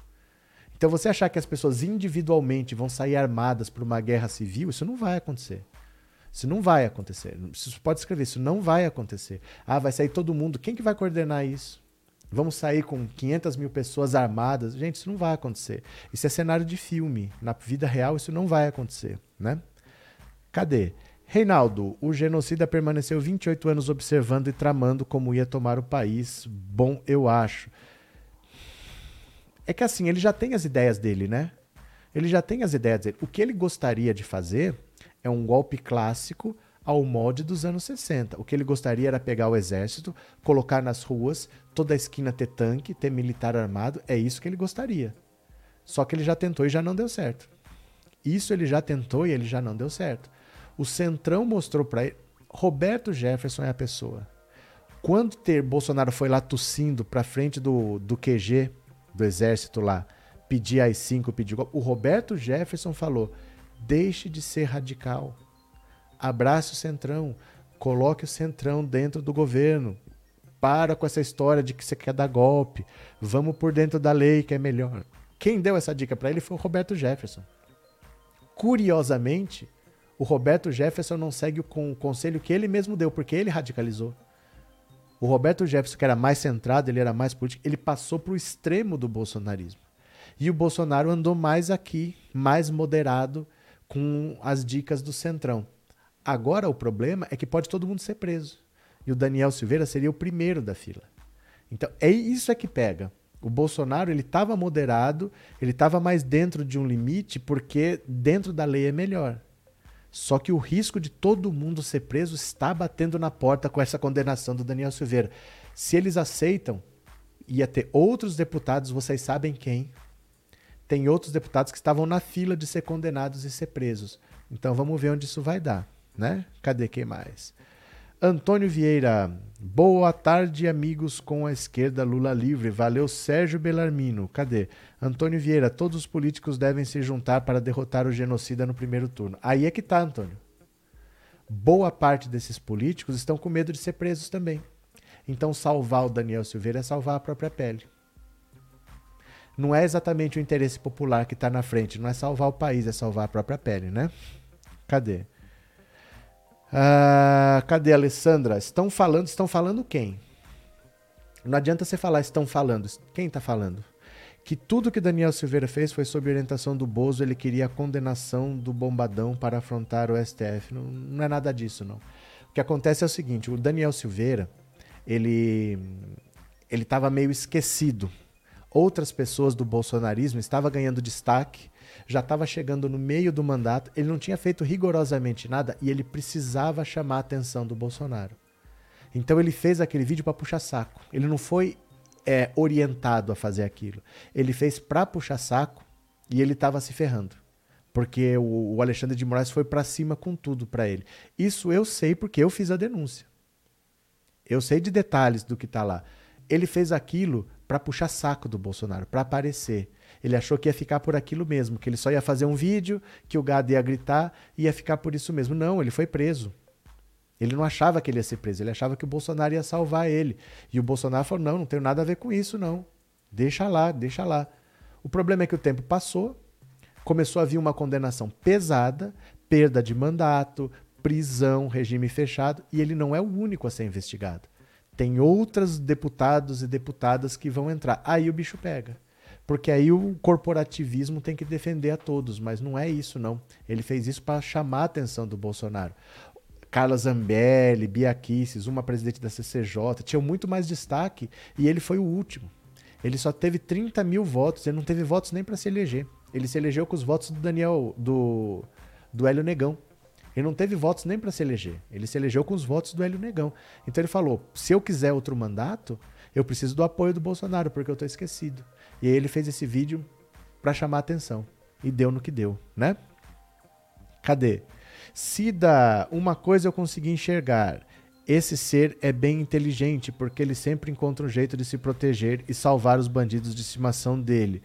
Então você achar que as pessoas individualmente vão sair armadas para uma guerra civil, isso não vai acontecer. Isso não vai acontecer. Você pode escrever, isso não vai acontecer. Ah, vai sair todo mundo. Quem que vai coordenar isso? Vamos sair com 500 mil pessoas armadas? Gente, isso não vai acontecer. Isso é cenário de filme. Na vida real, isso não vai acontecer, né? Cadê? Reinaldo, o genocida permaneceu 28 anos observando e tramando como ia tomar o país. Bom, eu acho. É que assim, ele já tem as ideias dele, né? Ele já tem as ideias dele. O que ele gostaria de fazer é um golpe clássico ao molde dos anos 60. O que ele gostaria era pegar o exército, colocar nas ruas, toda a esquina ter tanque, ter militar armado. É isso que ele gostaria. Só que ele já tentou e já não deu certo. Isso ele já tentou e ele já não deu certo. O Centrão mostrou para ele. Roberto Jefferson é a pessoa. Quando ter Bolsonaro foi lá tossindo para frente do, do QG do exército lá pedir as cinco, pedir O Roberto Jefferson falou: deixe de ser radical. Abrace o centrão. Coloque o centrão dentro do governo. para com essa história de que você quer dar golpe, vamos por dentro da lei que é melhor. Quem deu essa dica para ele foi o Roberto Jefferson. Curiosamente, o Roberto Jefferson não segue o conselho que ele mesmo deu, porque ele radicalizou. O Roberto Jefferson, que era mais centrado, ele era mais político, ele passou para o extremo do bolsonarismo. E o Bolsonaro andou mais aqui, mais moderado, com as dicas do Centrão. Agora o problema é que pode todo mundo ser preso. E o Daniel Silveira seria o primeiro da fila. Então, é isso é que pega. O Bolsonaro, ele estava moderado, ele estava mais dentro de um limite, porque dentro da lei é melhor. Só que o risco de todo mundo ser preso está batendo na porta com essa condenação do Daniel Silveira. Se eles aceitam, ia ter outros deputados, vocês sabem quem. Tem outros deputados que estavam na fila de ser condenados e ser presos. Então vamos ver onde isso vai dar, né? Cadê quem mais? Antônio Vieira, boa tarde, amigos com a esquerda Lula livre. Valeu, Sérgio Belarmino. Cadê? Antônio Vieira, todos os políticos devem se juntar para derrotar o genocida no primeiro turno. Aí é que tá, Antônio. Boa parte desses políticos estão com medo de ser presos também. Então, salvar o Daniel Silveira é salvar a própria pele. Não é exatamente o interesse popular que está na frente, não é salvar o país, é salvar a própria pele, né? Cadê? Ah, cadê a Alessandra? Estão falando, estão falando quem? Não adianta você falar estão falando. Quem está falando? Que tudo que Daniel Silveira fez foi sob orientação do Bozo, ele queria a condenação do bombadão para afrontar o STF. Não, não é nada disso, não. O que acontece é o seguinte, o Daniel Silveira, ele ele estava meio esquecido. Outras pessoas do bolsonarismo estavam ganhando destaque já estava chegando no meio do mandato, ele não tinha feito rigorosamente nada e ele precisava chamar a atenção do Bolsonaro. Então ele fez aquele vídeo para puxar saco. Ele não foi é, orientado a fazer aquilo. Ele fez para puxar saco e ele estava se ferrando. Porque o, o Alexandre de Moraes foi para cima com tudo para ele. Isso eu sei porque eu fiz a denúncia. Eu sei de detalhes do que está lá. Ele fez aquilo para puxar saco do Bolsonaro, para aparecer. Ele achou que ia ficar por aquilo mesmo, que ele só ia fazer um vídeo, que o gado ia gritar e ia ficar por isso mesmo. Não, ele foi preso. Ele não achava que ele ia ser preso, ele achava que o Bolsonaro ia salvar ele. E o Bolsonaro falou: não, não tenho nada a ver com isso, não. Deixa lá, deixa lá. O problema é que o tempo passou, começou a vir uma condenação pesada, perda de mandato, prisão, regime fechado, e ele não é o único a ser investigado. Tem outros deputados e deputadas que vão entrar. Aí o bicho pega. Porque aí o corporativismo tem que defender a todos, mas não é isso, não. Ele fez isso para chamar a atenção do Bolsonaro. Carla Zambelli, Bia Kicis, uma presidente da CCJ, tinham muito mais destaque e ele foi o último. Ele só teve 30 mil votos, ele não teve votos nem para se eleger. Ele se elegeu com os votos do Daniel, do, do Hélio Negão. Ele não teve votos nem para se eleger. Ele se elegeu com os votos do Hélio Negão. Então ele falou: se eu quiser outro mandato, eu preciso do apoio do Bolsonaro, porque eu estou esquecido. E aí ele fez esse vídeo para chamar atenção. E deu no que deu, né? Cadê? Cida, uma coisa eu consegui enxergar. Esse ser é bem inteligente, porque ele sempre encontra um jeito de se proteger e salvar os bandidos de estimação dele.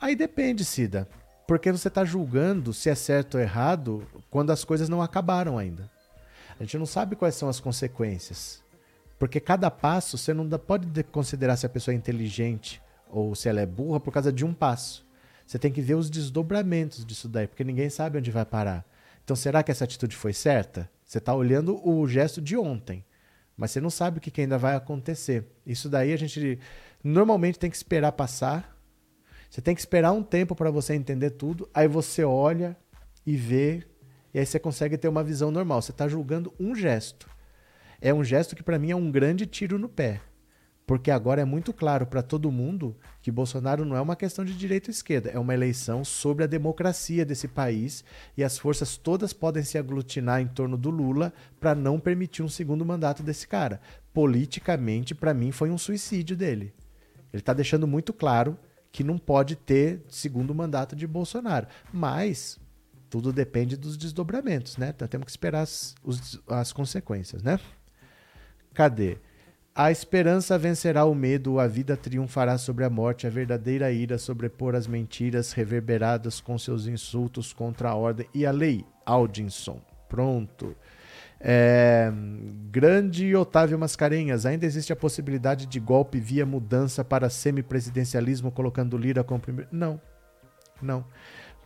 Aí depende, Cida. Porque você está julgando se é certo ou errado quando as coisas não acabaram ainda. A gente não sabe quais são as consequências. Porque cada passo você não pode considerar se a pessoa é inteligente ou se ela é burra por causa de um passo. Você tem que ver os desdobramentos disso daí, porque ninguém sabe onde vai parar. Então, será que essa atitude foi certa? Você está olhando o gesto de ontem, mas você não sabe o que, que ainda vai acontecer. Isso daí a gente normalmente tem que esperar passar. Você tem que esperar um tempo para você entender tudo. Aí você olha e vê, e aí você consegue ter uma visão normal. Você está julgando um gesto. É um gesto que para mim é um grande tiro no pé. Porque agora é muito claro para todo mundo que Bolsonaro não é uma questão de direita ou esquerda, é uma eleição sobre a democracia desse país e as forças todas podem se aglutinar em torno do Lula para não permitir um segundo mandato desse cara. Politicamente, para mim, foi um suicídio dele. Ele está deixando muito claro que não pode ter segundo mandato de Bolsonaro. Mas tudo depende dos desdobramentos, né? Então temos que esperar as, os, as consequências, né? Cadê? A esperança vencerá o medo, a vida triunfará sobre a morte, a verdadeira ira sobrepor as mentiras reverberadas com seus insultos contra a ordem e a lei. Aldinson. Pronto. É, grande Otávio Mascarenhas, ainda existe a possibilidade de golpe via mudança para semipresidencialismo colocando Lira como primeiro. Não, não.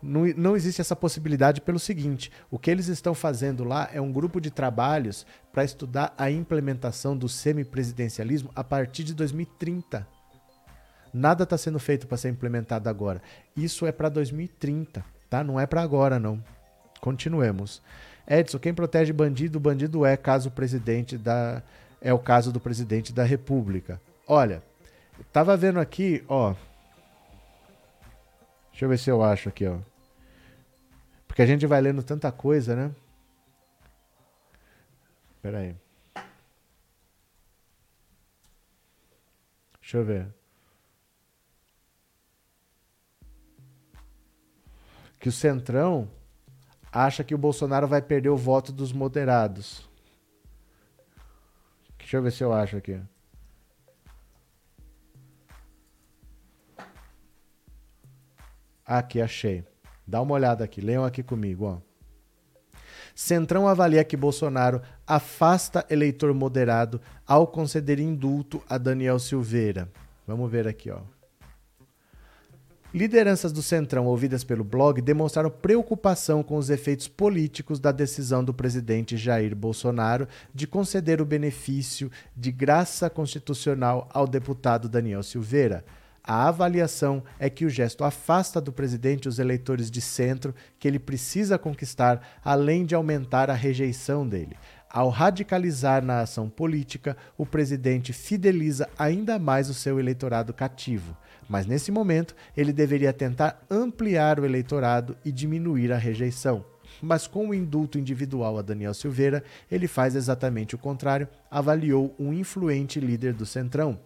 Não, não existe essa possibilidade pelo seguinte: o que eles estão fazendo lá é um grupo de trabalhos para estudar a implementação do semipresidencialismo a partir de 2030. Nada está sendo feito para ser implementado agora. Isso é para 2030, tá? Não é para agora, não. Continuemos. Edson, quem protege bandido, bandido é caso o presidente da é o caso do presidente da República. Olha, tava vendo aqui, ó. Deixa eu ver se eu acho aqui, ó. Porque a gente vai lendo tanta coisa, né? Espera aí. Deixa eu ver. Que o Centrão acha que o Bolsonaro vai perder o voto dos moderados. Deixa eu ver se eu acho aqui. Aqui, achei. Dá uma olhada aqui, leiam aqui comigo, ó. Centrão avalia que Bolsonaro afasta eleitor moderado ao conceder indulto a Daniel Silveira. Vamos ver aqui, ó. Lideranças do Centrão ouvidas pelo blog demonstraram preocupação com os efeitos políticos da decisão do presidente Jair Bolsonaro de conceder o benefício de graça constitucional ao deputado Daniel Silveira. A avaliação é que o gesto afasta do presidente os eleitores de centro que ele precisa conquistar, além de aumentar a rejeição dele. Ao radicalizar na ação política, o presidente fideliza ainda mais o seu eleitorado cativo. Mas nesse momento, ele deveria tentar ampliar o eleitorado e diminuir a rejeição. Mas com o indulto individual a Daniel Silveira, ele faz exatamente o contrário, avaliou um influente líder do Centrão.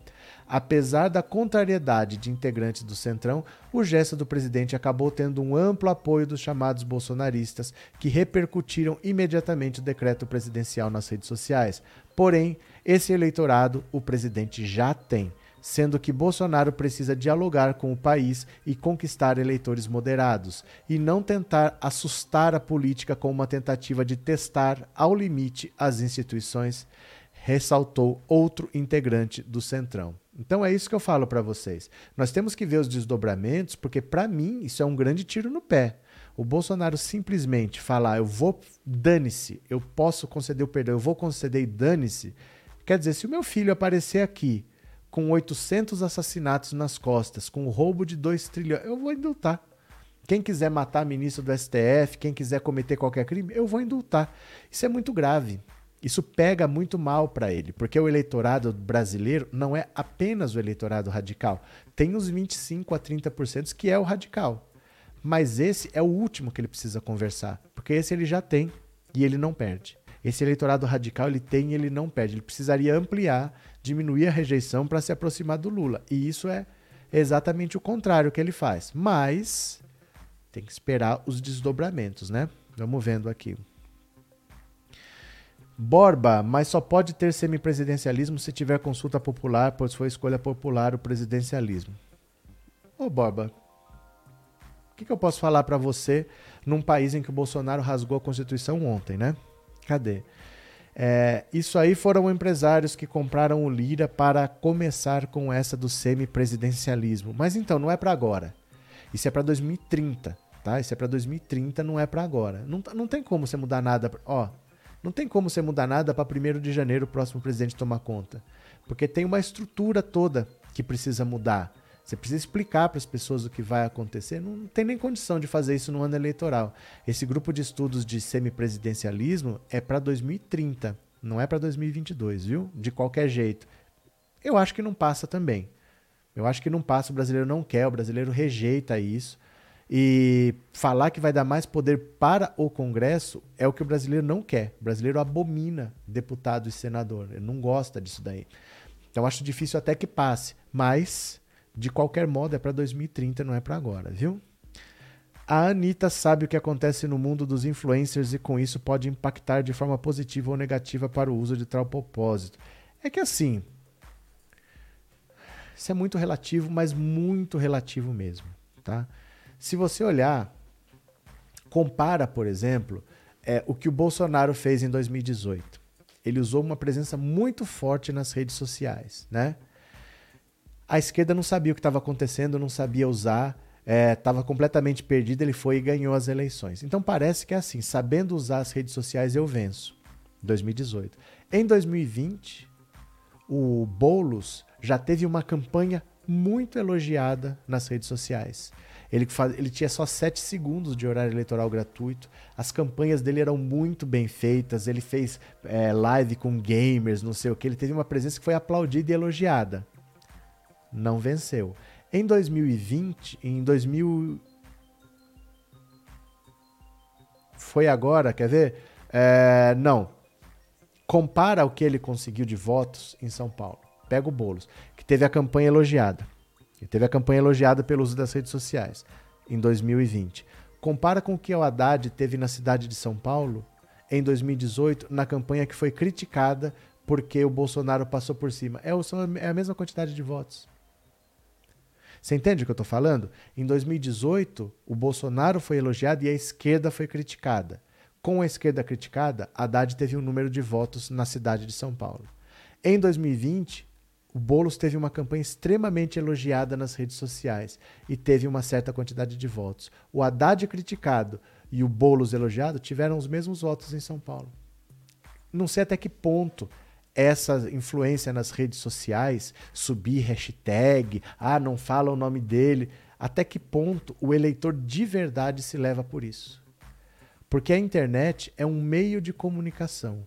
Apesar da contrariedade de integrantes do Centrão, o gesto do presidente acabou tendo um amplo apoio dos chamados bolsonaristas, que repercutiram imediatamente o decreto presidencial nas redes sociais. Porém, esse eleitorado o presidente já tem sendo que Bolsonaro precisa dialogar com o país e conquistar eleitores moderados, e não tentar assustar a política com uma tentativa de testar ao limite as instituições, ressaltou outro integrante do Centrão. Então é isso que eu falo para vocês. Nós temos que ver os desdobramentos, porque para mim isso é um grande tiro no pé. O Bolsonaro simplesmente falar, eu vou, dane-se, eu posso conceder o perdão, eu vou conceder e dane-se. Quer dizer, se o meu filho aparecer aqui com 800 assassinatos nas costas, com o roubo de 2 trilhões, eu vou indultar. Quem quiser matar ministro do STF, quem quiser cometer qualquer crime, eu vou indultar. Isso é muito grave. Isso pega muito mal para ele, porque o eleitorado brasileiro não é apenas o eleitorado radical. Tem os 25 a 30% que é o radical. Mas esse é o último que ele precisa conversar, porque esse ele já tem e ele não perde. Esse eleitorado radical ele tem e ele não perde. Ele precisaria ampliar diminuir a rejeição para se aproximar do Lula. E isso é exatamente o contrário que ele faz. Mas tem que esperar os desdobramentos, né? Vamos vendo aqui. Borba, mas só pode ter semipresidencialismo se tiver consulta popular, pois foi escolha popular o presidencialismo. Ô Borba, o que, que eu posso falar para você num país em que o Bolsonaro rasgou a Constituição ontem, né? Cadê? É, isso aí foram empresários que compraram o Lira para começar com essa do semipresidencialismo. Mas então, não é para agora. Isso é para 2030, tá? Isso é para 2030, não é para agora. Não, não tem como você mudar nada. Ó, não tem como você mudar nada para 1 de janeiro o próximo presidente tomar conta. Porque tem uma estrutura toda que precisa mudar. Você precisa explicar para as pessoas o que vai acontecer. Não tem nem condição de fazer isso no ano eleitoral. Esse grupo de estudos de semipresidencialismo é para 2030, não é para 2022, viu? De qualquer jeito. Eu acho que não passa também. Eu acho que não passa, o brasileiro não quer, o brasileiro rejeita isso. E falar que vai dar mais poder para o Congresso é o que o brasileiro não quer. O brasileiro abomina deputado e senador, ele não gosta disso daí. Então acho difícil até que passe, mas de qualquer modo, é para 2030, não é para agora, viu? A Anitta sabe o que acontece no mundo dos influencers e com isso pode impactar de forma positiva ou negativa para o uso de tal propósito. É que assim, isso é muito relativo, mas muito relativo mesmo, tá? Se você olhar, compara, por exemplo, é o que o Bolsonaro fez em 2018. Ele usou uma presença muito forte nas redes sociais, né? A esquerda não sabia o que estava acontecendo, não sabia usar, estava é, completamente perdido, ele foi e ganhou as eleições. Então parece que é assim, sabendo usar as redes sociais eu venço. 2018. Em 2020, o Boulos já teve uma campanha muito elogiada nas redes sociais. Ele, faz, ele tinha só 7 segundos de horário eleitoral gratuito. As campanhas dele eram muito bem feitas. Ele fez é, live com gamers, não sei o que. Ele teve uma presença que foi aplaudida e elogiada. Não venceu. Em 2020, em 2000. Foi agora, quer ver? É, não. Compara o que ele conseguiu de votos em São Paulo. Pega o Boulos, que teve a campanha elogiada. Teve a campanha elogiada pelo uso das redes sociais em 2020. Compara com o que o Haddad teve na cidade de São Paulo em 2018, na campanha que foi criticada porque o Bolsonaro passou por cima. É, é a mesma quantidade de votos. Você entende o que eu estou falando? Em 2018, o Bolsonaro foi elogiado e a esquerda foi criticada. Com a esquerda criticada, Haddad teve um número de votos na cidade de São Paulo. Em 2020, o Boulos teve uma campanha extremamente elogiada nas redes sociais e teve uma certa quantidade de votos. O Haddad criticado e o Boulos elogiado tiveram os mesmos votos em São Paulo. Não sei até que ponto essa influência nas redes sociais, subir hashtag, ah, não fala o nome dele, até que ponto o eleitor de verdade se leva por isso. Porque a internet é um meio de comunicação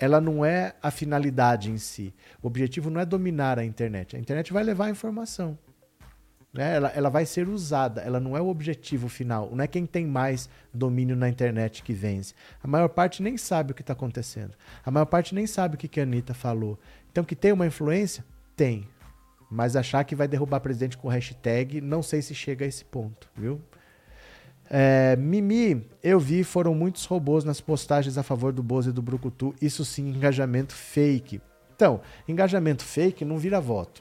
ela não é a finalidade em si. O objetivo não é dominar a internet. A internet vai levar a informação. Né? Ela, ela vai ser usada, ela não é o objetivo final. Não é quem tem mais domínio na internet que vence. A maior parte nem sabe o que está acontecendo. A maior parte nem sabe o que, que a Anitta falou. Então, que tem uma influência? Tem. Mas achar que vai derrubar presidente com hashtag, não sei se chega a esse ponto, viu? É, Mimi, eu vi, foram muitos robôs nas postagens a favor do Bozo e do Brucutu. Isso sim, engajamento fake. Então, engajamento fake não vira voto.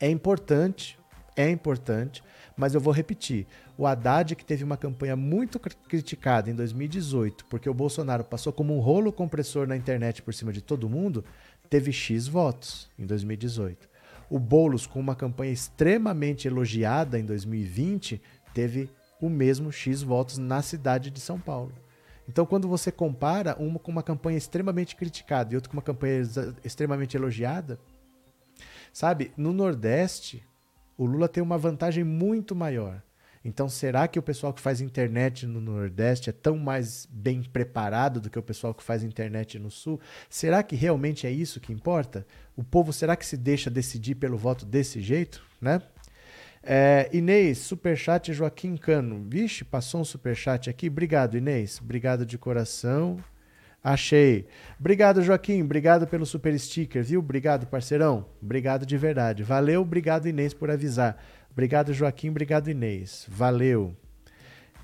É importante, é importante, mas eu vou repetir. O Haddad, que teve uma campanha muito criticada em 2018, porque o Bolsonaro passou como um rolo compressor na internet por cima de todo mundo, teve X votos em 2018. O Boulos, com uma campanha extremamente elogiada em 2020, teve o mesmo X votos na cidade de São Paulo. Então, quando você compara uma com uma campanha extremamente criticada e outra com uma campanha extremamente elogiada, sabe, no Nordeste, o Lula tem uma vantagem muito maior. Então, será que o pessoal que faz internet no Nordeste é tão mais bem preparado do que o pessoal que faz internet no Sul? Será que realmente é isso que importa? O povo, será que se deixa decidir pelo voto desse jeito, né? É, Inês, superchat Joaquim Cano. Vixe, passou um superchat aqui. Obrigado, Inês. Obrigado de coração. Achei. Obrigado, Joaquim. Obrigado pelo super sticker, viu? Obrigado, parceirão. Obrigado de verdade. Valeu, obrigado, Inês, por avisar. Obrigado, Joaquim. Obrigado, Inês. Valeu.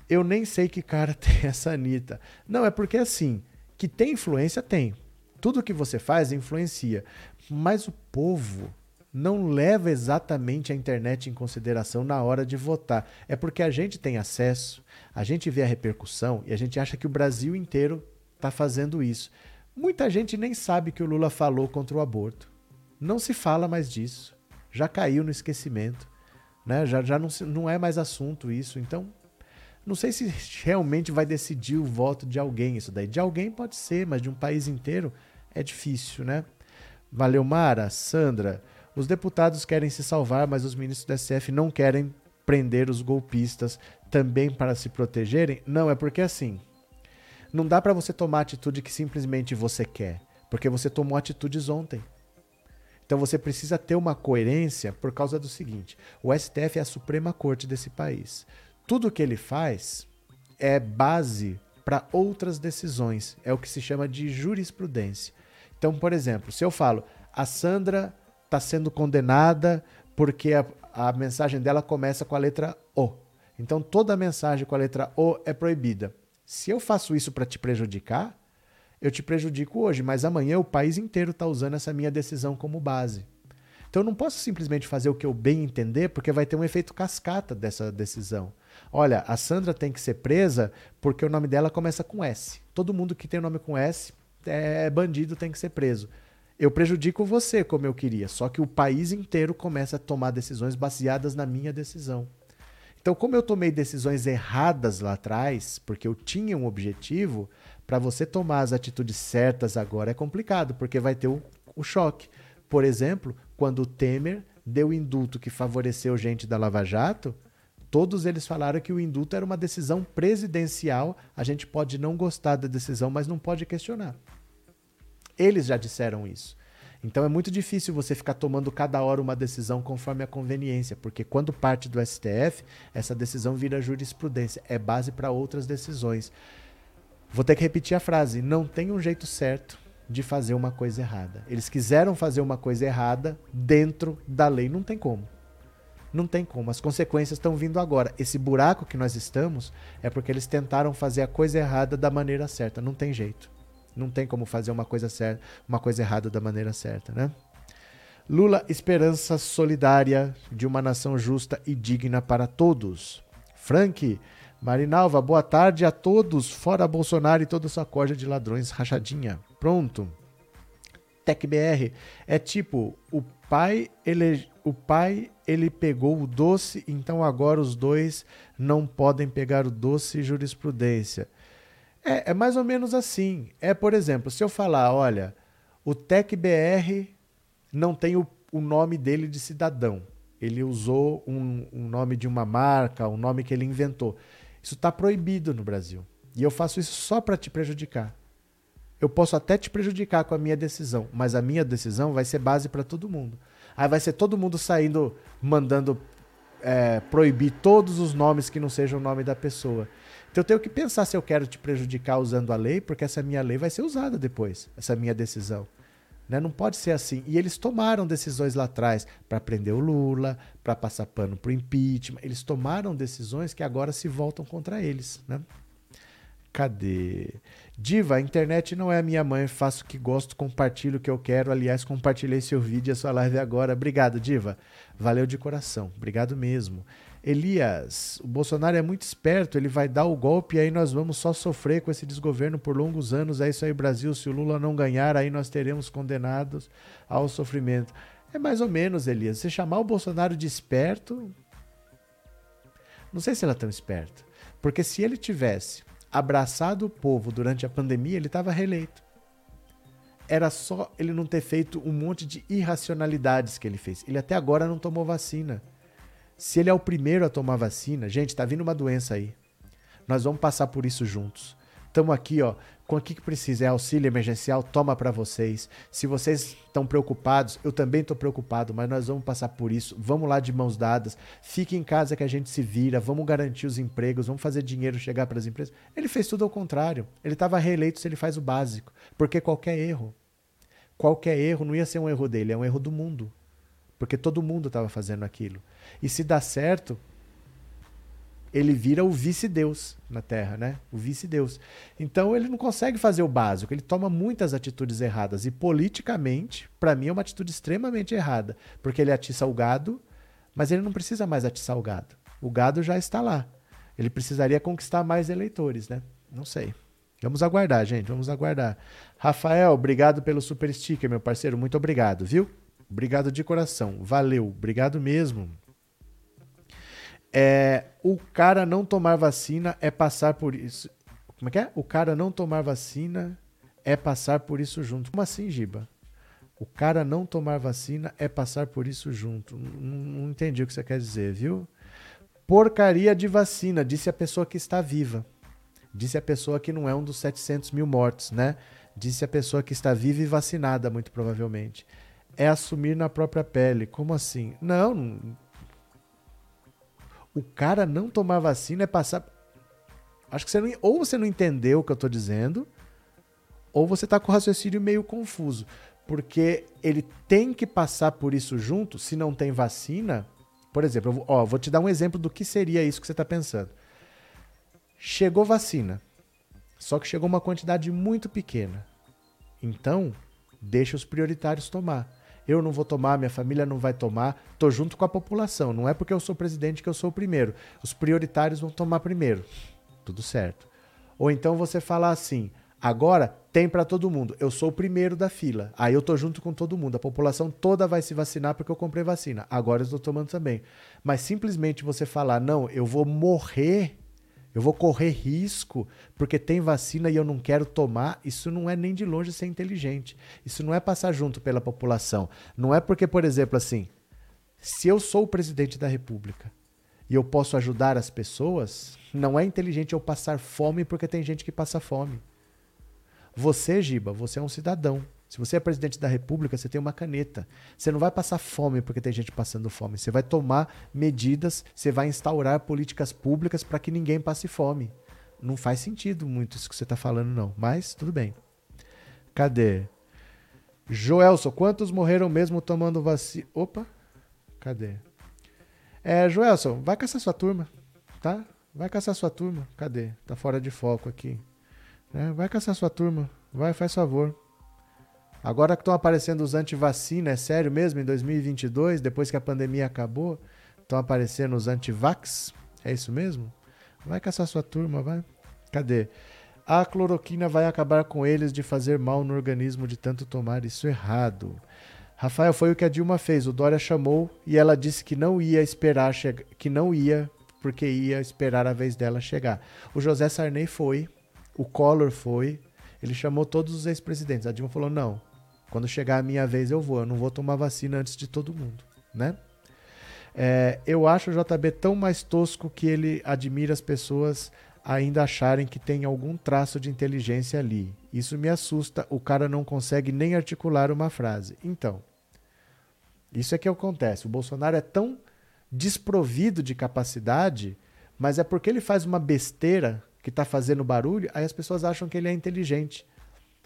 Eu nem sei que cara tem essa Anitta. Não, é porque assim, que tem influência, tem. Tudo que você faz influencia. Mas o povo não leva exatamente a internet em consideração na hora de votar. É porque a gente tem acesso, a gente vê a repercussão e a gente acha que o Brasil inteiro está fazendo isso. Muita gente nem sabe que o Lula falou contra o aborto. Não se fala mais disso. Já caiu no esquecimento. Né? Já, já não, não é mais assunto isso. Então, não sei se realmente vai decidir o voto de alguém isso daí. De alguém pode ser, mas de um país inteiro é difícil, né? Valeu, Mara, Sandra. Os deputados querem se salvar, mas os ministros do STF não querem prender os golpistas também para se protegerem? Não, é porque assim, não dá para você tomar a atitude que simplesmente você quer, porque você tomou atitudes ontem. Então você precisa ter uma coerência por causa do seguinte: o STF é a Suprema Corte desse país. Tudo que ele faz é base para outras decisões, é o que se chama de jurisprudência. Então, por exemplo, se eu falo, a Sandra está sendo condenada porque a, a mensagem dela começa com a letra O. Então toda mensagem com a letra O é proibida. Se eu faço isso para te prejudicar, eu te prejudico hoje, mas amanhã o país inteiro está usando essa minha decisão como base. Então eu não posso simplesmente fazer o que eu bem entender, porque vai ter um efeito cascata dessa decisão. Olha, a Sandra tem que ser presa porque o nome dela começa com S. Todo mundo que tem nome com S é bandido, tem que ser preso. Eu prejudico você como eu queria, só que o país inteiro começa a tomar decisões baseadas na minha decisão. Então, como eu tomei decisões erradas lá atrás, porque eu tinha um objetivo, para você tomar as atitudes certas agora é complicado, porque vai ter o, o choque. Por exemplo, quando o Temer deu indulto que favoreceu gente da Lava Jato, todos eles falaram que o indulto era uma decisão presidencial. A gente pode não gostar da decisão, mas não pode questionar. Eles já disseram isso. Então é muito difícil você ficar tomando cada hora uma decisão conforme a conveniência, porque quando parte do STF, essa decisão vira jurisprudência, é base para outras decisões. Vou ter que repetir a frase: não tem um jeito certo de fazer uma coisa errada. Eles quiseram fazer uma coisa errada dentro da lei, não tem como. Não tem como. As consequências estão vindo agora. Esse buraco que nós estamos é porque eles tentaram fazer a coisa errada da maneira certa. Não tem jeito. Não tem como fazer uma coisa certa, uma coisa errada da maneira certa, né? Lula, esperança solidária de uma nação justa e digna para todos. Frank, Marinalva, boa tarde a todos, fora Bolsonaro e toda sua corja de ladrões rachadinha. Pronto. TecBR é tipo, o pai ele o pai ele pegou o doce, então agora os dois não podem pegar o doce jurisprudência. É, é mais ou menos assim. É, por exemplo, se eu falar, olha, o TecBR não tem o, o nome dele de cidadão. Ele usou um, um nome de uma marca, um nome que ele inventou. Isso está proibido no Brasil. E eu faço isso só para te prejudicar. Eu posso até te prejudicar com a minha decisão, mas a minha decisão vai ser base para todo mundo. Aí vai ser todo mundo saindo, mandando é, proibir todos os nomes que não sejam o nome da pessoa. Então eu tenho que pensar se eu quero te prejudicar usando a lei, porque essa minha lei vai ser usada depois, essa minha decisão. Né? Não pode ser assim. E eles tomaram decisões lá atrás para prender o Lula, para passar pano para o impeachment. Eles tomaram decisões que agora se voltam contra eles. Né? Cadê? Diva, a internet não é a minha mãe, faço o que gosto, compartilho o que eu quero. Aliás, compartilhei seu vídeo e a sua live agora. Obrigado, Diva. Valeu de coração. Obrigado mesmo. Elias, o Bolsonaro é muito esperto, ele vai dar o golpe e aí nós vamos só sofrer com esse desgoverno por longos anos. É isso aí, Brasil. Se o Lula não ganhar, aí nós teremos condenados ao sofrimento. É mais ou menos, Elias. Você chamar o Bolsonaro de esperto. Não sei se ele é tão esperto. Porque se ele tivesse abraçado o povo durante a pandemia, ele estava reeleito. Era só ele não ter feito um monte de irracionalidades que ele fez. Ele até agora não tomou vacina. Se ele é o primeiro a tomar vacina, gente, tá vindo uma doença aí. Nós vamos passar por isso juntos. Estamos aqui, ó, com o que, precisa? É auxílio emergencial? Toma para vocês. Se vocês estão preocupados, eu também estou preocupado, mas nós vamos passar por isso. Vamos lá de mãos dadas. Fique em casa que a gente se vira. Vamos garantir os empregos. Vamos fazer dinheiro chegar para as empresas. Ele fez tudo ao contrário. Ele estava reeleito se ele faz o básico. Porque qualquer erro, qualquer erro não ia ser um erro dele, é um erro do mundo. Porque todo mundo estava fazendo aquilo. E se dá certo, ele vira o vice-deus na Terra, né? O vice-deus. Então ele não consegue fazer o básico, ele toma muitas atitudes erradas. E politicamente, para mim, é uma atitude extremamente errada. Porque ele atiça o gado, mas ele não precisa mais atiçar o gado. O gado já está lá. Ele precisaria conquistar mais eleitores, né? Não sei. Vamos aguardar, gente. Vamos aguardar. Rafael, obrigado pelo super sticker, meu parceiro. Muito obrigado, viu? Obrigado de coração. Valeu. Obrigado mesmo. É, o cara não tomar vacina é passar por isso. Como é que é? O cara não tomar vacina é passar por isso junto. Como assim, Giba? O cara não tomar vacina é passar por isso junto. Não, não entendi o que você quer dizer, viu? Porcaria de vacina, disse a pessoa que está viva. Disse a pessoa que não é um dos 700 mil mortos, né? Disse a pessoa que está viva e vacinada, muito provavelmente. É assumir na própria pele. Como assim? Não, o cara não tomar vacina é passar. Acho que você não. Ou você não entendeu o que eu tô dizendo, ou você tá com o raciocínio meio confuso. Porque ele tem que passar por isso junto, se não tem vacina. Por exemplo, vou, ó, vou te dar um exemplo do que seria isso que você está pensando. Chegou vacina, só que chegou uma quantidade muito pequena. Então, deixa os prioritários tomar. Eu não vou tomar, minha família não vai tomar, tô junto com a população. Não é porque eu sou presidente que eu sou o primeiro. Os prioritários vão tomar primeiro. Tudo certo. Ou então você falar assim: agora tem para todo mundo. Eu sou o primeiro da fila. Aí eu tô junto com todo mundo. A população toda vai se vacinar porque eu comprei vacina. Agora eu estou tomando também. Mas simplesmente você falar: não, eu vou morrer eu vou correr risco porque tem vacina e eu não quero tomar. Isso não é nem de longe ser inteligente. Isso não é passar junto pela população. Não é porque, por exemplo, assim, se eu sou o presidente da República e eu posso ajudar as pessoas, não é inteligente eu passar fome porque tem gente que passa fome. Você, Giba, você é um cidadão. Se você é presidente da República, você tem uma caneta. Você não vai passar fome porque tem gente passando fome. Você vai tomar medidas, você vai instaurar políticas públicas para que ninguém passe fome. Não faz sentido muito isso que você está falando, não. Mas tudo bem. Cadê? Joelson, quantos morreram mesmo tomando vacina? Opa, cadê? É, Joelson, vai caçar sua turma, tá? Vai caçar sua turma. Cadê? Tá fora de foco aqui. É, vai caçar sua turma. Vai, faz favor. Agora que estão aparecendo os anti-vacina, é sério mesmo? Em 2022, depois que a pandemia acabou, estão aparecendo os anti-vax? É isso mesmo? Vai caçar sua turma, vai. Cadê? A cloroquina vai acabar com eles de fazer mal no organismo de tanto tomar isso errado. Rafael, foi o que a Dilma fez. O Dória chamou e ela disse que não ia esperar, que não ia, porque ia esperar a vez dela chegar. O José Sarney foi, o Collor foi, ele chamou todos os ex-presidentes. A Dilma falou: não, quando chegar a minha vez, eu vou. Eu não vou tomar vacina antes de todo mundo, né? É, eu acho o JB tão mais tosco que ele admira as pessoas ainda acharem que tem algum traço de inteligência ali. Isso me assusta. O cara não consegue nem articular uma frase. Então, isso é que acontece. O Bolsonaro é tão desprovido de capacidade, mas é porque ele faz uma besteira que está fazendo barulho, aí as pessoas acham que ele é inteligente.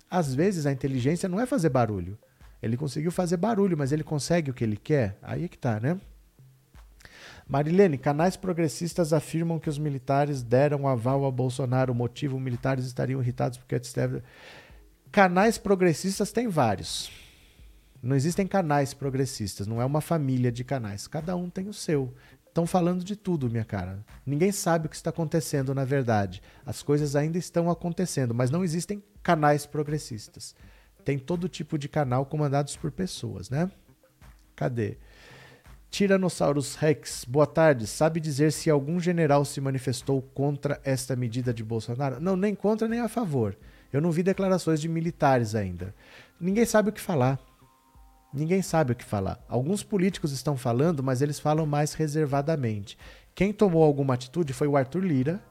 Às vezes a inteligência não é fazer barulho. Ele conseguiu fazer barulho, mas ele consegue o que ele quer? Aí é que tá, né? Marilene, canais progressistas afirmam que os militares deram aval a Bolsonaro. O motivo, militares estariam irritados porque esteve... Canais progressistas tem vários. Não existem canais progressistas, não é uma família de canais. Cada um tem o seu. Estão falando de tudo, minha cara. Ninguém sabe o que está acontecendo na verdade. As coisas ainda estão acontecendo, mas não existem canais progressistas. Tem todo tipo de canal comandados por pessoas, né? Cadê? Tiranossauros Rex, boa tarde. Sabe dizer se algum general se manifestou contra esta medida de Bolsonaro? Não, nem contra nem a favor. Eu não vi declarações de militares ainda. Ninguém sabe o que falar. Ninguém sabe o que falar. Alguns políticos estão falando, mas eles falam mais reservadamente. Quem tomou alguma atitude foi o Arthur Lira.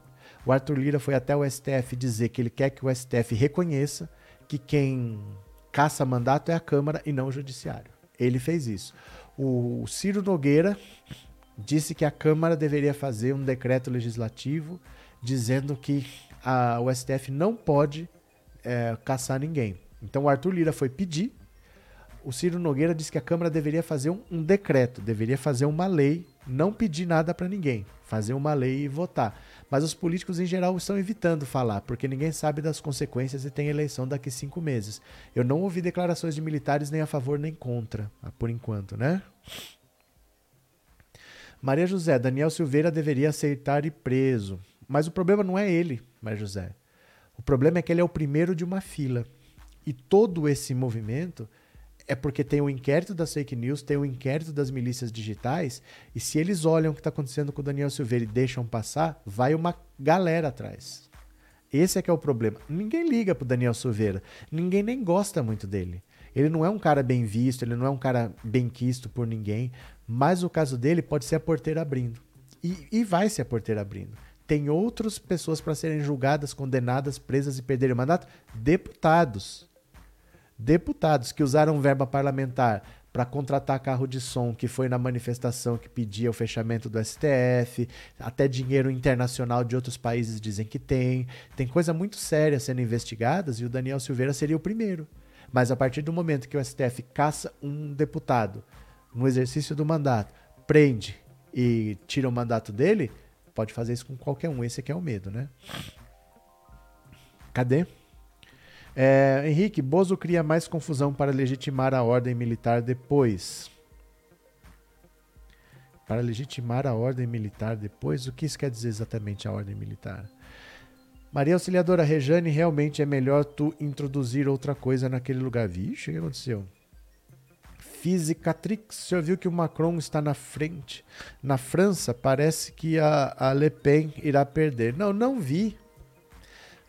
O Arthur Lira foi até o STF dizer que ele quer que o STF reconheça que quem caça mandato é a Câmara e não o Judiciário. Ele fez isso. O Ciro Nogueira disse que a Câmara deveria fazer um decreto legislativo dizendo que a, o STF não pode é, caçar ninguém. Então o Arthur Lira foi pedir o Ciro Nogueira disse que a Câmara deveria fazer um, um decreto, deveria fazer uma lei, não pedir nada para ninguém, fazer uma lei e votar. Mas os políticos em geral estão evitando falar, porque ninguém sabe das consequências e tem eleição daqui cinco meses. Eu não ouvi declarações de militares nem a favor nem contra, ah, por enquanto, né? Maria José, Daniel Silveira deveria aceitar e preso. Mas o problema não é ele, Maria José. O problema é que ele é o primeiro de uma fila. E todo esse movimento é porque tem o inquérito das fake news, tem o inquérito das milícias digitais, e se eles olham o que está acontecendo com o Daniel Silveira e deixam passar, vai uma galera atrás. Esse é que é o problema. Ninguém liga pro Daniel Silveira. Ninguém nem gosta muito dele. Ele não é um cara bem visto, ele não é um cara bem quisto por ninguém, mas o caso dele pode ser a porteira abrindo. E, e vai ser a porteira abrindo. Tem outras pessoas para serem julgadas, condenadas, presas e perderem o mandato? Deputados deputados que usaram verba parlamentar para contratar carro de som, que foi na manifestação que pedia o fechamento do STF, até dinheiro internacional de outros países dizem que tem. Tem coisa muito séria sendo investigadas e o Daniel Silveira seria o primeiro. Mas a partir do momento que o STF caça um deputado no exercício do mandato, prende e tira o mandato dele, pode fazer isso com qualquer um. Esse aqui é o medo, né? Cadê? É, Henrique, Bozo cria mais confusão para legitimar a ordem militar depois. Para legitimar a ordem militar depois? O que isso quer dizer exatamente a ordem militar? Maria Auxiliadora Rejane, realmente é melhor tu introduzir outra coisa naquele lugar. Vixe, o que aconteceu? Fisicatrix, você viu que o Macron está na frente? Na França, parece que a, a Le Pen irá perder. Não, não vi.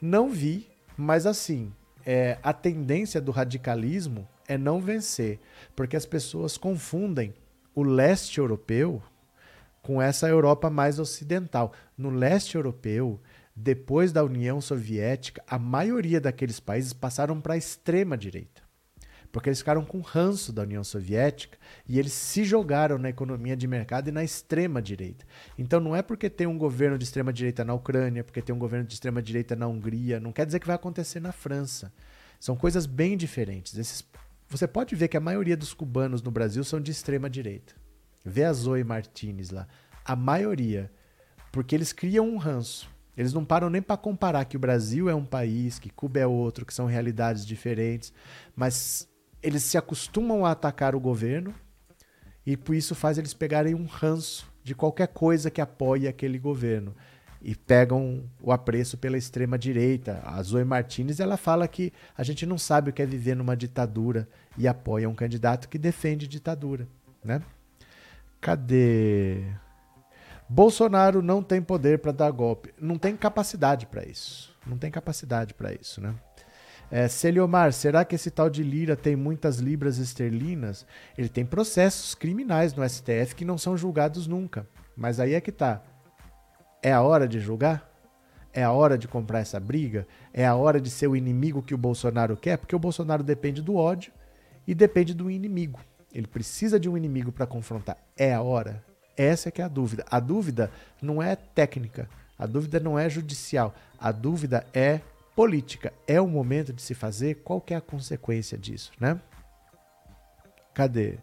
Não vi, mas assim, é, a tendência do radicalismo é não vencer, porque as pessoas confundem o leste europeu com essa Europa mais ocidental. No leste europeu, depois da União Soviética, a maioria daqueles países passaram para a extrema direita. Porque eles ficaram com ranço da União Soviética e eles se jogaram na economia de mercado e na extrema direita. Então não é porque tem um governo de extrema direita na Ucrânia, porque tem um governo de extrema direita na Hungria, não quer dizer que vai acontecer na França. São coisas bem diferentes. Esses, você pode ver que a maioria dos cubanos no Brasil são de extrema direita. Vê a Zoe Martinez lá. A maioria. Porque eles criam um ranço. Eles não param nem para comparar que o Brasil é um país, que Cuba é outro, que são realidades diferentes. Mas eles se acostumam a atacar o governo e por isso faz eles pegarem um ranço de qualquer coisa que apoie aquele governo e pegam o apreço pela extrema direita. A Zoe Martinez ela fala que a gente não sabe o que é viver numa ditadura e apoia um candidato que defende ditadura, né? Cadê? Bolsonaro não tem poder para dar golpe, não tem capacidade para isso, não tem capacidade para isso, né? É, Celiomar, será que esse tal de Lira tem muitas libras esterlinas? Ele tem processos criminais no STF que não são julgados nunca. Mas aí é que tá. É a hora de julgar? É a hora de comprar essa briga? É a hora de ser o inimigo que o Bolsonaro quer? Porque o Bolsonaro depende do ódio e depende do inimigo. Ele precisa de um inimigo para confrontar. É a hora? Essa é que é a dúvida. A dúvida não é técnica, a dúvida não é judicial, a dúvida é política. É o momento de se fazer, qual que é a consequência disso, né? Cadê?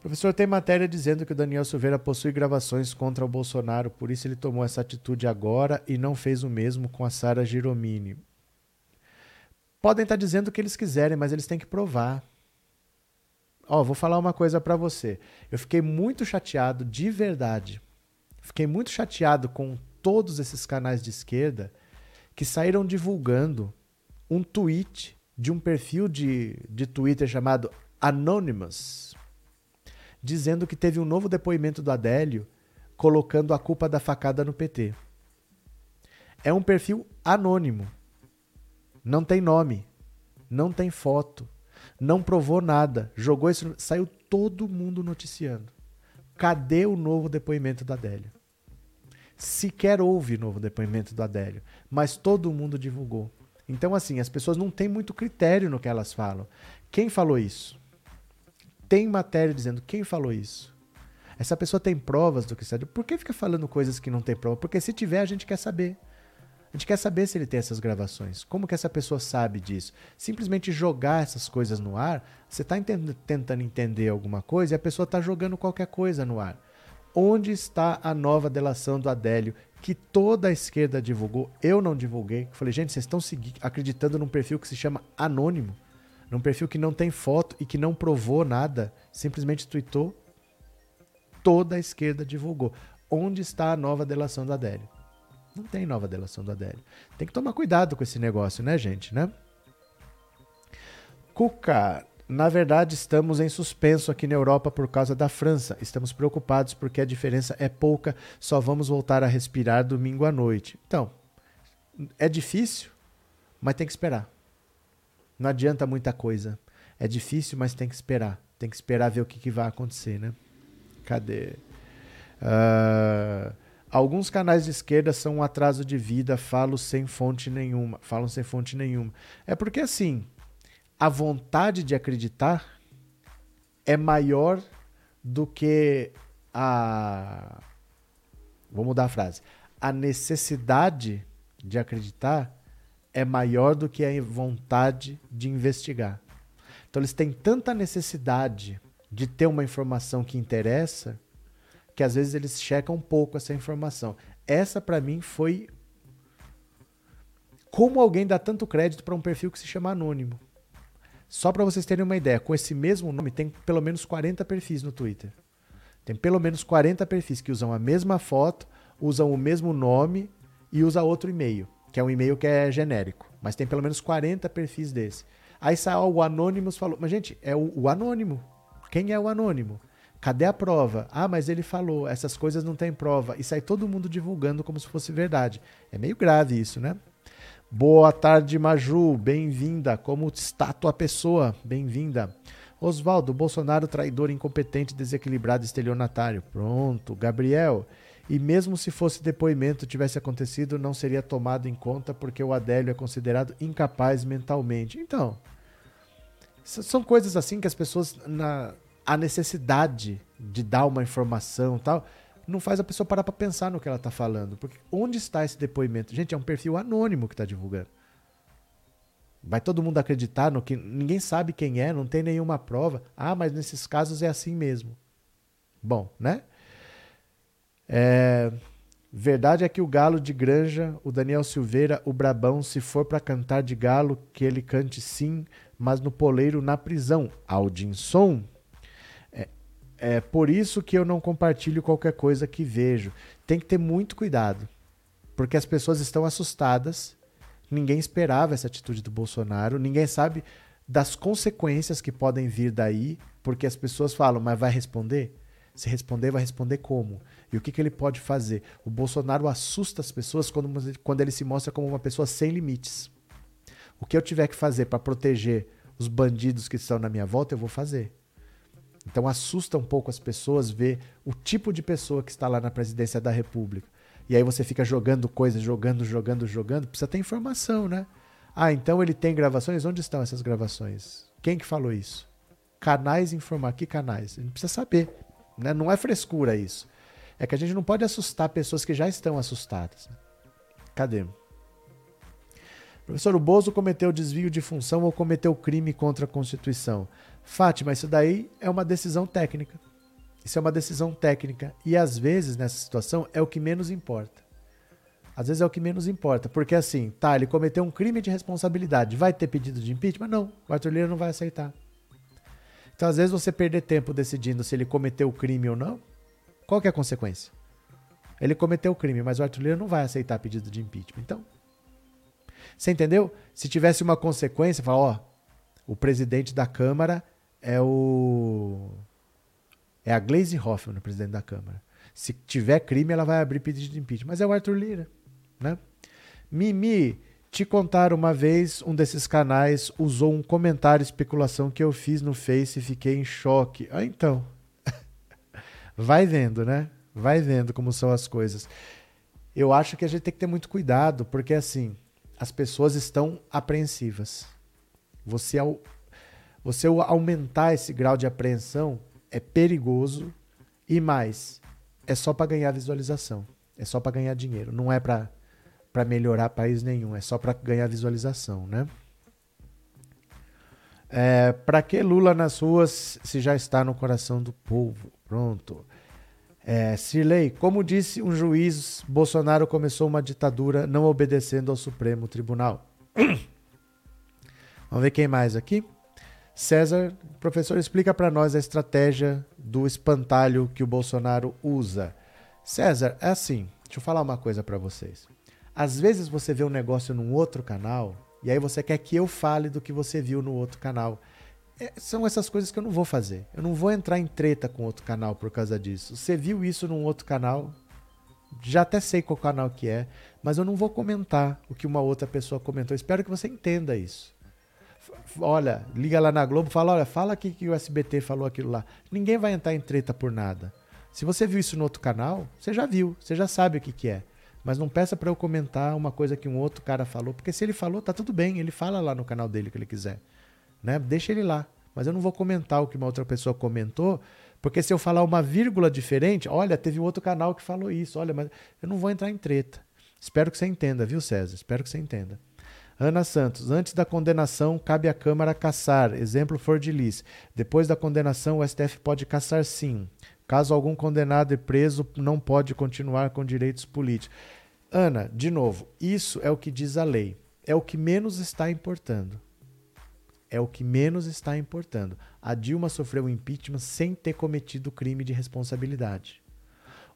Professor, tem matéria dizendo que o Daniel Silveira possui gravações contra o Bolsonaro, por isso ele tomou essa atitude agora e não fez o mesmo com a Sara Giromini. Podem estar dizendo o que eles quiserem, mas eles têm que provar. Ó, vou falar uma coisa para você. Eu fiquei muito chateado, de verdade. Fiquei muito chateado com todos esses canais de esquerda que saíram divulgando um tweet de um perfil de, de Twitter chamado Anonymous, dizendo que teve um novo depoimento do Adélio colocando a culpa da facada no PT. É um perfil anônimo. Não tem nome, não tem foto, não provou nada, jogou isso, saiu todo mundo noticiando. Cadê o novo depoimento do Adélio? Sequer houve novo depoimento do Adélio, mas todo mundo divulgou. Então, assim, as pessoas não têm muito critério no que elas falam. Quem falou isso? Tem matéria dizendo quem falou isso. Essa pessoa tem provas do que está. Por que fica falando coisas que não tem prova? Porque se tiver, a gente quer saber. A gente quer saber se ele tem essas gravações. Como que essa pessoa sabe disso? Simplesmente jogar essas coisas no ar, você está tentando entender alguma coisa e a pessoa está jogando qualquer coisa no ar. Onde está a nova delação do Adélio que toda a esquerda divulgou? Eu não divulguei. Falei, gente, vocês estão acreditando num perfil que se chama Anônimo, num perfil que não tem foto e que não provou nada, simplesmente tweetou. Toda a esquerda divulgou. Onde está a nova delação do Adélio? Não tem nova delação do Adélio. Tem que tomar cuidado com esse negócio, né, gente, né? Cuca, na verdade, estamos em suspenso aqui na Europa por causa da França. Estamos preocupados porque a diferença é pouca, só vamos voltar a respirar domingo à noite. Então, é difícil, mas tem que esperar. Não adianta muita coisa. É difícil, mas tem que esperar. Tem que esperar ver o que, que vai acontecer, né? Cadê? Uh, alguns canais de esquerda são um atraso de vida, falo sem fonte nenhuma. Falam sem fonte nenhuma. É porque assim a vontade de acreditar é maior do que a. Vou mudar a frase. A necessidade de acreditar é maior do que a vontade de investigar. Então, eles têm tanta necessidade de ter uma informação que interessa que às vezes eles checam um pouco essa informação. Essa, para mim, foi Como alguém dá tanto crédito para um perfil que se chama anônimo? Só para vocês terem uma ideia, com esse mesmo nome tem pelo menos 40 perfis no Twitter. Tem pelo menos 40 perfis que usam a mesma foto, usam o mesmo nome e usam outro e-mail, que é um e-mail que é genérico. Mas tem pelo menos 40 perfis desse. Aí saiu o Anonymous falou, mas gente, é o, o anônimo. Quem é o anônimo? Cadê a prova? Ah, mas ele falou, essas coisas não tem prova. E sai todo mundo divulgando como se fosse verdade. É meio grave isso, né? Boa tarde, Maju. Bem-vinda. Como está tua pessoa? Bem-vinda. Oswaldo, Bolsonaro traidor, incompetente, desequilibrado, estelionatário. Pronto. Gabriel, e mesmo se fosse depoimento tivesse acontecido, não seria tomado em conta porque o Adélio é considerado incapaz mentalmente. Então, são coisas assim que as pessoas, na, a necessidade de dar uma informação tal, não faz a pessoa parar para pensar no que ela está falando. Porque onde está esse depoimento? Gente, é um perfil anônimo que está divulgando. Vai todo mundo acreditar no que ninguém sabe quem é, não tem nenhuma prova. Ah, mas nesses casos é assim mesmo. Bom, né? É, verdade é que o galo de granja, o Daniel Silveira, o Brabão, se for para cantar de galo, que ele cante sim, mas no poleiro na prisão. Aldinson. É, por isso que eu não compartilho qualquer coisa que vejo. Tem que ter muito cuidado, porque as pessoas estão assustadas. Ninguém esperava essa atitude do Bolsonaro, ninguém sabe das consequências que podem vir daí, porque as pessoas falam, mas vai responder? Se responder, vai responder como? E o que, que ele pode fazer? O Bolsonaro assusta as pessoas quando, quando ele se mostra como uma pessoa sem limites. O que eu tiver que fazer para proteger os bandidos que estão na minha volta, eu vou fazer. Então assusta um pouco as pessoas ver o tipo de pessoa que está lá na presidência da República. E aí você fica jogando coisas, jogando, jogando, jogando. Precisa ter informação, né? Ah, então ele tem gravações? Onde estão essas gravações? Quem que falou isso? Canais informar. Que canais? A gente precisa saber. Né? Não é frescura isso. É que a gente não pode assustar pessoas que já estão assustadas. Né? Cadê? Professor, o Bozo cometeu desvio de função ou cometeu crime contra a Constituição? Fátima, isso daí é uma decisão técnica. Isso é uma decisão técnica. E às vezes, nessa situação, é o que menos importa. Às vezes é o que menos importa. Porque assim, tá, ele cometeu um crime de responsabilidade. Vai ter pedido de impeachment? Não. O Arthur Lira não vai aceitar. Então, às vezes, você perder tempo decidindo se ele cometeu o crime ou não, qual que é a consequência? Ele cometeu o crime, mas o Arthur Lira não vai aceitar pedido de impeachment. Então, você entendeu? Se tivesse uma consequência, fala, ó, o presidente da Câmara é o é a Glaze Hoffman, o presidente da Câmara. Se tiver crime, ela vai abrir pedido de impeachment, mas é o Arthur Lira, né? Mimi, te contar uma vez, um desses canais usou um comentário especulação que eu fiz no Face e fiquei em choque. Ah, então. Vai vendo, né? Vai vendo como são as coisas. Eu acho que a gente tem que ter muito cuidado, porque assim, as pessoas estão apreensivas. Você, ao, você aumentar esse grau de apreensão é perigoso e mais, é só para ganhar visualização, é só para ganhar dinheiro, não é para para melhorar país nenhum, é só para ganhar visualização, né? É, para que Lula nas ruas se já está no coração do povo? Pronto. É, Cirlei, como disse um juiz, Bolsonaro começou uma ditadura não obedecendo ao Supremo Tribunal. Vamos ver quem mais aqui. César, professor, explica para nós a estratégia do espantalho que o Bolsonaro usa. César, é assim, deixa eu falar uma coisa para vocês. Às vezes você vê um negócio num outro canal e aí você quer que eu fale do que você viu no outro canal. É, são essas coisas que eu não vou fazer. Eu não vou entrar em treta com outro canal por causa disso. Você viu isso num outro canal? Já até sei qual canal que é, mas eu não vou comentar o que uma outra pessoa comentou. Espero que você entenda isso. Olha, liga lá na Globo, fala, olha, fala aqui que o SBT falou aquilo lá. Ninguém vai entrar em treta por nada. Se você viu isso no outro canal, você já viu, você já sabe o que, que é. Mas não peça para eu comentar uma coisa que um outro cara falou, porque se ele falou, tá tudo bem, ele fala lá no canal dele que ele quiser né? Deixa ele lá. Mas eu não vou comentar o que uma outra pessoa comentou, porque se eu falar uma vírgula diferente, olha, teve outro canal que falou isso, olha, mas eu não vou entrar em treta. Espero que você entenda, viu, César? Espero que você entenda. Ana Santos, antes da condenação, cabe à Câmara caçar. Exemplo for de Liz. Depois da condenação, o STF pode caçar sim. Caso algum condenado e preso, não pode continuar com direitos políticos. Ana, de novo, isso é o que diz a lei é o que menos está importando. É o que menos está importando. A Dilma sofreu impeachment sem ter cometido crime de responsabilidade.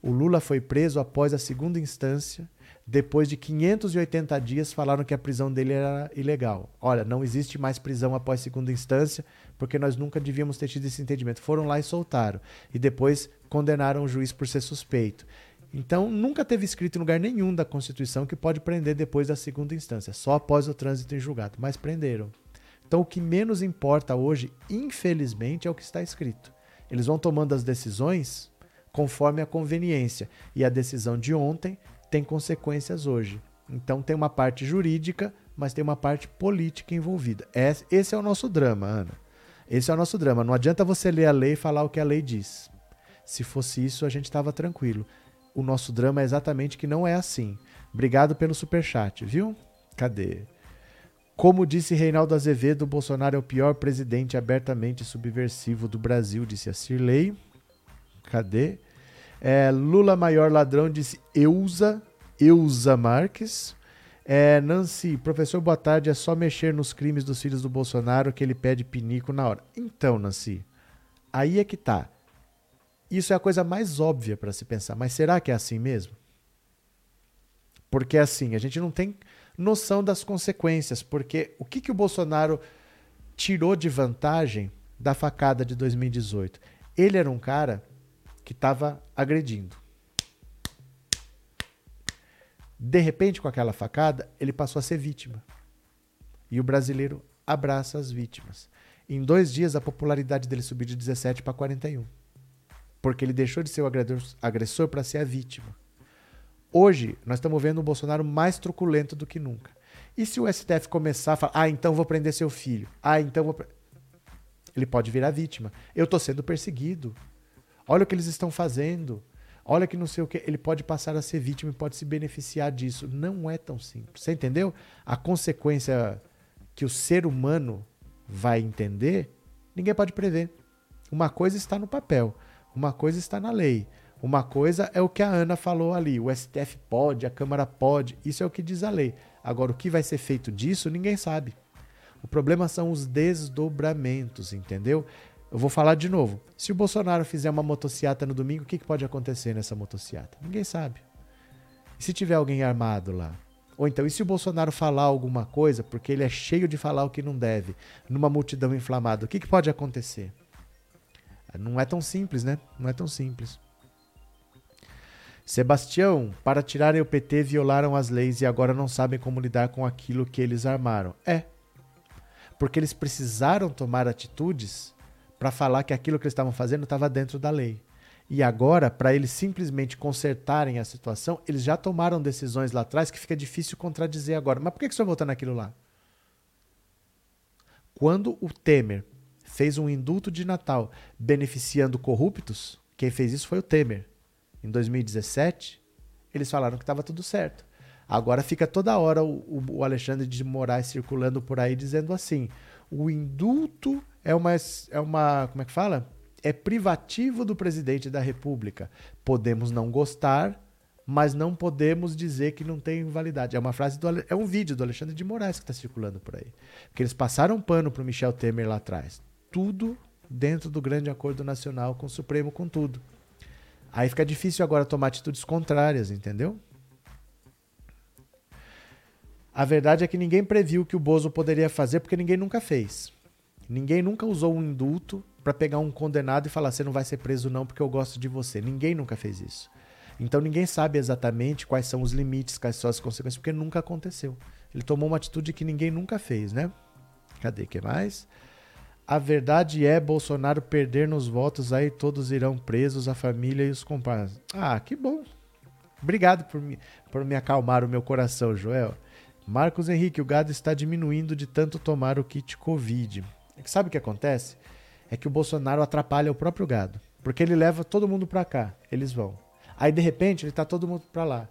O Lula foi preso após a segunda instância depois de 580 dias, falaram que a prisão dele era ilegal. Olha, não existe mais prisão após segunda instância, porque nós nunca devíamos ter tido esse entendimento. Foram lá e soltaram. E depois condenaram o juiz por ser suspeito. Então, nunca teve escrito em lugar nenhum da Constituição que pode prender depois da segunda instância, só após o trânsito em julgado. Mas prenderam. Então, o que menos importa hoje, infelizmente, é o que está escrito. Eles vão tomando as decisões conforme a conveniência. E a decisão de ontem tem consequências hoje. Então tem uma parte jurídica, mas tem uma parte política envolvida. Esse é o nosso drama, Ana. Esse é o nosso drama. Não adianta você ler a lei e falar o que a lei diz. Se fosse isso, a gente estava tranquilo. O nosso drama é exatamente que não é assim. Obrigado pelo superchat, viu? Cadê? Como disse Reinaldo Azevedo, Bolsonaro é o pior presidente abertamente subversivo do Brasil, disse a Cirlei. Cadê? É, Lula maior ladrão disse Eusa, Eusa Marques. É, Nancy, professor, boa tarde. É só mexer nos crimes dos filhos do Bolsonaro que ele pede pinico na hora. Então, Nancy, aí é que tá. Isso é a coisa mais óbvia para se pensar. Mas será que é assim mesmo? Porque assim, a gente não tem noção das consequências. Porque o que, que o Bolsonaro tirou de vantagem da facada de 2018? Ele era um cara que estava agredindo. De repente, com aquela facada, ele passou a ser vítima. E o brasileiro abraça as vítimas. Em dois dias, a popularidade dele subiu de 17 para 41. Porque ele deixou de ser o agressor para ser a vítima. Hoje, nós estamos vendo o Bolsonaro mais truculento do que nunca. E se o STF começar a falar, ah, então vou prender seu filho, ah, então vou. Ele pode virar vítima. Eu estou sendo perseguido. Olha o que eles estão fazendo. Olha que não sei o que. Ele pode passar a ser vítima e pode se beneficiar disso. Não é tão simples. Você entendeu? A consequência que o ser humano vai entender, ninguém pode prever. Uma coisa está no papel, uma coisa está na lei. Uma coisa é o que a Ana falou ali: o STF pode, a Câmara pode, isso é o que diz a lei. Agora, o que vai ser feito disso, ninguém sabe. O problema são os desdobramentos, entendeu? Eu vou falar de novo. Se o Bolsonaro fizer uma motociata no domingo, o que, que pode acontecer nessa motociata? Ninguém sabe. E se tiver alguém armado lá? Ou então, e se o Bolsonaro falar alguma coisa, porque ele é cheio de falar o que não deve, numa multidão inflamada, o que, que pode acontecer? Não é tão simples, né? Não é tão simples. Sebastião, para tirarem o PT, violaram as leis e agora não sabem como lidar com aquilo que eles armaram. É. Porque eles precisaram tomar atitudes para falar que aquilo que eles estavam fazendo estava dentro da lei. E agora, para eles simplesmente consertarem a situação, eles já tomaram decisões lá atrás que fica difícil contradizer agora. Mas por que, que o senhor votou naquilo lá? Quando o Temer fez um indulto de Natal beneficiando corruptos, quem fez isso foi o Temer. Em 2017, eles falaram que estava tudo certo. Agora fica toda hora o, o Alexandre de Moraes circulando por aí dizendo assim: o indulto é uma, é uma. Como é que fala? É privativo do presidente da República. Podemos não gostar, mas não podemos dizer que não tem validade. É uma frase do, é um vídeo do Alexandre de Moraes que está circulando por aí. Porque eles passaram pano para o Michel Temer lá atrás. Tudo dentro do grande acordo nacional com o Supremo, com tudo. Aí fica difícil agora tomar atitudes contrárias, entendeu? A verdade é que ninguém previu o que o Bozo poderia fazer porque ninguém nunca fez. Ninguém nunca usou um indulto para pegar um condenado e falar: você não vai ser preso, não, porque eu gosto de você. Ninguém nunca fez isso. Então ninguém sabe exatamente quais são os limites, quais são as consequências, porque nunca aconteceu. Ele tomou uma atitude que ninguém nunca fez, né? Cadê que mais? A verdade é Bolsonaro perder nos votos, aí todos irão presos, a família e os compadres. Ah, que bom. Obrigado por me, por me acalmar o meu coração, Joel. Marcos Henrique, o gado está diminuindo de tanto tomar o kit Covid. É sabe o que acontece? É que o Bolsonaro atrapalha o próprio gado. Porque ele leva todo mundo para cá, eles vão. Aí de repente ele tá todo mundo para lá.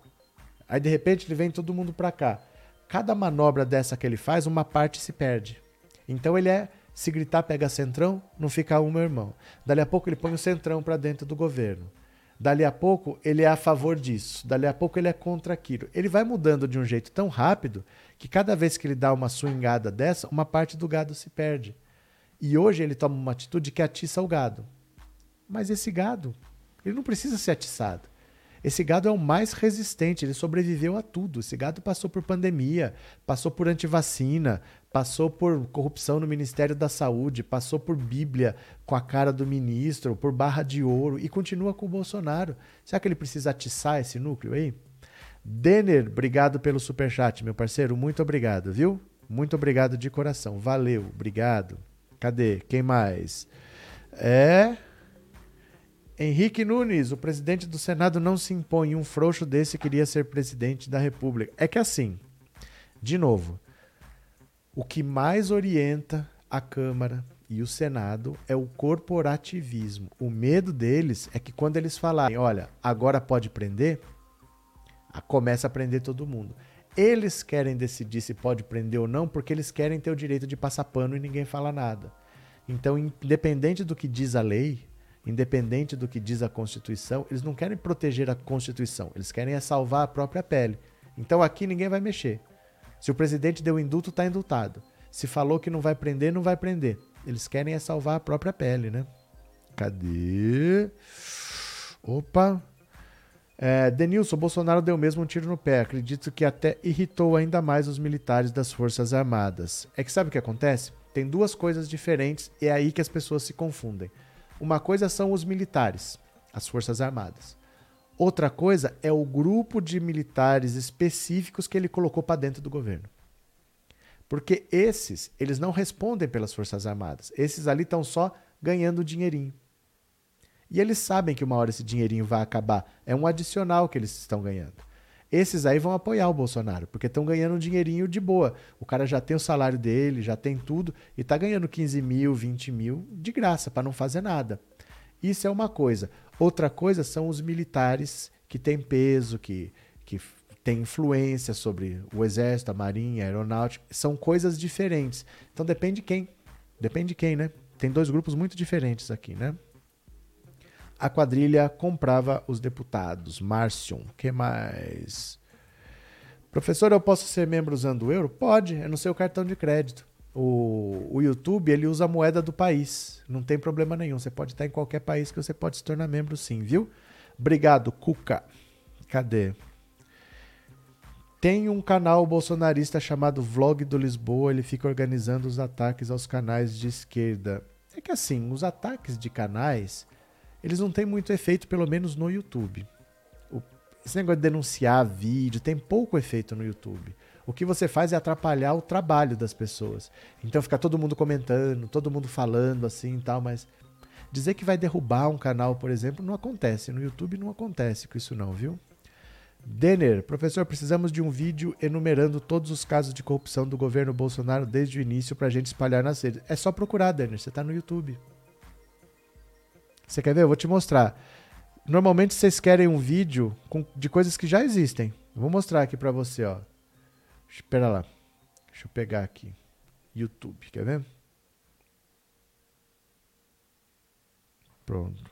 Aí de repente ele vem todo mundo para cá. Cada manobra dessa que ele faz, uma parte se perde. Então ele é se gritar pega centrão, não fica um meu irmão. Dali a pouco ele põe o centrão para dentro do governo. Dali a pouco ele é a favor disso, dali a pouco ele é contra aquilo. Ele vai mudando de um jeito tão rápido que cada vez que ele dá uma swingada dessa, uma parte do gado se perde. E hoje ele toma uma atitude que atiça o gado. Mas esse gado, ele não precisa ser atiçado. Esse gado é o mais resistente, ele sobreviveu a tudo. Esse gado passou por pandemia, passou por antivacina, passou por corrupção no Ministério da Saúde, passou por Bíblia com a cara do ministro, por barra de ouro e continua com o Bolsonaro. Será que ele precisa atiçar esse núcleo aí? Denner, obrigado pelo superchat, meu parceiro. Muito obrigado, viu? Muito obrigado de coração. Valeu, obrigado. Cadê? Quem mais? É. Henrique Nunes, o presidente do Senado não se impõe. Um frouxo desse queria ser presidente da República. É que assim, de novo, o que mais orienta a Câmara e o Senado é o corporativismo. O medo deles é que quando eles falarem, olha, agora pode prender, começa a prender todo mundo. Eles querem decidir se pode prender ou não porque eles querem ter o direito de passar pano e ninguém fala nada. Então, independente do que diz a lei, independente do que diz a Constituição, eles não querem proteger a Constituição, eles querem é salvar a própria pele. Então aqui ninguém vai mexer. Se o presidente deu indulto, está indultado. Se falou que não vai prender, não vai prender. Eles querem é salvar a própria pele, né? Cadê? Opa! É, Denilson, Bolsonaro deu mesmo um tiro no pé. Acredito que até irritou ainda mais os militares das Forças Armadas. É que sabe o que acontece? Tem duas coisas diferentes e é aí que as pessoas se confundem. Uma coisa são os militares, as Forças Armadas. Outra coisa é o grupo de militares específicos que ele colocou para dentro do governo. Porque esses, eles não respondem pelas Forças Armadas. Esses ali estão só ganhando dinheirinho. E eles sabem que uma hora esse dinheirinho vai acabar. É um adicional que eles estão ganhando. Esses aí vão apoiar o Bolsonaro, porque estão ganhando um dinheirinho de boa. O cara já tem o salário dele, já tem tudo, e está ganhando 15 mil, 20 mil de graça, para não fazer nada. Isso é uma coisa. Outra coisa são os militares que têm peso, que, que têm influência sobre o exército, a marinha, a aeronáutica. São coisas diferentes. Então depende de quem. Depende de quem, né? Tem dois grupos muito diferentes aqui, né? A quadrilha comprava os deputados. Márcio, que mais? Professor, eu posso ser membro usando o euro? Pode, é no seu cartão de crédito. O, o YouTube, ele usa a moeda do país. Não tem problema nenhum. Você pode estar em qualquer país que você pode se tornar membro sim, viu? Obrigado, Cuca. Cadê? Tem um canal bolsonarista chamado Vlog do Lisboa. Ele fica organizando os ataques aos canais de esquerda. É que assim, os ataques de canais eles não têm muito efeito, pelo menos no YouTube. O, esse negócio de denunciar vídeo tem pouco efeito no YouTube. O que você faz é atrapalhar o trabalho das pessoas. Então fica todo mundo comentando, todo mundo falando assim e tal, mas dizer que vai derrubar um canal, por exemplo, não acontece. No YouTube não acontece com isso não, viu? Denner, professor, precisamos de um vídeo enumerando todos os casos de corrupção do governo Bolsonaro desde o início para a gente espalhar nas redes. É só procurar, Denner, você está no YouTube. Você quer ver? Eu vou te mostrar. Normalmente vocês querem um vídeo com, de coisas que já existem. vou mostrar aqui para você, ó. Espera lá. Deixa eu pegar aqui. YouTube, quer ver? Pronto.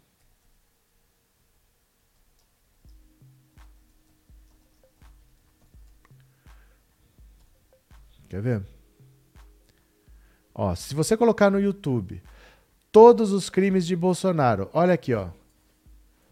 Quer ver? Ó, se você colocar no YouTube todos os crimes de Bolsonaro. Olha aqui, ó.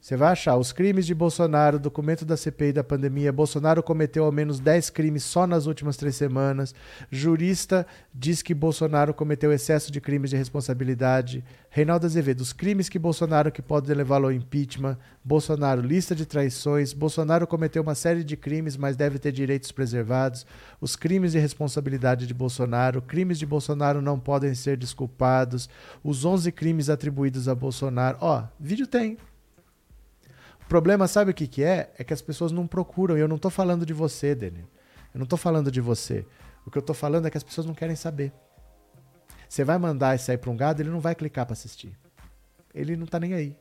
Você vai achar os crimes de Bolsonaro, documento da CPI da pandemia. Bolsonaro cometeu ao menos 10 crimes só nas últimas três semanas. Jurista diz que Bolsonaro cometeu excesso de crimes de responsabilidade. Reinaldo Azevedo, os crimes que Bolsonaro que podem levá-lo ao impeachment. Bolsonaro, lista de traições. Bolsonaro cometeu uma série de crimes, mas deve ter direitos preservados. Os crimes de responsabilidade de Bolsonaro. Crimes de Bolsonaro não podem ser desculpados. Os 11 crimes atribuídos a Bolsonaro. Ó, vídeo tem. O problema, sabe o que, que é? É que as pessoas não procuram. E eu não estou falando de você, Dani. Eu não estou falando de você. O que eu estou falando é que as pessoas não querem saber. Você vai mandar isso aí para um gado, ele não vai clicar para assistir. Ele não está nem aí.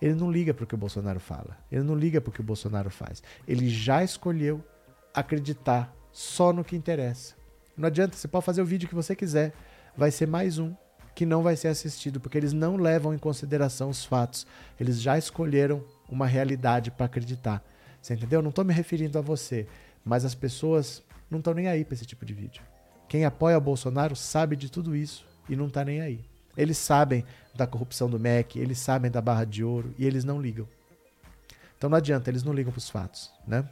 Ele não liga para o que o Bolsonaro fala. Ele não liga para o que o Bolsonaro faz. Ele já escolheu acreditar só no que interessa. Não adianta, você pode fazer o vídeo que você quiser. Vai ser mais um que não vai ser assistido, porque eles não levam em consideração os fatos. Eles já escolheram uma realidade para acreditar. Você entendeu? Não estou me referindo a você, mas as pessoas não estão nem aí para esse tipo de vídeo. Quem apoia o Bolsonaro sabe de tudo isso e não está nem aí. Eles sabem da corrupção do MEC, eles sabem da barra de ouro e eles não ligam. Então não adianta, eles não ligam para os fatos, né?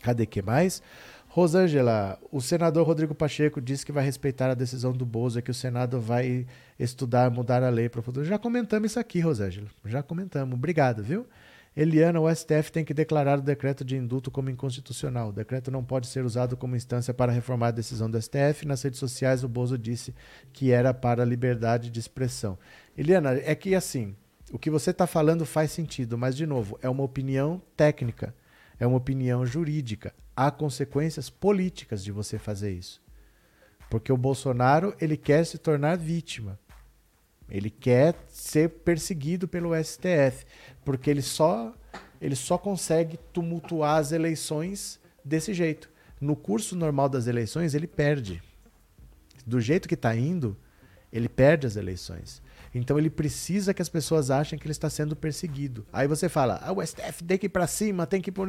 Cadê que mais? Rosângela, o senador Rodrigo Pacheco disse que vai respeitar a decisão do Bozo, e que o Senado vai estudar, mudar a lei para o futuro. Já comentamos isso aqui, Rosângela. Já comentamos. Obrigado, viu? Eliana, o STF tem que declarar o decreto de indulto como inconstitucional. O decreto não pode ser usado como instância para reformar a decisão do STF. Nas redes sociais, o Bozo disse que era para a liberdade de expressão. Eliana, é que assim, o que você está falando faz sentido, mas, de novo, é uma opinião técnica, é uma opinião jurídica. Há consequências políticas de você fazer isso. Porque o Bolsonaro ele quer se tornar vítima. Ele quer ser perseguido pelo STF, porque ele só ele só consegue tumultuar as eleições desse jeito. No curso normal das eleições, ele perde. Do jeito que está indo, ele perde as eleições. Então ele precisa que as pessoas achem que ele está sendo perseguido. Aí você fala, ah, o STF tem que ir para cima, tem que ir por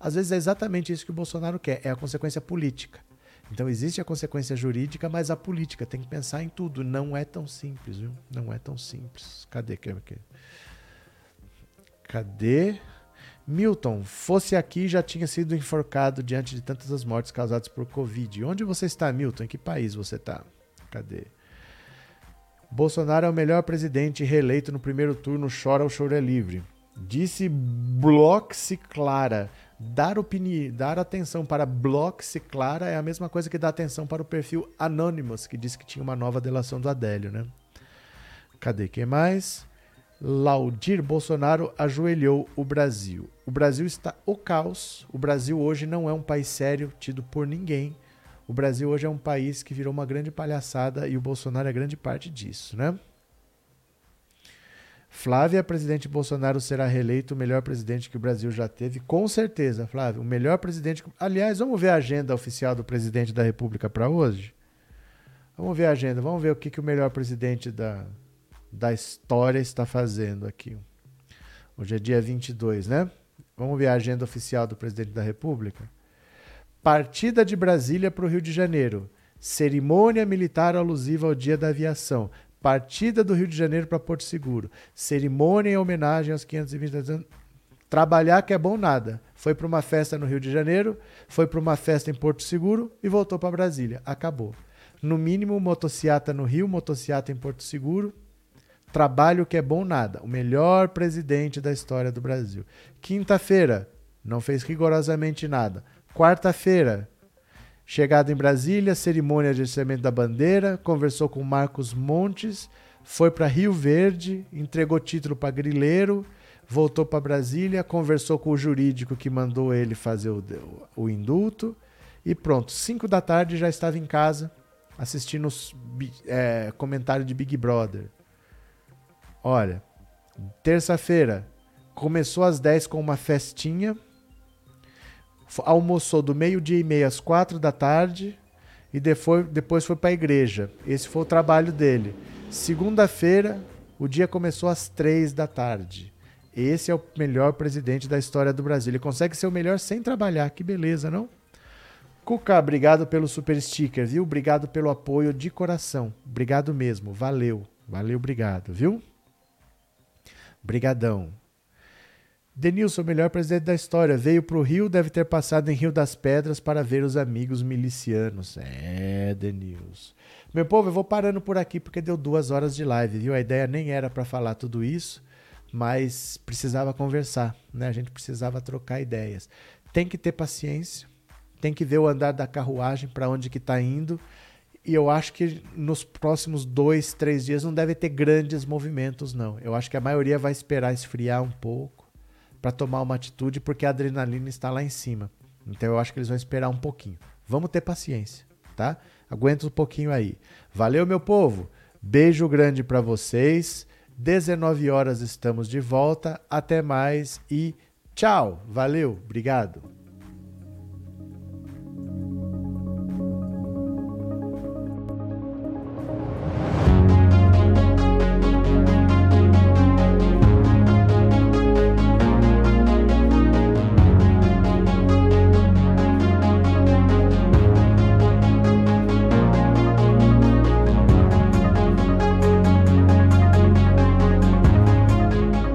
Às vezes é exatamente isso que o Bolsonaro quer, é a consequência política. Então existe a consequência jurídica, mas a política tem que pensar em tudo. Não é tão simples, viu? Não é tão simples. Cadê? Cadê? Milton, fosse aqui já tinha sido enforcado diante de tantas as mortes causadas por Covid. Onde você está, Milton? Em que país você está? Cadê? Bolsonaro é o melhor presidente reeleito no primeiro turno, chora o choro é livre. Disse Bloxi Clara. Dar, opinião, dar atenção para Bloxi Clara é a mesma coisa que dar atenção para o perfil Anonymous, que disse que tinha uma nova delação do Adélio, né? Cadê quem mais? Laudir Bolsonaro ajoelhou o Brasil. O Brasil está o caos. O Brasil hoje não é um país sério, tido por ninguém. O Brasil hoje é um país que virou uma grande palhaçada e o Bolsonaro é grande parte disso, né? Flávia, presidente Bolsonaro será reeleito o melhor presidente que o Brasil já teve, com certeza, Flávio. O melhor presidente. Aliás, vamos ver a agenda oficial do presidente da República para hoje? Vamos ver a agenda, vamos ver o que, que o melhor presidente da, da história está fazendo aqui. Hoje é dia 22, né? Vamos ver a agenda oficial do presidente da República. Partida de Brasília para o Rio de Janeiro. Cerimônia militar alusiva ao Dia da Aviação. Partida do Rio de Janeiro para Porto Seguro. Cerimônia em homenagem aos 520 anos. Trabalhar que é bom nada. Foi para uma festa no Rio de Janeiro, foi para uma festa em Porto Seguro e voltou para Brasília. Acabou. No mínimo, motociata no Rio, motociata em Porto Seguro. Trabalho que é bom nada. O melhor presidente da história do Brasil. Quinta-feira, não fez rigorosamente nada. Quarta-feira, chegada em Brasília, cerimônia de recebimento da bandeira, conversou com Marcos Montes, foi para Rio Verde, entregou título para Grileiro, voltou para Brasília, conversou com o jurídico que mandou ele fazer o, o indulto e pronto. Cinco da tarde já estava em casa assistindo os é, comentário de Big Brother. Olha, terça-feira começou às 10 com uma festinha almoçou do meio-dia e meia às quatro da tarde e depois, depois foi para a igreja. Esse foi o trabalho dele. Segunda-feira, o dia começou às três da tarde. Esse é o melhor presidente da história do Brasil. Ele consegue ser o melhor sem trabalhar. Que beleza, não? Cuca, obrigado pelo super sticker, viu? Obrigado pelo apoio de coração. Obrigado mesmo. Valeu. Valeu, obrigado, viu? Brigadão. Denilson, melhor presidente da história, veio para o Rio, deve ter passado em Rio das Pedras para ver os amigos milicianos. É, Denilson. Meu povo, eu vou parando por aqui porque deu duas horas de live, viu? A ideia nem era para falar tudo isso, mas precisava conversar, né? A gente precisava trocar ideias. Tem que ter paciência, tem que ver o andar da carruagem para onde que está indo. E eu acho que nos próximos dois, três dias não deve ter grandes movimentos, não. Eu acho que a maioria vai esperar esfriar um pouco para tomar uma atitude porque a adrenalina está lá em cima. Então eu acho que eles vão esperar um pouquinho. Vamos ter paciência, tá? Aguenta um pouquinho aí. Valeu, meu povo. Beijo grande para vocês. 19 horas estamos de volta. Até mais e tchau. Valeu. Obrigado.